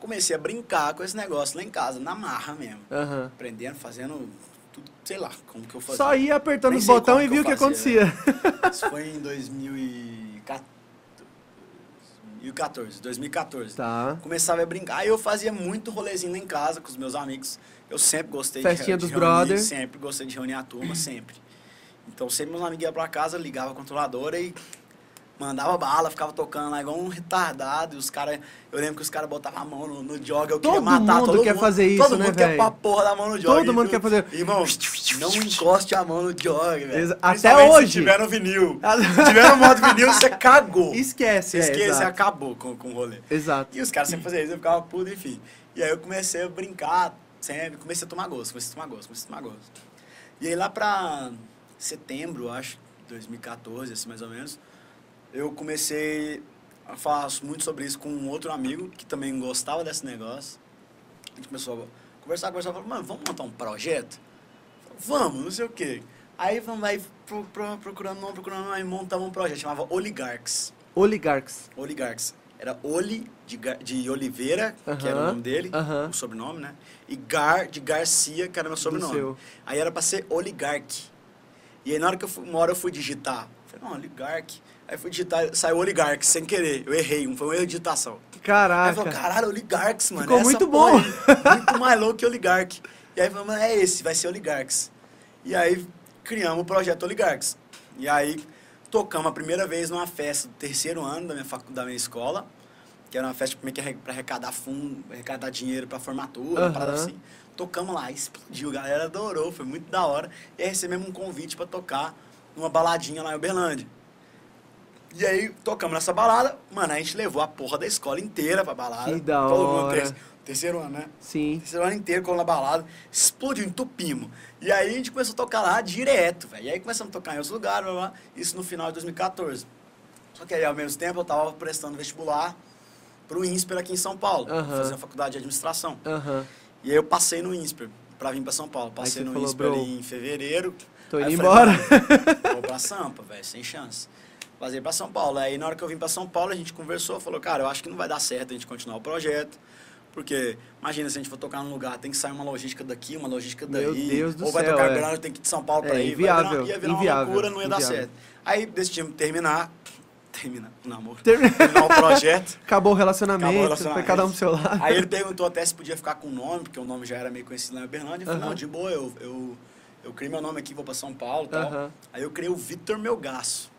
comecei a brincar com esse negócio lá em casa, na marra mesmo. Aham. Aprendendo, fazendo tudo, sei lá, como que eu fazia. Só ia apertando os botões e viu o que acontecia. [laughs] Isso foi em 2014. 2014, 2014. Tá. Começava a brincar. Aí eu fazia muito rolezinho lá em casa com os meus amigos. Eu sempre gostei Festinha de, dos de reunir, brother. Sempre gostei de reunir a turma, [clears throat] sempre. Então sempre meus amigos iam pra casa, ligava a controladora e mandava bala, ficava tocando lá igual um retardado. E os caras. Eu lembro que os caras botavam a mão no, no jog, eu queria Todo matar mundo todo quer mundo. fazer isso, Todo né, mundo quer velho? pôr a porra da mão no jog. Todo mundo viu? quer fazer- Irmão, não encoste a mão no jog, velho. Até hoje. Se tiver no vinil. [laughs] Se tiver no modo vinil, você cagou. Esquece, é, esquece, exato. acabou com, com o rolê. Exato. E os caras sempre faziam isso, eu ficava puto, enfim. E aí eu comecei a brincar sempre, comecei a tomar gosto, comecei a tomar gosto, comecei a tomar gosto. E aí lá pra setembro, acho, 2014, assim mais ou menos, eu comecei a falar muito sobre isso com um outro amigo que também gostava desse negócio. A gente começou a conversar, conversar, falou, mano, vamos montar um projeto? Vamos, não sei o quê. Aí vamos aí pro, pro, procurando nome, procurando nome, montamos um projeto, chamava Oligarchs. Oligarcas. Oligarcas. Era Oli de, de Oliveira, que era o nome dele, aham. o sobrenome, né? E Gar de Garcia, que era meu sobrenome. Aí era pra ser oligarque. E aí na hora que eu fui, uma hora eu fui digitar, falei, não, oligarque. Aí fui digitar, saiu oligarque, sem querer. Eu errei, um, foi um erro de digitação. Aí Caraca. falou, caralho, oligarques, mano. Ficou essa muito bom. aí, [laughs] muito mais louco que oligarque. E aí falou, mano, é esse, vai ser oligarques. E aí criamos o projeto Oligarques. E aí tocamos a primeira vez numa festa do terceiro ano da minha, facu- da minha escola, que era uma festa pra arrecadar fundo, arrecadar dinheiro pra formatura, uma parada assim. Tocamos lá, explodiu, a galera adorou, foi muito da hora. E aí recebemos um convite pra tocar numa baladinha lá em Uberlândia. E aí, tocamos nessa balada, mano, a gente levou a porra da escola inteira pra balada. Que da Todo mundo, hora. ter- terceiro ano, né? Sim. Terceiro ano inteiro, colando na balada, explodiu, entupimos. E aí a gente começou a tocar lá direto, velho. E aí começamos a tocar em outros lugares, blá, blá, isso no final de 2014. Só que aí, ao mesmo tempo, eu tava prestando vestibular pro INSPER aqui em São Paulo, Aham. fazer a faculdade de administração. Aham. E aí eu passei no INSPER pra vir pra São Paulo. Passei no falou, INSPER "Bro, ali em fevereiro. tô indo falei, embora." "Mano, Vou pra [laughs] Sampa, velho, sem chance. Vazei pra São Paulo. Aí na hora que eu vim pra São Paulo, a gente conversou, falou, cara, eu acho que não vai dar certo a gente continuar o projeto. Porque, imagina, se a gente for tocar num lugar, tem que sair uma logística daqui, uma logística daí. Meu Deus do ou vai céu, tocar é. Uberlândia, tem que ir de São Paulo pra É ir. inviável, vai virar, ia virar inviável, uma loucura, não ia dar inviável. certo. Aí decidimos terminar. Terminar o namoro. Termi- Terminar o projeto. [laughs] Acabou o relacionamento, Acabou o foi relacionamento. cada um pro seu lado. Aí ele perguntou até se podia ficar com o nome, porque o nome já era meio conhecido lá em Uberlândia. Eu falei, Aham. não, de boa, eu, eu, eu criei meu nome aqui, vou pra São Paulo e tal. Aí eu criei o Vitor Melgaço,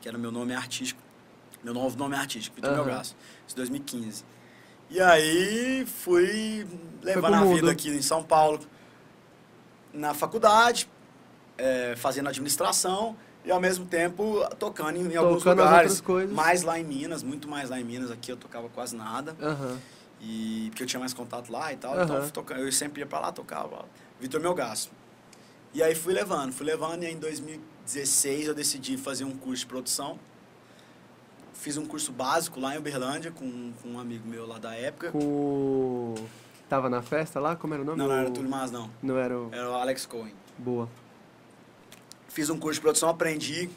que era meu nome artístico. Meu novo nome artístico, Vitor Aham. Melgaço. Isso em 2015. E aí fui levando a vida aqui em São Paulo, na faculdade, eh, fazendo administração e ao mesmo tempo tocando em, em alguns Tocando as lugares. Mais lá em Minas, muito mais lá em Minas. Aqui eu tocava quase nada. Aham. E porque eu tinha mais contato lá e tal, Aham. então tocando, eu sempre ia pra lá, tocava. Vitor Melgaço. E aí fui levando, fui levando e aí em 2016 eu decidi fazer um curso de produção. Fiz um curso básico lá em Uberlândia com, com um amigo meu lá da época. Com o... Tava na festa lá? Como era o nome? Não, não era O- Túlio Mas não. Não era o... Era o Alex Cohen. Boa. Fiz um curso de produção, aprendi,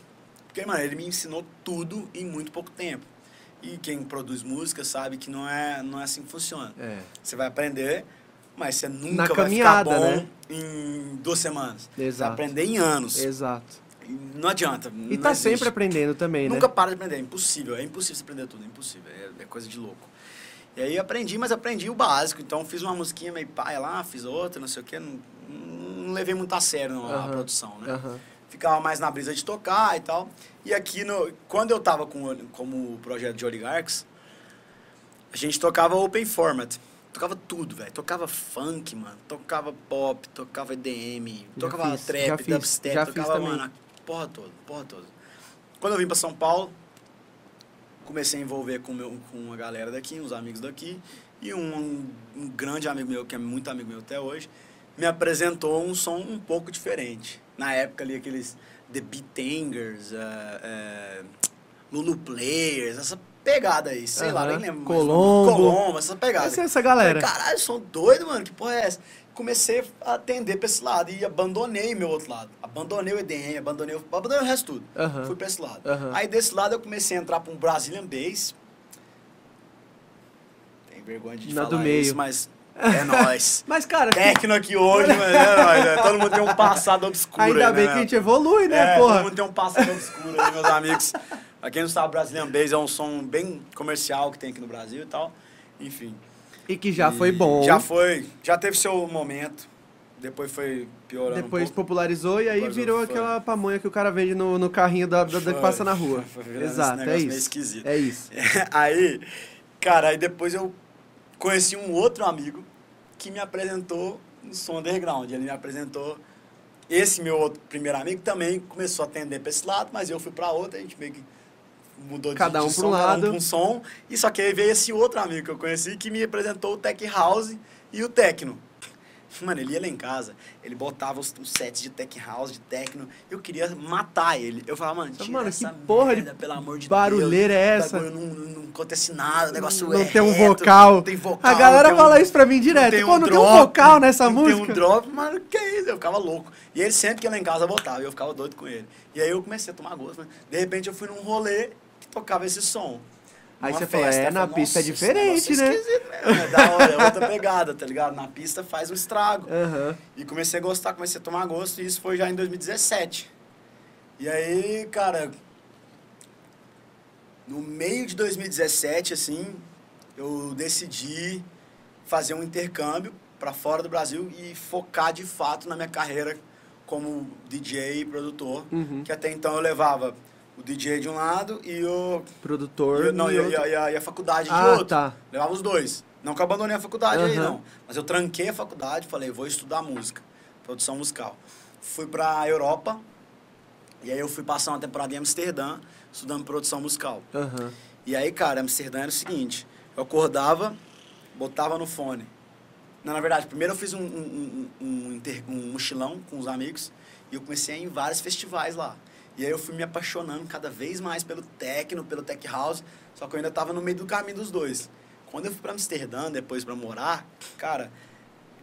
Porque, mano, ele me ensinou tudo em muito pouco tempo. E quem produz música sabe que não é, não é assim que funciona. É. Você vai aprender, mas você nunca vai ficar bom né? em duas semanas. Exato. vai aprender em anos. Exato. Não adianta. E tá sempre aprendendo também, Nunca né? para de aprender, é impossível. É impossível você aprender tudo, é impossível. É, é coisa de louco. E aí aprendi, mas aprendi o básico. Então fiz uma musiquinha meio pai lá, fiz outra, não sei o quê. Não, não levei muito a sério não, a Aham. produção, né? Aham. Ficava mais na brisa de tocar e tal. E aqui, no, quando eu tava com, como projeto de Oligarchs, a gente tocava open format. Tocava tudo, velho. Tocava funk, mano. Tocava pop, tocava EDM, Já tocava fiz, trap, fiz, dubstep, tocava, mano, a porra toda, porra toda. Quando eu vim pra São Paulo, comecei a envolver com, meu, com uma galera daqui, uns amigos daqui, e um, um grande amigo meu, que é muito amigo meu até hoje, me apresentou um som um pouco diferente. Na época ali, aqueles The Beatangers, uh, uh, Lulu Players, essa pegada aí, sei lá, Aham. nem lembro. Colombo. Colombo, essa pegada. Essa essa galera. Falei, Caralho, sou doido, mano, que porra é essa? Comecei a atender pra esse lado e abandonei meu outro lado. Abandonei o EDM, abandonei, o- abandonei o resto tudo. Aham. Fui pra esse lado. Aham. Aí desse lado eu comecei a entrar pra um Brazilian Bass. Tem vergonha de Na falar do meio. isso, mas é nóis. [laughs] Mas, cara, Tecno aqui hoje, mas é nóis. né? Todo mundo tem um passado obscuro ainda aí, bem né? que a gente evolui, né, é, porra? todo mundo tem um passado obscuro aí, meus amigos. Pra quem não sabe, Brazilian Bass é um som bem comercial que tem aqui no Brasil e tal. Enfim. E que já E foi bom. Já foi, já teve seu momento. Depois foi piorando Depois um popularizou e aí Depois virou foi. aquela pamonha que o cara vende no, no carrinho da, da, da que Foi, passa na rua. foi esse Exato, é isso. esquisito. É isso. [laughs] aí, cara, aí depois eu conheci um outro amigo que me apresentou no som underground. Ele me apresentou. Esse meu outro primeiro amigo também começou a atender pra esse lado, mas eu fui pra outra, a gente meio que mudou de, Cada um de pra som, um cada lado. um pra um som. E só que aí veio esse outro amigo que eu conheci que me apresentou o Tech House e o Tecno. Mano, ele ia lá em casa, ele botava os, os sets de tech house, de techno, eu queria matar ele. Eu falava, mano, tira Mano, que essa porra de merda, pelo amor de barulheira Deus. é essa? Não, não acontece nada, o negócio Não é tem um reto, vocal. Não tem vocal. A galera não tem um- fala isso pra mim direto. não tem Pô, um não tem um drop, vocal nessa não música? tem um drop, mano, que isso? Eu ficava louco. E ele sempre que ia lá em casa botava, e eu ficava doido com ele. E aí eu comecei a tomar gosto. né? De repente eu fui num rolê que tocava esse som. Aí você festa. é, Eu na pista é "Nossa, esse diferente, é né?" mesmo, É da hora, é outra pegada, tá ligado? Na pista faz um estrago. Aham. E comecei a gostar, comecei a tomar gosto, e isso foi já em 2017. E aí, cara, no meio de 2017, assim, eu decidi fazer um intercâmbio para fora do Brasil e focar de fato na minha carreira como DJ e produtor, Uhum. que até então eu levava o DJ de um lado e o Produtor. e não, e a- outro- e a, e a- faculdade de Ah, outro. tá. Levava os dois. Não que eu abandonei a faculdade aí, Aham. não. Mas eu tranquei a faculdade, falei, vou estudar música, produção musical. Fui pra Europa, e aí eu fui passar uma temporada em Amsterdã, estudando produção musical. Aham. E aí, cara, Amsterdã era o seguinte, eu acordava, botava no fone. Não, na verdade, primeiro eu fiz um, um, um, um inter- um mochilão com os amigos, e eu comecei a ir em vários festivais lá. E aí eu fui me apaixonando cada vez mais pelo techno, pelo tech house, só que eu ainda tava no meio do caminho dos dois. Quando eu fui para Amsterdã, depois para morar, cara,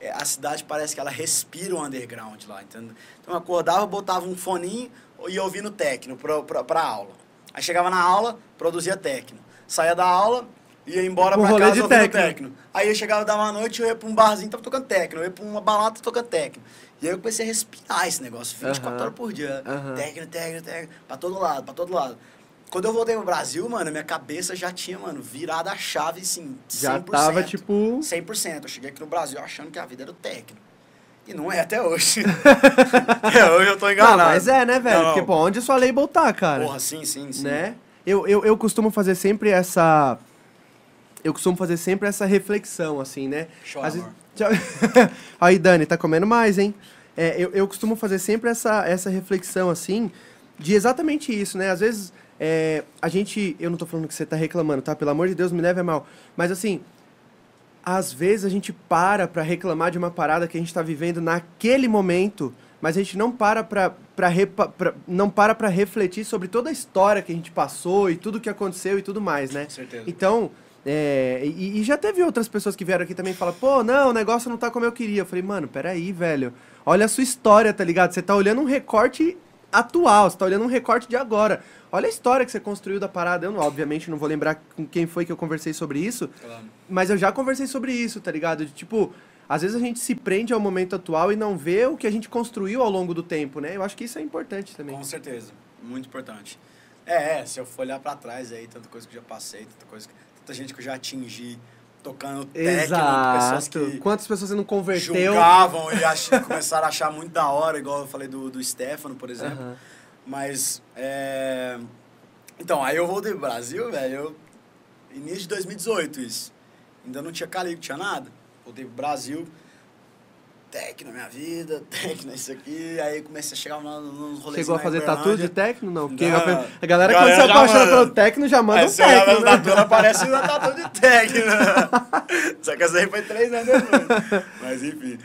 é, a cidade parece que ela respira o underground lá, entendeu? Então eu acordava, botava um foninho e ia ouvindo techno pra, pra, pra aula. Aí chegava na aula, produzia techno. Saía da aula, ia embora Um pra casa de ouvindo techno. techno. Aí eu chegava, dava uma noite, eu ia pra um barzinho, tava tocando techno. Eu ia pra uma balada, tocando techno. Eu comecei a respirar esse negócio, 24 Aham. horas por dia. Techno, techno, techno, pra todo lado, pra todo lado. Quando eu voltei pro Brasil, mano, minha cabeça já tinha, mano, virado a chave, assim, 100%. Já tava, tipo... 100%. Eu cheguei aqui no Brasil achando que a vida era o técnico. E não é até hoje. [laughs] até hoje eu tô Não, enganado. mas é, né, velho? Não, Porque, pô, onde sua label tá, cara? Porra, sim, sim, sim. né? Eu, eu, eu costumo fazer sempre essa. Eu costumo fazer sempre essa reflexão, assim, né? Chora, Às [laughs] Aí, Dani, tá comendo mais, hein? É, eu, eu costumo fazer sempre essa, essa reflexão, assim, de exatamente isso, né? Às vezes, é, a gente. Eu não tô falando que você tá reclamando, tá? Pelo amor de Deus, me leve a mal. Mas, assim, às vezes a gente para pra reclamar de uma parada que a gente tá vivendo naquele momento, mas a gente não para pra- não para pra refletir sobre toda a história que a gente passou e tudo que aconteceu e tudo mais, né? Com certeza. Então, é, e, e já teve outras pessoas que vieram aqui também e falaram, pô, não, o negócio não tá como eu queria. Eu falei, mano, peraí, velho. Olha a sua história, tá ligado? Você tá olhando um recorte atual, você tá olhando um recorte de agora. Olha a história que você construiu da parada. Eu, não, obviamente, não vou lembrar com quem foi que eu conversei sobre isso, Claro. mas eu já conversei sobre isso, tá ligado? De tipo, às vezes a gente se prende ao momento atual e não vê o que a gente construiu ao longo do tempo, né? Eu acho que isso é importante também. Com certeza, muito importante. É, é, se eu for olhar pra trás aí, tanta coisa que já passei, tanta coisa, que- tanta gente que eu já atingi tocando técnico, pessoas Exato. que Quantas pessoas você não converteu? julgavam e ach- [laughs] começaram a achar muito da hora, igual eu falei do, do Stefano, por exemplo. Aham. Mas, é... Então, aí eu voltei pro Brasil, velho, eu... início de 2018 isso. Ainda não tinha calico, tinha nada. Voltei pro Brasil, tech na minha vida, [laughs] tech isso aqui. Aí comecei a chegar no- nos rolês Chegou a fazer tatu de tecno? Não, porque Não. a, galera, quando se apaixona pelo tecno, já manda Aí um você olha tecno, no né? tatu, ela parece uma tatu de tech, [laughs] né? Só que essa aí foi três anos depois. Mas enfim.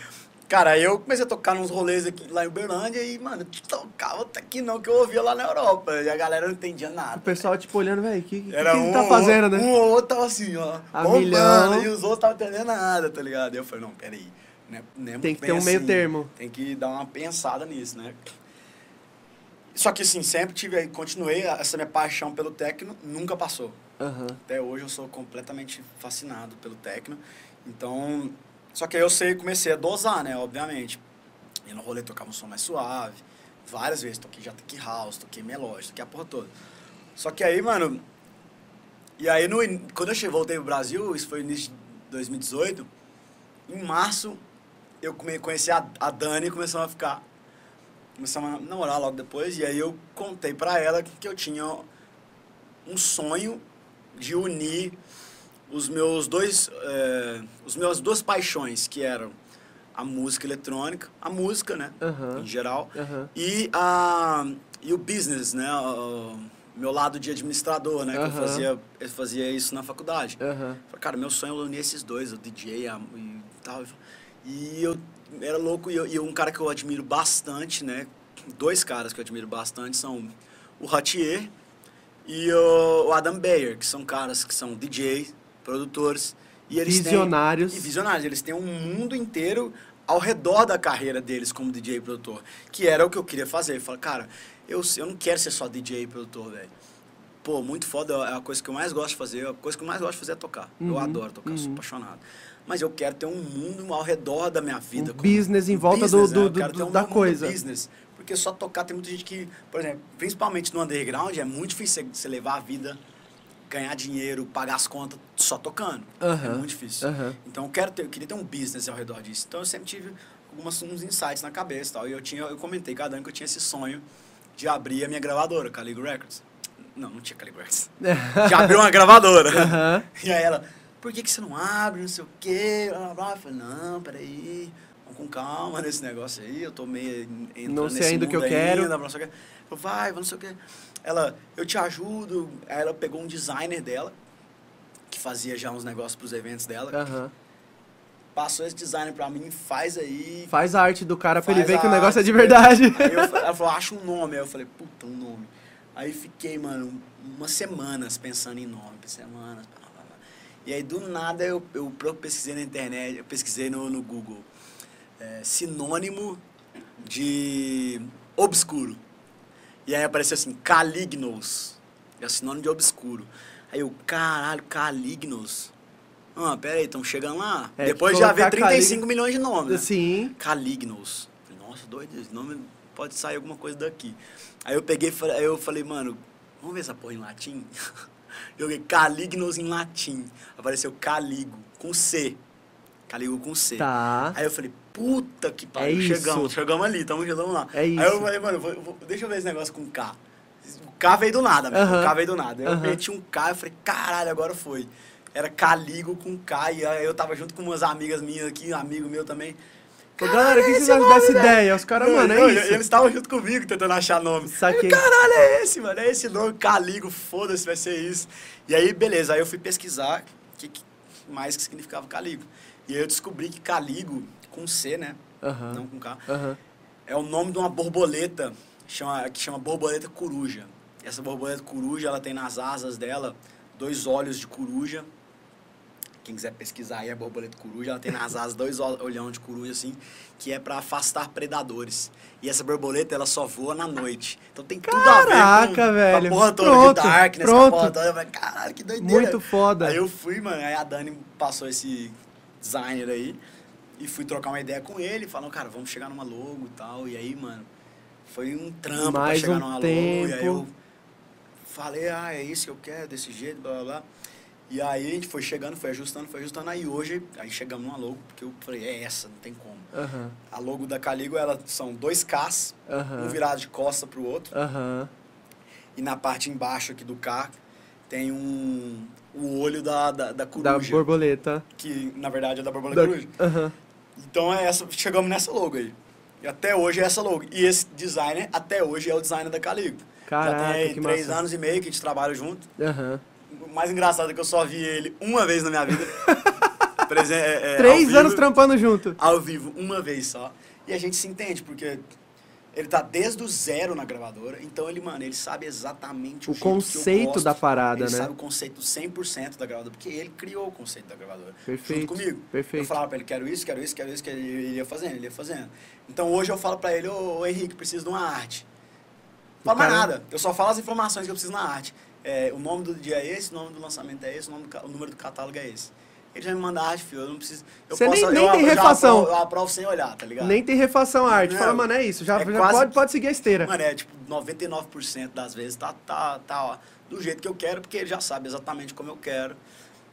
Cara, aí eu comecei a tocar nos rolês aqui lá em Uberlândia e, mano, tocava aqui não, que eu ouvia lá na Europa. E a galera não entendia nada. O pessoal, tipo, olhando, velho, o que, que, Era que um, tá fazendo, né? Um ou outro tava assim, ó. A bombando, milhão. E os outros estavam entendendo nada, tá ligado? E eu falei, não, peraí. Né, né, Tem que ter um meio assim, termo. Tem que dar uma pensada nisso, né? Só que assim, sempre tive, continuei essa minha paixão pelo techno, nunca passou. Aham. Até hoje eu sou completamente fascinado pelo techno. Então, só que aí eu sei, comecei a dosar, né, obviamente. E no rolê tocava um som mais suave. Várias vezes toquei já tech house, toquei melódico, toquei a porra toda. Só que aí, mano, e aí no, quando eu cheguei, voltei pro Brasil, isso foi no início de 2018, em março eu conheci a, a Dani e começamos a ficar começamos a namorar logo depois e aí eu contei pra ela que eu tinha um sonho de unir os meus dois eh, os meus duas paixões que eram a música eletrônica a música né Aham. em geral Aham. e a e o business né o meu lado de administrador né que eu fazia eu fazia isso na faculdade Aham. Falei, cara, meu sonho é unir esses dois, o DJ a- e tal. E eu era louco, e, eu- e um cara que eu admiro bastante, né? Dois caras que eu admiro bastante são o Ratier e o, o Adam Bayer, que são caras que são DJ, produtores. E eles Visionários. Têm, e visionários. Eles têm um mundo inteiro ao redor da carreira deles como DJ e produtor. Que era o que eu queria fazer. Eu falei, cara, eu, eu não quero ser só DJ e produtor, velho. Pô, muito foda, é a coisa que eu mais gosto de fazer. A coisa que eu mais gosto de fazer é tocar. Eu Uhum, adoro tocar, eu sou uhum. apaixonado. Mas eu quero ter um mundo ao redor da minha vida. Um business em volta do- business, do- né? Do- quero do- um da coisa. business. Porque só tocar tem muita gente que, por exemplo, principalmente no underground, é muito difícil você- levar a vida, ganhar dinheiro, pagar as contas só tocando. É muito difícil. Então eu quero ter, eu queria ter um business ao redor disso. Então eu sempre tive algumas uns insights na cabeça, e tal. E eu tinha, eu comentei cada ano que eu tinha esse sonho de abrir a minha gravadora, Caligo Records. Não, não tinha Caligo Records. [laughs] de abrir uma gravadora. E aí ela, por que, que você não abre, não sei o quê, blá, blá, blá. Eu falei, não, peraí, vamos com calma [laughs] nesse negócio aí, eu tô meio en- entrando Não sei nesse ainda o que eu mundo quero. ainda, não sei o quê. Eu falei, vai, não sei o quê. Ela, eu te ajudo. Aí ela pegou um designer dela, que fazia já uns negócios pros eventos dela, Aham. passou esse designer pra mim, faz aí. Faz a arte do cara pra ele ver que o negócio é de verdade. Aí eu, [laughs] ela falou, acha um nome. Aí eu falei, puta, um nome. Aí fiquei, mano, umas semanas pensando em nome, semanas. E aí, do nada, eu, eu pesquisei na internet, eu pesquisei no, no Google. é, sinônimo de obscuro. E aí apareceu assim, calignos. É sinônimo de obscuro. Aí eu, caralho, calignos. Ah, pera aí, estamos chegando lá. É, Depois que já vê colocar 35 calig- milhões de nomes. Né? Sim. Calignos. Nossa, doido, esse nome pode sair alguma coisa daqui. Aí eu peguei, aí eu falei, mano, vamos ver essa porra em latim? [laughs] Joguei Calignos em latim. Apareceu Caligo, com C. Caligo com C. Tá. Aí eu falei, puta que pariu, É isso. chegamos, chegamos ali, tamo chegando lá. É Aí isso. eu falei, mano, vou- vou- deixa eu ver esse negócio com K. O K veio do nada. Aham. O K veio do nada. Eu Aham. meti um K, eu falei, caralho, agora foi. Era Caligo com K, e aí eu tava junto com umas amigas minhas aqui, um amigo meu também. Galera, o que esse vocês acham dessa ideia? Os caras, mano, é isso. Eles estavam junto comigo tentando achar nome. Saquei. Caralho, é esse, mano. É esse nome, Caligo, foda-se, vai ser isso. E aí, beleza, aí eu fui pesquisar o que, que mais que significava Caligo. E aí eu descobri que Caligo, com C, né? Não com K, é o nome de uma borboleta chama, que chama borboleta coruja. Essa borboleta coruja, ela tem nas asas dela dois olhos de coruja quem quiser pesquisar aí, a borboleta coruja, ela tem nas asas dois ol- olhão de coruja, assim, que é para afastar predadores. E essa borboleta, ela só voa na noite. Então tem tudo a ver Caraca, com, velho. com a porra toda Pronto, de Darkness, pronto. com a porra toda. Eu falei, caralho, que doideira. Muito foda. Aí eu fui, mano, aí a Dani passou esse designer aí e fui trocar uma ideia com ele, falando, cara, vamos chegar numa logo e tal. E aí, mano, foi um trampo Mais pra chegar um numa logo. E aí tempo. eu falei, ah, é isso que eu quero, desse jeito, blá blá blá. E aí a gente foi chegando, foi ajustando, foi ajustando. Aí hoje, aí chegamos numa logo, porque eu falei, é essa, não tem como. A logo da Caligo, ela são dois Ks, um virado de costa pro outro. E na parte embaixo aqui do K tem um o olho da, da, da Da coruja. borboleta. Que na verdade é da borboleta Da- coruja. Então é essa, chegamos nessa logo aí. E até hoje é essa logo. E esse designer, até hoje, é o designer da Caligo. Caraca, Já tem aí três massa. anos e meio que a gente trabalha junto. Aham. O mais engraçado é que eu só vi ele uma vez na minha vida. [laughs] Presen- é, é, Três vivo. anos trampando junto. ao vivo uma vez só. E a gente se entende, porque ele tá desde o zero na gravadora. Então ele, mano, ele sabe exatamente o, O jeito que eu conceito gosto. da parada, ele né? sabe o conceito 100% da gravadora, porque ele criou o conceito da gravadora. Perfeito, Junto comigo. perfeito. Eu falava pra ele, quero isso, quero isso, quero isso, que ele ia fazendo, ele ia fazendo. Então hoje eu falo pra ele, ô, ô, Henrique, preciso de uma arte. Não falo mais nada, eu só falo as informações que eu preciso na arte. É, o nome do dia é esse, o nome do lançamento é esse, o, do o número do catálogo é esse. Ele já me manda a arte, filho, eu não preciso... Eu Você nem- eu- nem tem eu refação. aprovo- Eu aprovo sem olhar, tá ligado? Nem tem refação à arte. Não. Fala, mano, é isso. Já, É já quase- pode, pode seguir a esteira. Mano, é tipo, 99% das vezes tá, tá, tá ó, do jeito que eu quero, porque ele já sabe exatamente como eu quero.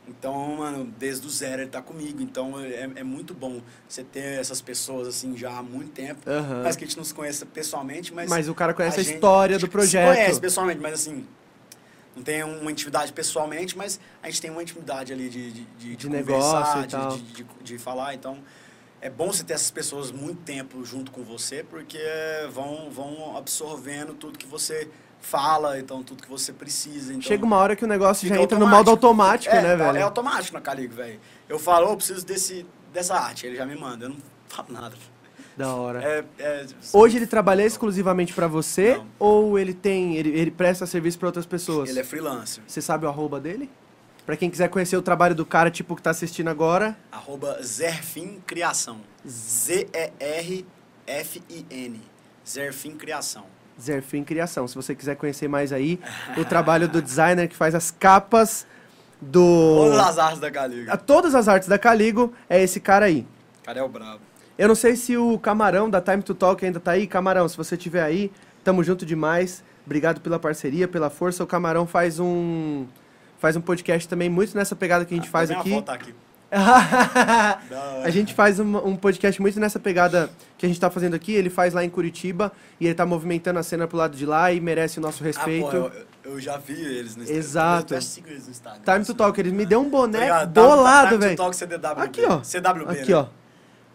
Então, mano, desde o zero ele tá comigo. Então é, é muito bom você ter essas pessoas assim já há muito tempo. Aham. Mas que a gente não se conheça pessoalmente, mas. Mas o cara conhece a gente história do projeto. [laughs] Se conhece pessoalmente, mas assim. Não tem uma intimidade pessoalmente, mas a gente tem uma intimidade ali de, de, de, De conversar, negócio de, de, de, de falar. Então, é bom você ter essas pessoas muito tempo junto com você, porque vão, vão absorvendo tudo que você fala, então tudo que você precisa. Então, Chega uma hora que o negócio já entra no modo automático, é, né, velho? É automático na Caligo, velho. Eu falo, eu preciso desse, dessa arte, ele já me manda, eu não falo nada. Da hora. É, é, Hoje ele trabalha exclusivamente pra você Não. ou ele tem ele, ele presta serviço pra outras pessoas? Ele é freelancer. Você sabe o arroba dele? Pra quem quiser conhecer o trabalho do cara, tipo, que tá assistindo agora. Arroba Zerfin Criação. Z-E-R-F-I-N. Zerfin Criação. Zerfim Criação. Se você quiser conhecer mais aí, o trabalho do designer que faz as capas do. Todas as artes da Caligo. A todas as artes da Caligo é esse cara aí. Cara é o brabo. Eu não sei se o Camarão da Time to Talk ainda tá aí. Camarão, se você estiver aí, tamo junto demais. Obrigado pela parceria, pela força. O Camarão faz um faz um podcast também muito nessa pegada que a gente faz Minha aqui. tá aqui. [laughs] A gente faz um, um podcast muito nessa pegada que a gente tá fazendo aqui. Ele faz lá em Curitiba e ele tá movimentando a cena pro lado de lá e merece o nosso respeito. Ah, pô, eu, eu já vi eles no Instagram. Exato. Eu sigo eles no Instagram. Time to Talk, eles me deu um Tá boné ligado? bolado, Time to velho. Talk CDWB. Aqui, ó. CWB, Aqui, né? ó.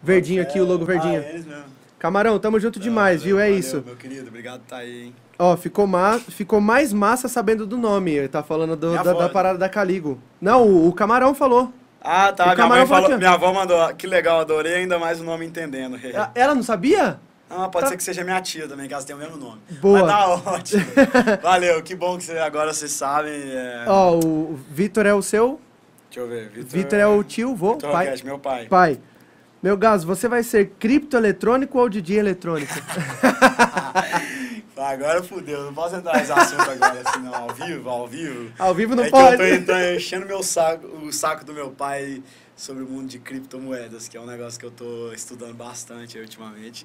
Verdinho aqui, o logo verdinho. Ah, eles mesmo. Camarão, tamo junto demais, Valeu, viu? É valeu, isso. Meu querido, obrigado por tá aí, hein? Ó, ficou, ma ficou mais massa sabendo do nome. Ele tá falando do- da, da parada da Caligo. Não, o, o Camarão falou. Ah, tá. O Minha, camarão falou falou, minha avó mandou. Que legal, adorei ainda mais o nome entendendo. Ela- Ela não sabia? Ah, pode Tá. ser que seja minha tia também, que elas têm o mesmo nome. Boa. Mas tá ótimo. [laughs] Valeu, que bom que você, agora vocês sabem. É... Ó, o Vitor é o seu. Deixa eu ver. Vitor, Vitor é o tio, vô, Vitor pai. Roquete, meu pai. Pai. Meu Gaso, você vai ser criptoeletrônico ou DJ eletrônico? [laughs] Agora fudeu, não posso entrar nesse assunto agora, assim, não. Ao vivo, ao vivo. Ao vivo não é pode. que eu tô, tô enchendo meu saco, o saco do meu pai sobre o mundo de criptomoedas, que é um negócio que eu tô estudando bastante ultimamente.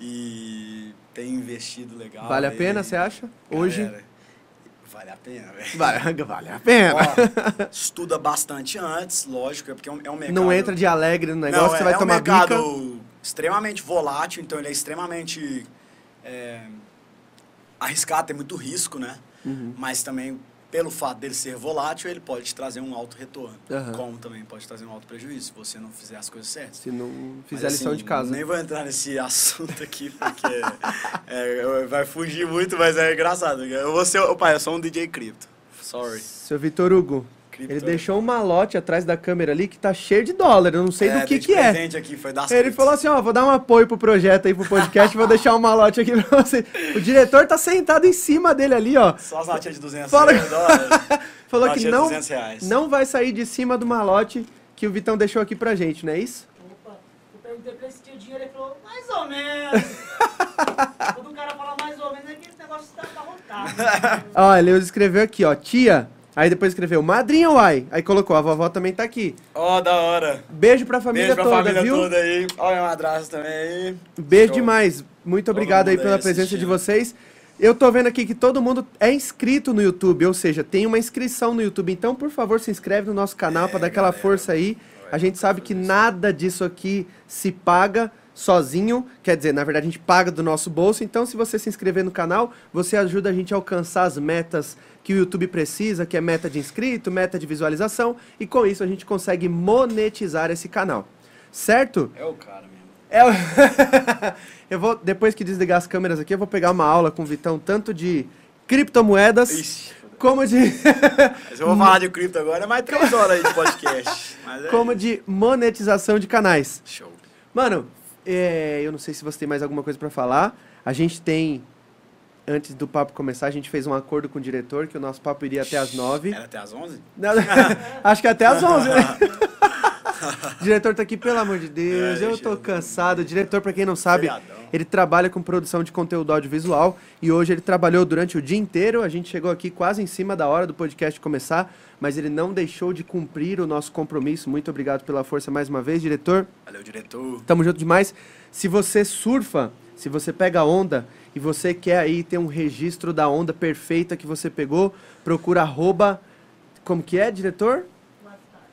E tenho investido legal. Vale a pena, você acha? Hoje? Vale a pena, velho. Vale, [laughs] vale a pena. Ó, estuda bastante antes, lógico, é porque é um, é um mercado... não entra de alegre no negócio, Não, você é, vai é um tomar mercado bica. extremamente volátil, então ele é extremamente é, arriscado, tem muito risco, né? Uhum. Mas também, pelo fato dele ser volátil, ele pode te trazer um alto retorno. Aham. Como também pode trazer um alto prejuízo, se você não fizer as coisas certas. Se não fizer Mas, a lição assim, de casa. Nem vou entrar nesse [laughs] assunto aqui, porque é, eu- vai fugir muito, mas é engraçado. Eu vou ser, pai, eu sou um DJ cripto. Sorry. Seu Vitor Hugo, Cripto- ele deixou um malote atrás da câmera ali que tá cheio de dólar. Eu não sei do que que é. aqui, foi das Ele falou assim, ó, vou dar um apoio pro projeto aí, pro podcast, vou deixar um malote aqui pra você. O diretor tá sentado em cima dele ali, ó. Só as notinhas de 200 Fala- dólares. [laughs] Falou que não, 200 reais. não vai sair de cima do malote que o Vitão deixou aqui pra gente, não é isso? Opa, eu perguntei pra ele se tinha dinheiro, ele falou, mais ou menos. [laughs] Quando o cara fala mais ou menos, é que esse negócio tá abarrotado. Olha, ele escreveu aqui, ó, tia. Aí depois escreveu madrinha uai. Aí colocou, a vovó também tá aqui. Ó, da hora. Beijo pra família Beijo pra toda, família viu? toda aí. Olha, um abraço também aí. Beijo Show. demais. Muito obrigado aí pela aí presença de assistindo. vocês. Eu tô vendo aqui que todo mundo é inscrito no YouTube, ou seja, tem uma inscrição no YouTube. Então, por favor, se inscreve no nosso canal pra dar aquela força aí. A gente sabe que nada disso aqui se paga sozinho, quer dizer, na verdade a gente paga do nosso bolso. Então, se você se inscrever no canal, você ajuda a gente a alcançar as metas que o YouTube precisa, que é meta de inscrito, meta de visualização, e com isso a gente consegue monetizar esse canal. Certo? É o cara mesmo. É o- [laughs] eu vou, depois que desligar as câmeras aqui, eu vou pegar uma aula com o Vitão, tanto de criptomoedas, Ixi. como de, [laughs] Mas eu vou falar de cripto agora, é mais três horas aí de podcast. [laughs] É como isso. de monetização de canais. Show. Mano, é, eu não sei se você tem mais alguma coisa pra falar. A gente tem, antes do papo começar, a gente fez um acordo com o diretor que o nosso papo iria até as nove. Era até 11? Não, [laughs] acho que até às 11, né? o [laughs] diretor tá aqui, pelo amor de Deus, É, eu tô eu- cansado. O diretor, pra quem não sabe, Feriadão. ele trabalha com produção de conteúdo audiovisual e hoje ele trabalhou durante o dia inteiro. A gente chegou aqui quase em cima da hora do podcast começar, mas ele não deixou de cumprir o nosso compromisso. Muito obrigado pela força mais uma vez, diretor. Valeu, diretor. Tamo junto demais. Se você surfa, se você pega onda e você quer aí ter um registro da onda perfeita que você pegou, procura arroba, como que é, diretor?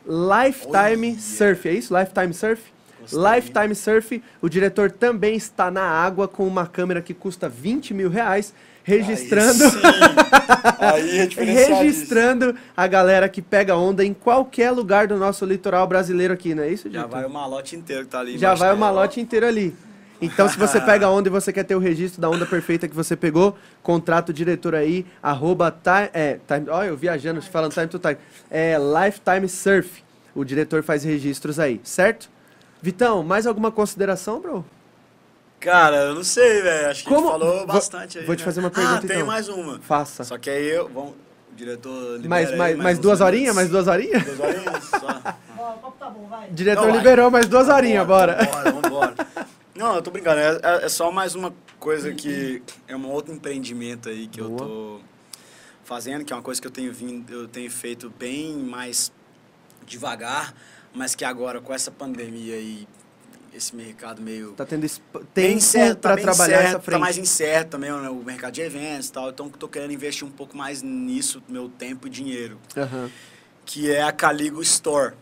Lifetime Olha. Surf, é isso? Lifetime Surf? Gostei. Lifetime Surf, o diretor também está na água com uma câmera que custa 20 mil reais, registrando, Aí, [laughs] aí é registrando a galera que pega onda em qualquer lugar do nosso litoral brasileiro aqui, não é isso, Já diretor? vai o malote inteiro que tá ali. Já vai o malote inteiro ali. Então, se você pega a onda e você quer ter o registro da onda perfeita que você pegou, contrata o diretor aí, arroba time, é, time, ó, eu viajando, falando time to time, é Lifetime Surf. O diretor faz registros aí, certo? Vitão, mais alguma consideração, bro? Cara, eu não sei, velho. Acho que Como- falou bastante aí. vou te né? fazer uma pergunta, Ah, tem então. mais uma. Faça. Só que aí eu. Vamos, o diretor. libera Mais, aí, mais, mais duas horinhas? Mais duas horinhas? Duas horinhas? Só. Ó, o papo tá bom, vai. Diretor Não, vai. liberou mais duas horinhas, bora. Vambora, vambora. Não, eu tô brincando. É, é- é só mais uma coisa que é um outro empreendimento aí que eu Boa. tô fazendo, que é uma coisa que eu tenho vindo, eu tenho feito bem mais devagar, mas que agora com essa pandemia aí, esse mercado meio Tá tendo tempo incerto, tá pra bem trabalhar incerto, essa frente. Tá mais incerto também né, o mercado de eventos e tal. Então, tô querendo investir um pouco mais nisso, meu tempo e dinheiro. Aham. Que é a Caligo Store,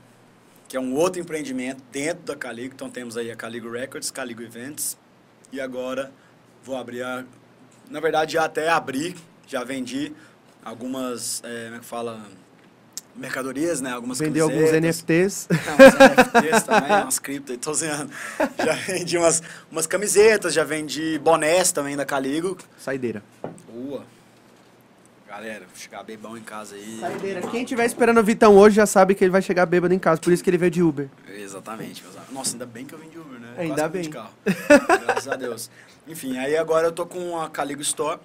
que é um outro empreendimento dentro da Caligo. Então, temos aí a Caligo Records, Caligo Events. E agora vou abrir a... Na verdade, já até abri, já vendi algumas, é, como é que fala... Mercadorias, né? Algumas Vendeu alguns. NFTs. Não, umas NFTs também, umas cripto, tô zoando. [laughs] Já vendi umas, umas camisetas, já vendi bonés também da Caligo. Saideira. Boa. Galera, vou chegar bebão em casa aí. Saideira. Quem estiver esperando o Vitão hoje já sabe que ele vai chegar bêbado em casa, por isso que ele veio de Uber. Exatamente, meus amigos. Nossa, ainda bem que eu vim de Uber, né? Ainda Quase vim de bem. carro. Graças a Deus. Enfim, aí agora eu tô com a Caligo Store.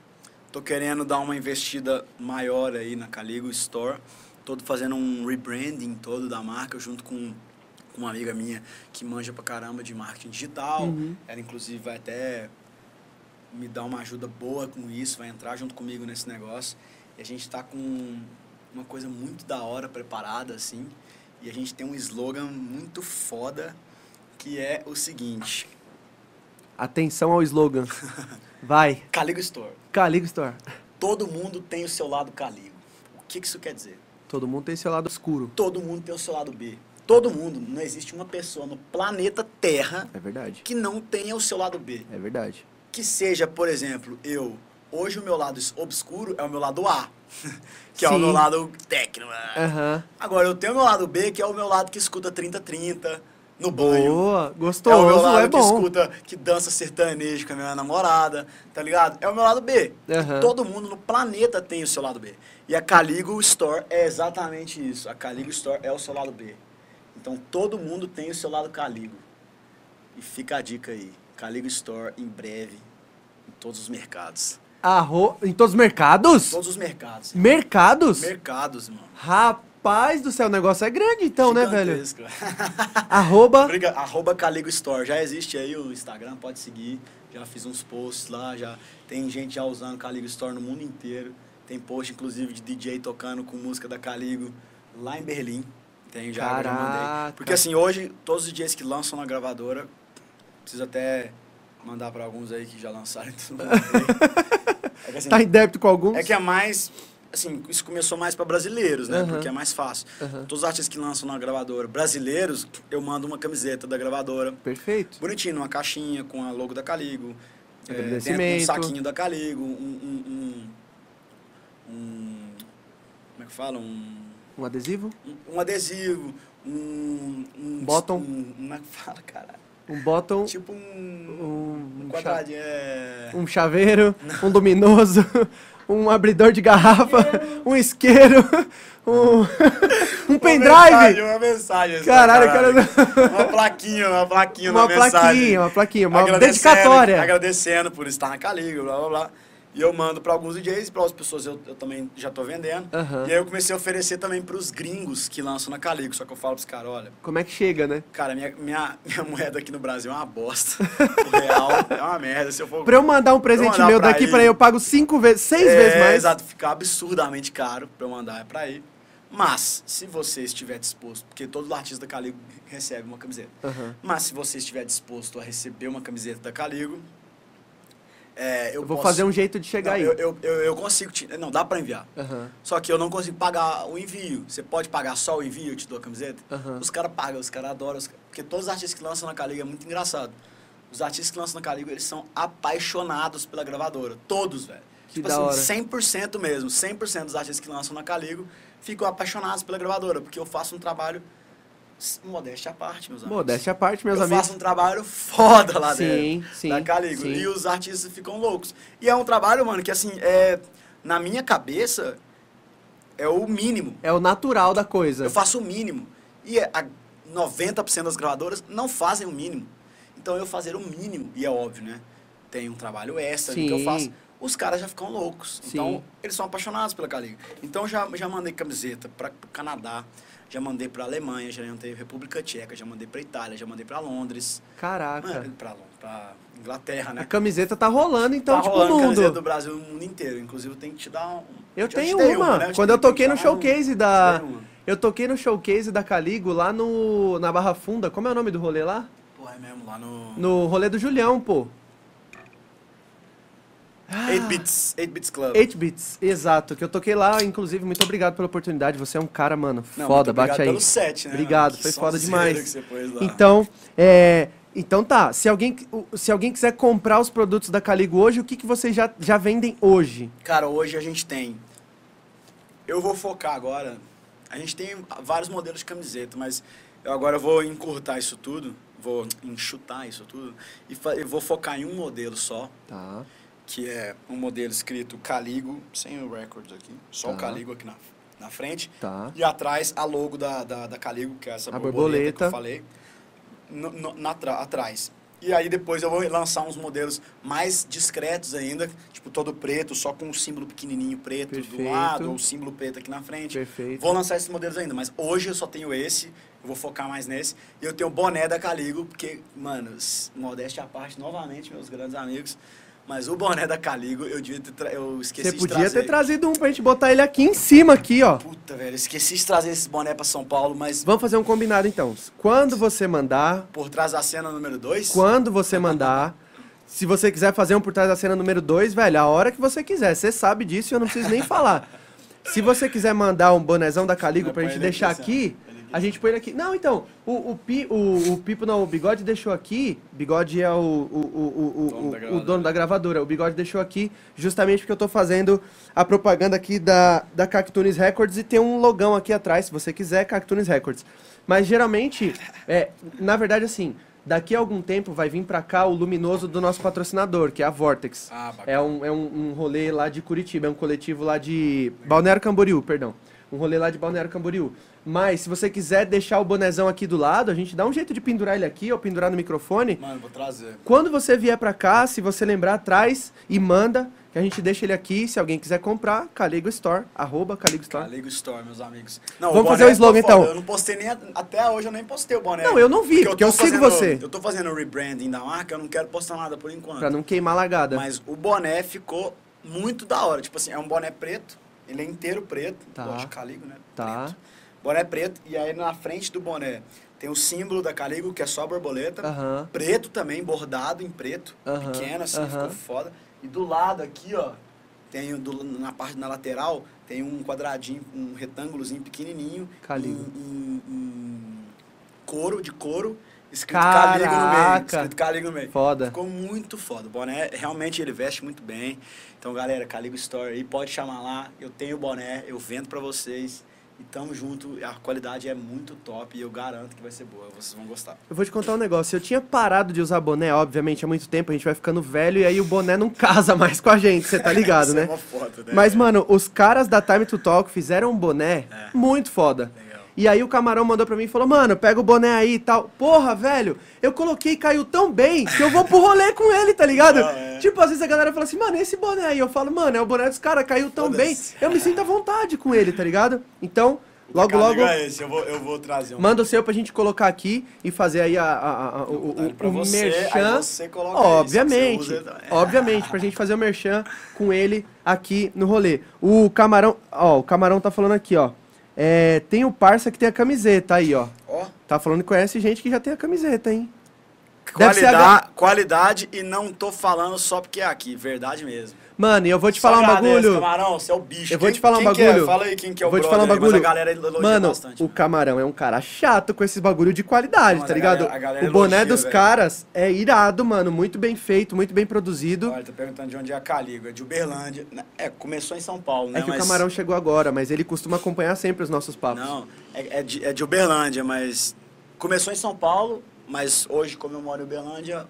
Tô querendo dar uma investida maior aí na Caligo Store. Tô fazendo um rebranding todo da marca junto com com uma amiga minha que manja pra caramba de marketing digital. Uhum. Ela, inclusive, vai até me dar uma ajuda boa com isso, vai entrar junto comigo nesse negócio. E a gente tá com uma coisa muito da hora preparada, assim. E a gente tem um slogan muito foda, que é o seguinte. Atenção ao slogan. [laughs] Vai. Caligo Store. Caligo Store. Todo mundo tem o seu lado Caligo. O que, que isso quer dizer? Todo mundo tem seu lado escuro. Todo mundo tem o seu lado B. Todo mundo. Não existe uma pessoa no planeta Terra É verdade. que não tenha o seu lado B. É verdade. Que seja, por exemplo, eu. Hoje o meu lado obscuro é o meu lado A. [laughs] que é o Sim. meu lado técnico. Aham. Agora, eu tenho o meu lado B, que é o meu lado que escuta 30-30 no banho. Boa. É o meu lado é, que bom. escuta, que dança sertanejo com a minha namorada, tá ligado? É o meu lado B. Aham. Todo mundo no planeta tem o seu lado B. E a Caligo Store é exatamente isso. A Caligo Store é o seu lado B. Então todo mundo tem o seu lado Caligo. E fica a dica aí. Caligo Store em breve em todos os mercados. Arro... Em todos os mercados? Todos os mercados. Mercados? Mercados, mano. Rapaz do céu, o negócio é grande então, né, velho? Gigantesco. [laughs] Arroba. Briga- Arroba Caligo Store. Já existe aí o Instagram, pode seguir. Já fiz uns posts lá, já tem gente já usando Caligo Store no mundo inteiro. Tem post, inclusive, de DJ tocando com música da Caligo lá em Berlim. Tem já, eu já mandei. Caraca. Porque assim, hoje, todos os DJs que lançam na gravadora, preciso até mandar para alguns aí que já lançaram. e [laughs] mais. É que, assim, Tá em débito com alguns? é que é mais. Assim, isso começou mais para brasileiros, né? Aham. Porque é mais fácil. Aham. Todos os artistas que lançam na gravadora brasileiros, eu mando uma camiseta da gravadora. Perfeito. Bonitinho, numa caixinha com a logo da Caligo. É, um saquinho da Caligo. Um, um, um, um- Como é que fala? Um, Um adesivo? um, um adesivo. Um. um Bottom. Um, como é que fala, cara? Um bottom, Tipo um. um, Um quadradinho. É... um chaveiro, um luminoso, [laughs] um abridor de garrafa, um isqueiro, [laughs] [laughs] um, um Uma pendrive. mensagem, Uma mensagem. Caralho, cara. Uma plaquinha, uma plaquinha Uma na mensagem. plaquinha, uma plaquinha, uma dedicatória. Agradecendo por estar na Caligo, blá blá blá. E eu mando para alguns DJs e para outras pessoas eu, eu também já tô vendendo. Aham. E aí eu comecei a oferecer também para os gringos que lançam na Caligo. Só que eu falo pros caras, olha, Como é que chega, né? cara, minha, minha, [laughs] minha moeda aqui no Brasil é uma bosta. O real é uma merda. Se eu for Pra eu mandar um presente mandar meu pra daqui pra ele, eu pago cinco vezes, seis é, vezes mais. Exato, fica absurdamente caro pra eu mandar pra aí. Mas, se você estiver disposto, porque todo artista da Caligo recebe uma camiseta. Aham. Mas se você estiver disposto a receber uma camiseta da Caligo, é, eu, Eu vou posso- fazer um jeito de chegar Não, aí. Eu, eu, eu, consigo te. Não, dá pra enviar. Aham. Só que eu não consigo pagar o envio. Você pode pagar só o envio, eu te dou a camiseta? Aham. Os caras pagam, os caras adoram. os Porque todos os artistas que lançam na Caligo é muito engraçado. Os artistas que lançam na Caligo, eles são apaixonados pela gravadora. Todos, velho. Que tipo da assim, hora. 100% mesmo. 100% dos artistas que lançam na Caligo ficam apaixonados pela gravadora. Porque eu faço um trabalho. Modéstia à parte, meus amigos. Modéstia à parte, meus eu amigos. faço um trabalho foda lá Sim, dentro. sim, Da sim. E os artistas ficam loucos. E é um trabalho, mano, que assim, é, na minha cabeça, é o mínimo. É o natural da coisa. Eu faço o mínimo. E a 90% das gravadoras não fazem o mínimo. Então eu fazer o mínimo, e é óbvio, né? Tem um trabalho extra que eu faço. Os caras já ficam loucos. Sim. Então, eles são apaixonados pela Caligo. Então, eu já, já mandei camiseta para o Canadá, já mandei para Alemanha, já mandei República Tcheca, já mandei para Itália, já mandei para Londres. Caraca. Mano, pra, pra Inglaterra, A né? camiseta tá rolando, então, tá tipo, rolando no camiseta mundo. do Brasil no mundo inteiro. Inclusive, eu tenho que te dar um. Eu já te tenho dei uma. né? te Quando eu tenho toquei que no um. showcase da. Uma. Eu toquei no showcase da Caligo lá no. na Barra Funda. Como é o nome do rolê lá? Pô, é mesmo, lá no. No rolê do Julião, pô. 8 Bits, 8 Bits Club. 8 Bits, exato. Que eu toquei lá, inclusive, muito obrigado pela oportunidade. Você é um cara, mano, Não, foda, bate obrigado aí. pelo set, né? Obrigado, foi foda demais. que você pôs lá. Então, é. Então tá, se alguém, se alguém quiser comprar os produtos da Caligo hoje, o que, que vocês já, já vendem hoje? Cara, hoje a gente tem. Eu vou focar agora. A gente tem vários modelos de camiseta, mas eu agora vou encurtar isso tudo, vou enxutar isso tudo e vou focar em um modelo só, Tá. Que é um modelo escrito Caligo, sem o records aqui, só o Tá. Caligo aqui na, na frente. Tá. E atrás a logo da, da, da Caligo, que é essa A borboleta, que borboleta. eu falei, no, no- na atrás. E aí depois eu vou lançar uns modelos mais discretos ainda, tipo todo preto, só com um símbolo pequenininho preto Perfeito. do lado, ou o símbolo preto aqui na frente. Perfeito. Vou lançar esses modelos ainda, mas hoje eu só tenho esse, eu vou focar mais nesse. E eu tenho o boné da Caligo, porque, mano, modéstia à parte, novamente, meus grandes amigos, mas o boné da Caligo eu devia ter eu esqueci Você de podia trazer. ter trazido um pra gente botar ele aqui em cima, aqui, ó. Puta, velho, esqueci de trazer esse boné pra São Paulo, mas Vamos fazer um combinado então. Quando você mandar, por trás da cena número 2, quando você mandar, se você quiser fazer um por trás da cena número 2, velho, a hora que você quiser. Você sabe disso e eu não preciso nem falar. Se você quiser mandar um bonezão da Caligo pra gente deixar aqui, aqui, a gente põe ele aqui. Não, então, o, o, Pi, o, o Pipo, não, o Bigode deixou aqui. Bigode é o, o, o, o, Dono o- da o gravadora. dono da gravadora. O Bigode deixou aqui justamente porque eu tô fazendo a propaganda aqui da, da Cactunes Records e tem um logão aqui atrás, se você quiser, Cactunes Records. Mas geralmente, é, na verdade, assim, daqui a algum tempo vai vir pra cá o luminoso do nosso patrocinador, que é a Vortex. Ah. É um, é um, um rolê lá de Curitiba, é um coletivo lá de. Balneário Camboriú, perdão. Um rolê lá de Balneário Camboriú. Mas se você quiser deixar o bonezão aqui do lado, a gente dá um jeito de pendurar ele aqui ou pendurar no microfone. Mano, vou trazer. Quando você vier pra cá, se você lembrar, traz e manda, que a gente deixa ele aqui, se alguém quiser comprar, Caligo Store, arroba Caligo Store. Caligo Store, meus amigos. Não, Vamos boné fazer o slogan, tá então. Eu não postei nem. Até hoje eu nem postei o boné. Não, eu não vi, porque eu tô sigo fazendo- você. Eu tô fazendo o rebranding da marca, eu não quero postar nada por enquanto. Pra não queimar a lagada. Mas o boné ficou muito da hora. Tipo assim, é um boné preto, ele é inteiro preto. Tá. Lógico, Caligo, né? Tá. Preto. Boné preto, e aí na frente do boné tem o símbolo da Caligo, que é só borboleta. Aham. Preto também, bordado em preto, Aham, pequeno, assim, aham. ficou foda. E do lado aqui, ó, tem do- na parte na lateral, tem um quadradinho, um retângulozinho pequenininho. Caligo. Em, em- em couro, de couro, escrito Caligo no meio. Caraca. Escrito Caligo no meio. Foda. Ficou muito foda. O boné, realmente, ele veste muito bem. Então, galera, Caligo Store aí, pode chamar lá. Eu tenho o boné, eu vendo pra vocês. E tamo junto. A qualidade é muito top e eu garanto que vai ser boa. Vocês vão gostar. Eu vou te contar um negócio. Eu tinha parado de usar boné, obviamente, há muito tempo. A gente vai ficando velho e aí o boné não casa mais com a gente, você tá ligado, [laughs] né? É foto, né? Mas, mano, os caras da Time to Talk fizeram um boné É. muito foda. E aí o camarão mandou pra mim e falou, mano, pega o boné aí e tal. Porra, velho, eu coloquei e caiu tão bem que eu vou pro rolê com ele, tá ligado? Ah, é. Tipo, às vezes a galera fala assim, mano, esse boné aí? Eu falo, mano, é o boné dos caras, caiu tão bem. Eu me sinto à vontade com ele, tá ligado? Então, logo, Caligo logo, É esse, eu vou, eu vou trazer um. manda o seu pra gente colocar aqui e fazer aí a, a- a- o, o, pra o você, merchan. você coloca obviamente, se você usa, é. obviamente, pra gente fazer o merchan com ele aqui no rolê. O Camarão, ó, o Camarão tá falando aqui, ó. É, tem o parça que tem a camiseta aí, ó. Ó, Tá falando que conhece gente que já tem a camiseta, hein? Qualidade, a- qualidade e não tô falando só porque é aqui, verdade mesmo. Mano, e eu vou te Só falar um bagulho. Camarão, você é o bicho. Eu vou Quem- te falar um é? bagulho. Fala aí quem que é o Eu vou te falar um aí, bagulho. a galera elogia Mano, bastante. o Camarão é um cara chato com esses bagulho de qualidade, mas tá a ligado? galera- a galera o boné elogia, dos velho. caras é irado, mano. Muito bem feito, muito bem produzido. Olha, tá perguntando de onde é a Caligo, é de Uberlândia. É, começou em São Paulo, né? É que mas... o Camarão chegou agora, mas ele costuma acompanhar sempre os nossos papos. Não, é, é de, é de Uberlândia, mas começou em São Paulo, mas hoje, como eu moro em Uberlândia,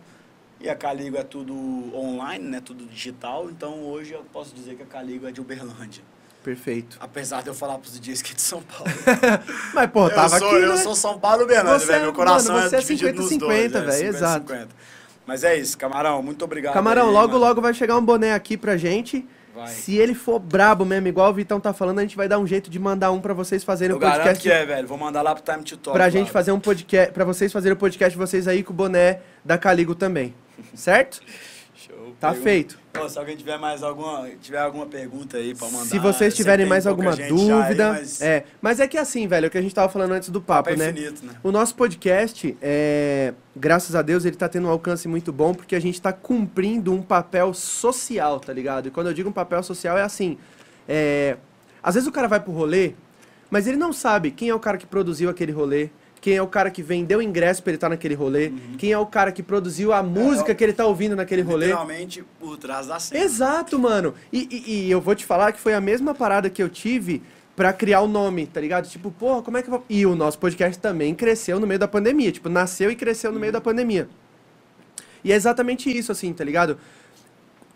e a Caligo é tudo online, né? Tudo digital, então hoje eu posso dizer que a Caligo é de Uberlândia. Perfeito. Apesar de eu falar pros DJs que é de São Paulo. [laughs] Mas, pô, eu, tava sou, aqui, eu né? sou São Paulo Uberlândia, velho. é- Meu coração mano, você é é dividido nos 50-50, dois. é, velho, exato. 50-50. Mas é isso, Camarão, muito obrigado. Camarão, aí, logo, mano. logo vai chegar um boné aqui pra gente. Vai. Se ele for brabo mesmo, igual o Vitão tá falando, a gente vai dar um jeito de mandar um pra vocês fazerem Eu o podcast. garanto que é, velho. Vou mandar lá pro Time to Talk. pra lá. gente fazer um podcast, pra vocês fazerem o podcast vocês aí com o boné da Caligo também. Certo? Show. Tá Pergunta- feito. Pô, se alguém tiver mais alguma, tiver alguma pergunta aí pra mandar. Se vocês tiverem mais alguma já aí, dúvida, mas é, mas é que assim, velho, é o que a gente tava falando antes do papo, papo é né? infinito, né? O nosso podcast, é, graças a Deus, ele tá tendo um alcance muito bom porque a gente tá cumprindo um papel social, tá ligado? E quando eu digo um papel social é assim, é, às vezes o cara vai pro rolê, mas ele não sabe quem é o cara que produziu aquele rolê, quem é o cara que vendeu o ingresso pra ele estar naquele rolê, quem é o cara que produziu a música Uhum. É, que ele tá ouvindo naquele rolê. Literalmente por trás da cena. Exato, mano. E, e- e eu vou te falar que foi a mesma parada que eu tive pra criar o nome, tá ligado? Tipo, porra, como é que eu vou... E o nosso podcast também cresceu no meio da pandemia. Tipo, nasceu e cresceu no meio da pandemia. E é exatamente isso, assim, tá ligado?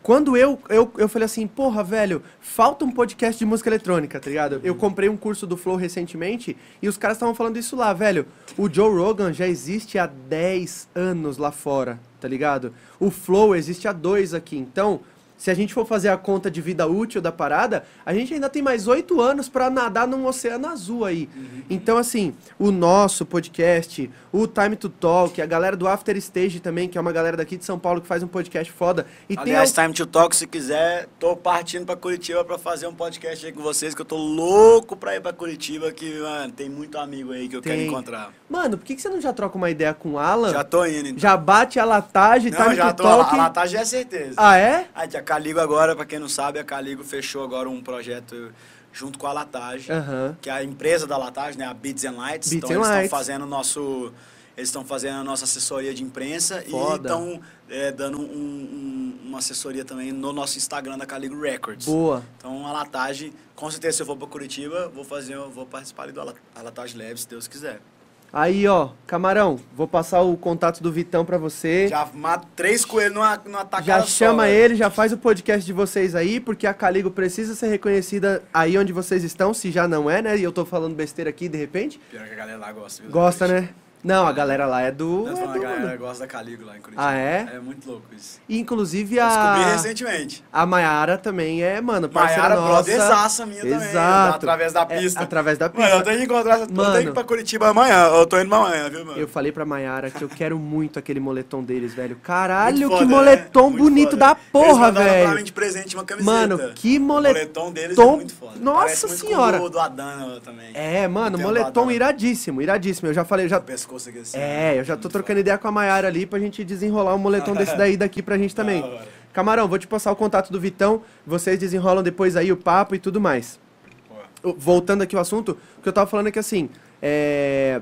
Quando eu, eu, eu falei assim, porra, velho, falta um podcast de música eletrônica, tá ligado? Eu comprei um curso do Flow recentemente e os caras estavam falando isso lá, velho. O Joe Rogan já existe há 10 anos lá fora, tá ligado? O Flow existe há dois aqui. Então, se a gente for fazer a conta de vida útil da parada, a gente ainda tem mais oito anos pra nadar num oceano azul aí. Então, assim, o nosso podcast, o Time to Talk, a galera do After Stage também, que é uma galera daqui de São Paulo que faz um podcast foda. E tem Aliás, al- Time to Talk, se quiser, tô partindo pra Curitiba pra fazer um podcast aí com vocês, que eu tô louco pra ir pra Curitiba, que, mano, tem muito amigo aí que eu quero Tem. encontrar. Mano, por que, que você não já troca uma ideia com o Alan? Já tô indo, então. Já bate a latagem, Não, Time já to tô, a Talk. latagem é certeza. Ah, é? A, a Caligo agora, pra quem não sabe, a Caligo fechou agora um projeto junto com a Latagem, Aham. que é a empresa da Latagem, né, a Beats and Lights. Beats então and eles estão fazendo o nosso eles estão fazendo a nossa assessoria de imprensa Foda. e estão é, dando um- um- uma assessoria também no nosso Instagram da Caligo Records. Boa. Então a Latagem, com certeza se eu for para Curitiba, vou fazer, vou participar ali do Latagem Labs, se Deus quiser. Aí, ó, Camarão, vou passar o contato do Vitão pra você. Já mato três coelhos numa, numa tacada Já só, chama velho. ele, já faz o podcast de vocês aí, porque a Caligo precisa ser reconhecida aí onde vocês estão, se já não é, né? E eu tô falando besteira aqui de repente. Pior que a galera lá gosta. viu? Gosta, né? Não, a galera lá é do. Não, é falando, do- a galera gosta da Caligo lá em Curitiba. Ah, é? É muito louco isso. E, inclusive Eu Descobri a. recentemente. A Maiara também é, mano, parceira Maiara, nossa. brotherzaça minha também. Exato. Através da É, pista. através da pista. Mano, eu tenho que encontrar essa. Eu Mano. tenho que ir pra Curitiba amanhã. Eu tô indo amanhã, viu, mano? Eu falei pra Maiara que eu quero muito aquele moletom deles, velho. Caralho, Muito que foda, moletom né? Muito bonito foda. da Eles porra, pra mim velho. de presente uma camiseta. Mano, que O moletom. moletom deles é muito foda. Nossa Parece muito senhora. Com o do Adana também. É, mano, moletom iradíssimo, iradíssimo. Eu já falei, já. O aqui assim. É, eu já tô trocando ideia com a Maiara ali pra gente desenrolar um moletom desse daí daqui pra gente [laughs] também. Camarão, vou te passar o contato do Vitão, vocês desenrolam depois aí o papo e tudo mais. Voltando aqui ao assunto, o que eu tava falando é que assim, é,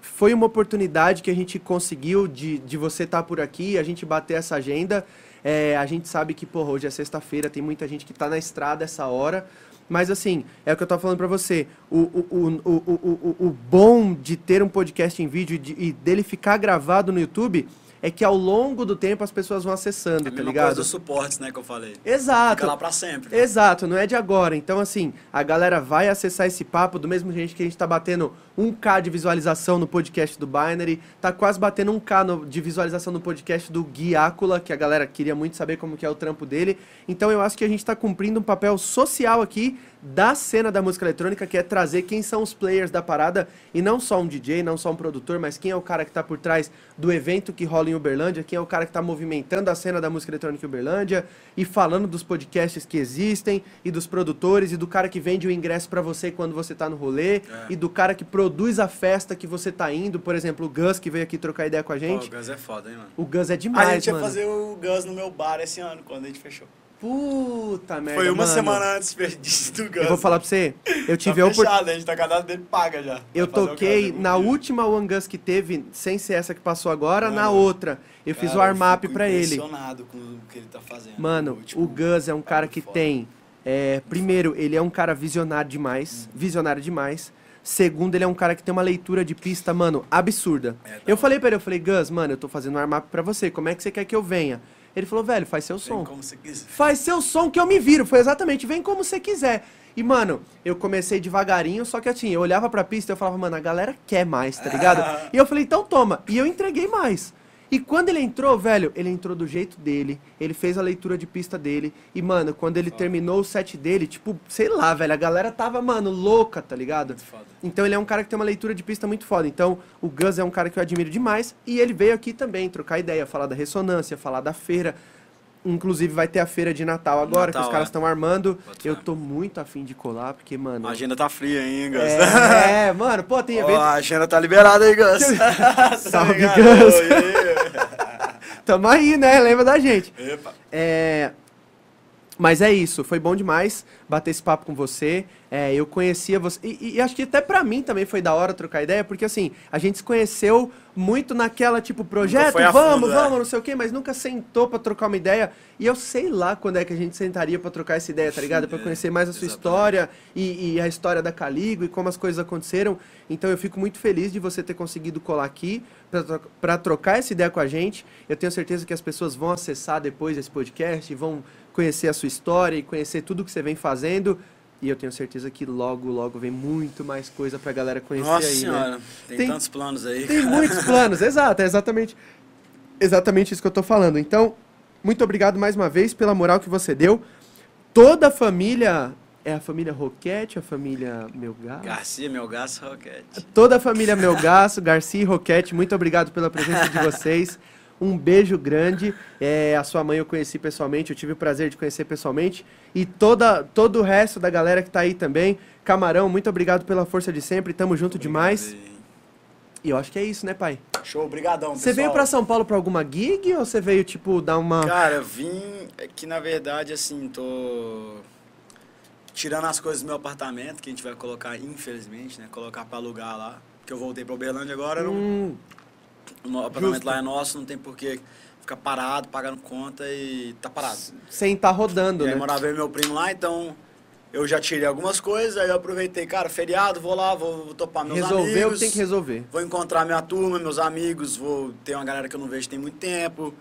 foi uma oportunidade que a gente conseguiu de, de você estar por aqui, a gente bater essa agenda. É, a gente sabe que, porra, hoje é sexta-feira, tem muita gente que tá na estrada essa hora. Mas assim, é o que eu tava falando pra você. O, o, o, o, o, o, o bom de ter um podcast em vídeo e, de- e dele ficar gravado no YouTube é que ao longo do tempo as pessoas vão acessando, É tá ligado? coisa dos suportes, né, que eu falei. Exato. Fica lá pra sempre. Exato, não é de agora. Então, assim, a galera vai acessar esse papo do mesmo jeito que a gente tá batendo 1K de visualização no podcast do Binary, tá quase batendo 1K no- de visualização no podcast do Guiácula, que a galera queria muito saber como que é o trampo dele. Então, eu acho que a gente tá cumprindo um papel social aqui da cena da música eletrônica, que é trazer quem são os players da parada, e não só um DJ, não só um produtor, mas quem é o cara que tá por trás do evento que rola em Uberlândia, quem é o cara que tá movimentando a cena da música eletrônica em Uberlândia, e falando dos podcasts que existem, e dos produtores, e do cara que vende o ingresso pra você quando você tá no rolê, É. e do cara que produz a festa que você tá indo, por exemplo, o Gus que veio aqui trocar ideia com a Pô, gente. o Gus é foda, hein, mano. O Gus é demais, a gente ia mano. fazer o Gus no meu bar esse ano, quando a gente fechou. Puta merda, Foi uma mano. semana antes do Gus. Eu vou falar pra você, eu tive tá a oportunidade... a gente tá cadastro dele paga já. Eu toquei na última One Gus que teve, sem ser essa que passou agora, na Mano, outra. Eu fiz o Cara, armap pra ele. impressionado com o que ele tá fazendo. Mano, Tipo, o Gus é um cara que foda. tem. é, primeiro, ele é um cara visionário demais. Visionário demais. Segundo, ele é um cara que tem uma leitura de pista, mano, absurda. É, tá eu bom. falei pra ele, eu falei, Gus, mano, eu tô fazendo um armap pra você. Como é que você quer que eu venha? Ele falou, velho, faz seu Vem som. como você quiser. Faz seu som que eu me viro. Foi exatamente, vem como você quiser. E, mano, eu comecei devagarinho, só que assim, eu olhava pra pista e eu falava, mano, a galera quer mais, tá ligado? [laughs] e eu falei, então toma. E eu entreguei mais. E quando ele entrou, velho, ele entrou do jeito dele, ele fez a leitura de pista dele. E, mano, quando ele terminou o set dele, tipo, sei lá, velho, a galera tava, mano, louca, tá ligado? Muito foda. Então ele é um cara que tem uma leitura de pista muito foda. Então o Gus é um cara que eu admiro demais. E ele veio aqui também trocar ideia, falar da ressonância, falar da feira. Inclusive vai ter a feira de Natal agora, que Natal, os caras é. estão armando. Bota Eu tô muito afim de colar, porque, mano. A agenda tá fria, hein, Gus? É, é, mano, pô, tem [laughs] evento. a agenda tá liberada aí, Gus. [laughs] Salve, [laughs] ligado? Gus. Tamo aí, né? Lembra da gente. Epa. É, Mas é isso, foi bom demais bater esse papo com você. É, eu conhecia você. E, e acho que até pra mim também foi da hora trocar ideia, porque assim, a gente se conheceu muito naquela, tipo, projeto, vamos, fundo, vamos, é. não sei o quê, mas nunca sentou pra trocar uma ideia. E eu sei lá quando é que a gente sentaria pra trocar essa ideia, tá ligado? Pra conhecer mais a sua exatamente. história e, e a história da Caligo e como as coisas aconteceram. Então eu fico muito feliz de você ter conseguido colar aqui pra tro- pra trocar essa ideia com a gente. Eu tenho certeza que as pessoas vão acessar depois esse podcast e vão conhecer a sua história e conhecer tudo que você vem fazendo. E eu tenho certeza que logo, logo vem muito mais coisa pra galera conhecer Nossa aí, né? senhora, tem, Tem- tantos planos aí. Tem cara. muitos planos, exato, é exatamente, exatamente isso que eu tô falando. Então, muito obrigado mais uma vez pela moral que você deu. Toda a família, é a família Roquete, a família Melgar? Garcia, meu gasto, Roquete. Toda a família Melgaço, Garcia e Roquete, muito obrigado pela presença de [laughs] vocês. Um beijo grande. É, a sua mãe eu conheci pessoalmente, eu tive o prazer de conhecer pessoalmente. E toda, todo o resto da galera que tá aí também. Camarão, muito obrigado pela força de sempre. Tamo junto demais. E eu acho que é isso, né, pai? Show, brigadão, Você veio pra São Paulo pra alguma gig ou você veio, tipo, dar uma. Cara, eu vim é que na verdade assim, tô tirando as coisas do meu apartamento, que a gente vai colocar, infelizmente, né? Colocar pra alugar lá. Que eu voltei pra Uberlândia agora, um, Hum, o apartamento justo. lá é nosso, não tem porquê ficar parado, pagando conta e tá parado. sem tá rodando, E aí né? morava eu e meu primo lá, então eu já tirei algumas coisas, aí eu aproveitei, cara, feriado, vou lá, vou, vou topar meus Resolveu o amigos. que tem que resolver. Vou encontrar minha turma, meus amigos, vou ter uma galera que eu não vejo tem muito tempo.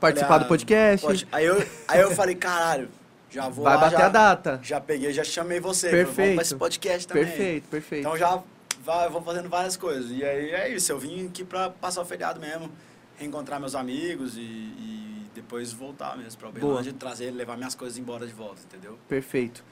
Participar Falei, do ah, podcast. pode- Aí eu, aí eu falei, caralho, já [laughs] vou Vai lá, bater já, a data. Já peguei, já chamei você. Falei, Vamos Perfeito. pra esse podcast também. Perfeito, perfeito. Então já vai, vou fazendo várias coisas. E aí é isso, eu vim aqui pra passar o feriado mesmo, reencontrar meus amigos e, e depois voltar mesmo pra Boa. Uberlândia, trazer, levar minhas coisas embora de volta, entendeu? Perfeito.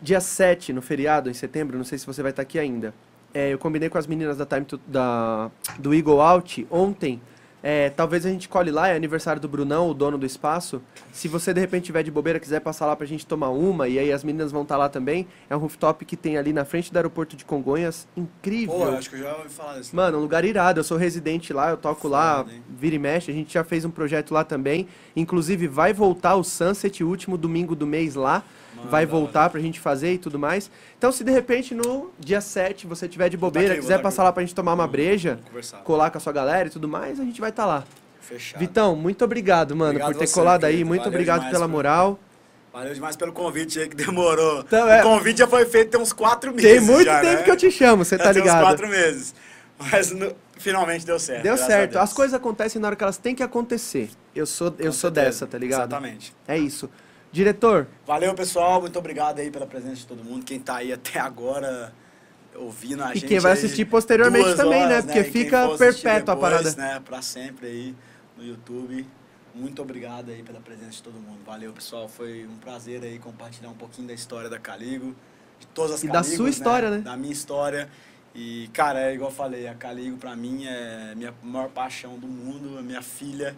Dia 7, no feriado, em setembro, não sei se você vai estar aqui ainda. É, eu combinei com as meninas da Time to- da, do Eagle Out ontem. É, talvez a gente colhe lá, é aniversário do Brunão, o dono do espaço. Se você de repente tiver de bobeira, quiser passar lá pra gente tomar uma, e aí as meninas vão estar lá também. É um rooftop que tem ali na frente do aeroporto de Congonhas. Incrível. Pô, eu acho que eu já ouvi falar disso. Mano, um lugar irado. Eu sou residente lá, eu toco lá, Foda, hein? vira e mexe. A gente já fez um projeto lá também. Inclusive, vai voltar o Sunset, o último domingo do mês lá. Vai voltar pra gente fazer e tudo mais. Então, se de repente no dia 7 você tiver de bobeira, aqui, vou quiser tá passar aqui. lá pra gente tomar uma breja, Vamos conversar. colar com a sua galera e tudo mais, a gente vai estar lá. Fechado. Vitão, muito obrigado, mano, Obrigado por ter você, colado aí. querido. Muito Valeu obrigado demais, pela mano. moral. Valeu demais pelo convite aí que demorou. Então, é- O convite já foi feito tem uns quatro meses. Tem muito já, tempo né? que eu te chamo, você Já tá tem uns ligado? quatro meses. Mas no- finalmente deu certo. Deu certo. As coisas acontecem na hora que elas têm que acontecer. Eu sou, eu sou dessa, tá ligado? Exatamente. É isso. Diretor, Valeu, pessoal. Muito obrigado aí pela presença de todo mundo. Quem tá aí até agora ouvindo a E gente. quem vai assistir posteriormente duas também, né? horas, Porque E quem fica perpétua a depois, parada. né? Pra sempre aí no YouTube. Muito obrigado aí pela presença de todo mundo. Valeu, pessoal. Foi um prazer aí compartilhar um pouquinho da história da Caligo. De todas as E da Caligos, sua história, né? Da minha história. E, cara, é igual eu falei, a Caligo pra mim é minha maior paixão do mundo, a minha filha.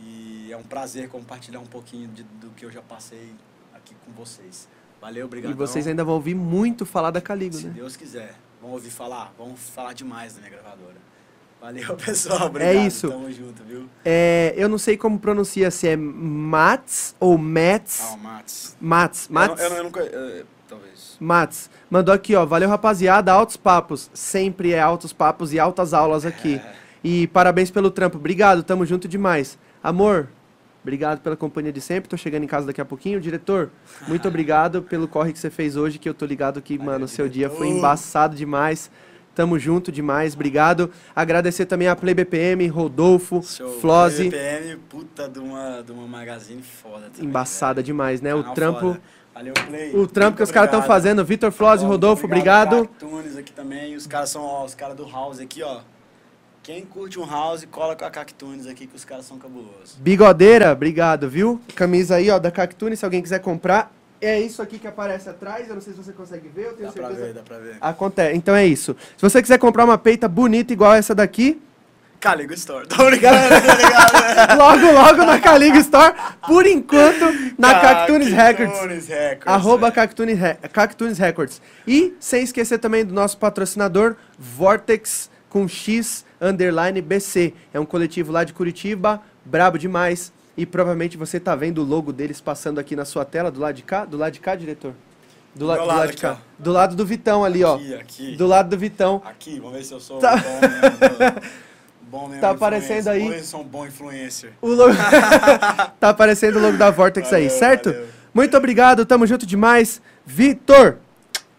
E é um prazer compartilhar um pouquinho de- do que eu já passei aqui com vocês. Valeu, obrigado. e vocês ainda vão ouvir muito falar da Caligo, Se né? Deus quiser. Vamos ouvir falar? Vamos falar demais da minha gravadora. Valeu, [laughs] pessoal. Obrigado. isso. Tamo junto, viu? É, eu não sei como pronuncia, se é Mats ou Mats. Ah, o Mats. Mats, Eu, Mats. não- eu, não- eu nunca... eh, talvez. Mats. Mandou aqui, ó. Valeu, rapaziada. Altos papos. Sempre é altos papos e altas aulas aqui. É. E parabéns pelo trampo. Obrigado, tamo junto demais. Amor, obrigado pela companhia de sempre. Tô chegando em casa daqui a pouquinho. Diretor, muito [laughs] obrigado pelo corre que você fez hoje, que eu tô ligado que, Valeu, mano, o seu dia foi embaçado demais. Tamo junto demais, obrigado. Agradecer também a Play BPM, Rodolfo, Show. Flose. BPM, puta de uma, de uma magazine foda também. Embaçada velho. demais, né? O Canal trampo. foda. Valeu, Play. O trampo Muito que os caras estão obrigado. fazendo, Vitor Flose, Muito Rodolfo, obrigado. Cactunes aqui também. Os caras são, ó, os caras do House aqui, ó. Quem curte um House, cola com a Cactunes aqui, que os caras são cabulosos. Bigodeira, obrigado, viu? Camisa aí, ó, da Cactune, se alguém quiser comprar. É isso aqui que aparece atrás, eu não sei se você consegue ver, eu tenho Dá pra certeza. ver, dá pra ver. Acontece, então é isso. Se você quiser comprar uma peita bonita igual essa daqui, Caligo Store. Tô [laughs] brincando, tá ligado? [laughs] logo, logo na Caligo Store, por enquanto, na Cactunes Records. Cactunes Records. Arroba é. Cactunes, Re- Cactunes Records. E sem esquecer também do nosso patrocinador, Vortex com X underline BC. É um coletivo lá de Curitiba, brabo demais. E provavelmente você tá vendo o logo deles passando aqui na sua tela, do lado de cá. Do lado de cá, diretor? Do, la do lado lado de aqui, cá. Do lado do Vitão ali, ó. Aqui, aqui. Do lado do Vitão. Aqui, vamos ver se eu sou Tá. bom mesmo. Bom [laughs] Tá aparecendo aí. Eu sou um bom influencer. O logo... [laughs] tá aparecendo o logo da Vortex aí, Valeu, certo? valeu. Muito obrigado, tamo junto demais. Vitor,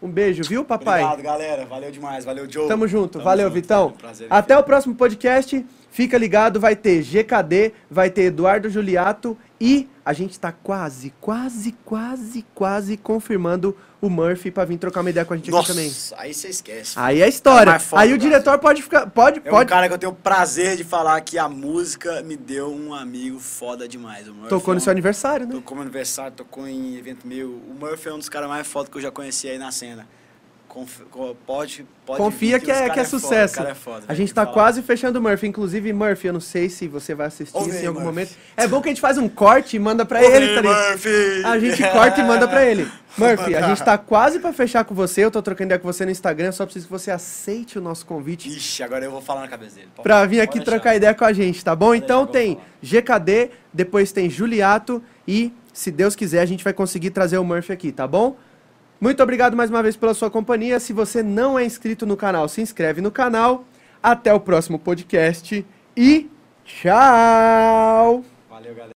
um beijo, viu, papai? Obrigado, galera. Valeu demais. Valeu, Joe. Tamo junto, Tamo valeu, junto, Vitão. Prazer Até o próximo podcast. Fica ligado, vai ter GKD, vai ter Eduardo Juliato e a gente tá quase, quase, quase, quase confirmando o Murphy pra vir trocar uma ideia com a gente Nossa, aqui também. aí você esquece. Aí é história. mais foda Aí o diretor pode ficar, pode, É um pode. cara que eu tenho o prazer de falar que a música me deu um amigo foda demais. O Murphy Tocou é no um- seu aniversário, né? Tocou no aniversário, tocou em evento meu. O Murphy é um dos caras mais foda que eu já conheci aí na cena. Conf- co- pode, pode Confia que os é, que é foda, sucesso. é foda, a velho, gente tá falar. quase fechando o Murphy. Inclusive, Murphy, eu não sei se você vai assistir Ouve isso em algum Murphy. momento. É bom que a gente faz um corte e manda pra Ouve ele, tá? Murphy! A gente corta e manda pra ele. [laughs] Murphy, a gente tá quase pra fechar com você. Eu tô trocando ideia com você no Instagram. Só preciso que você aceite o nosso convite Ixi, agora eu vou falar na cabeça dele. Pra vir aqui trocar ideia com a gente, tá bom? Pode Então deixar que tem GKD, depois tem Juliato e, se Deus quiser, a gente vai conseguir trazer o Murphy aqui, tá bom? Muito obrigado mais uma vez pela sua companhia. Se você não é inscrito no canal, se inscreve no canal. Até o próximo podcast e tchau! Valeu, galera.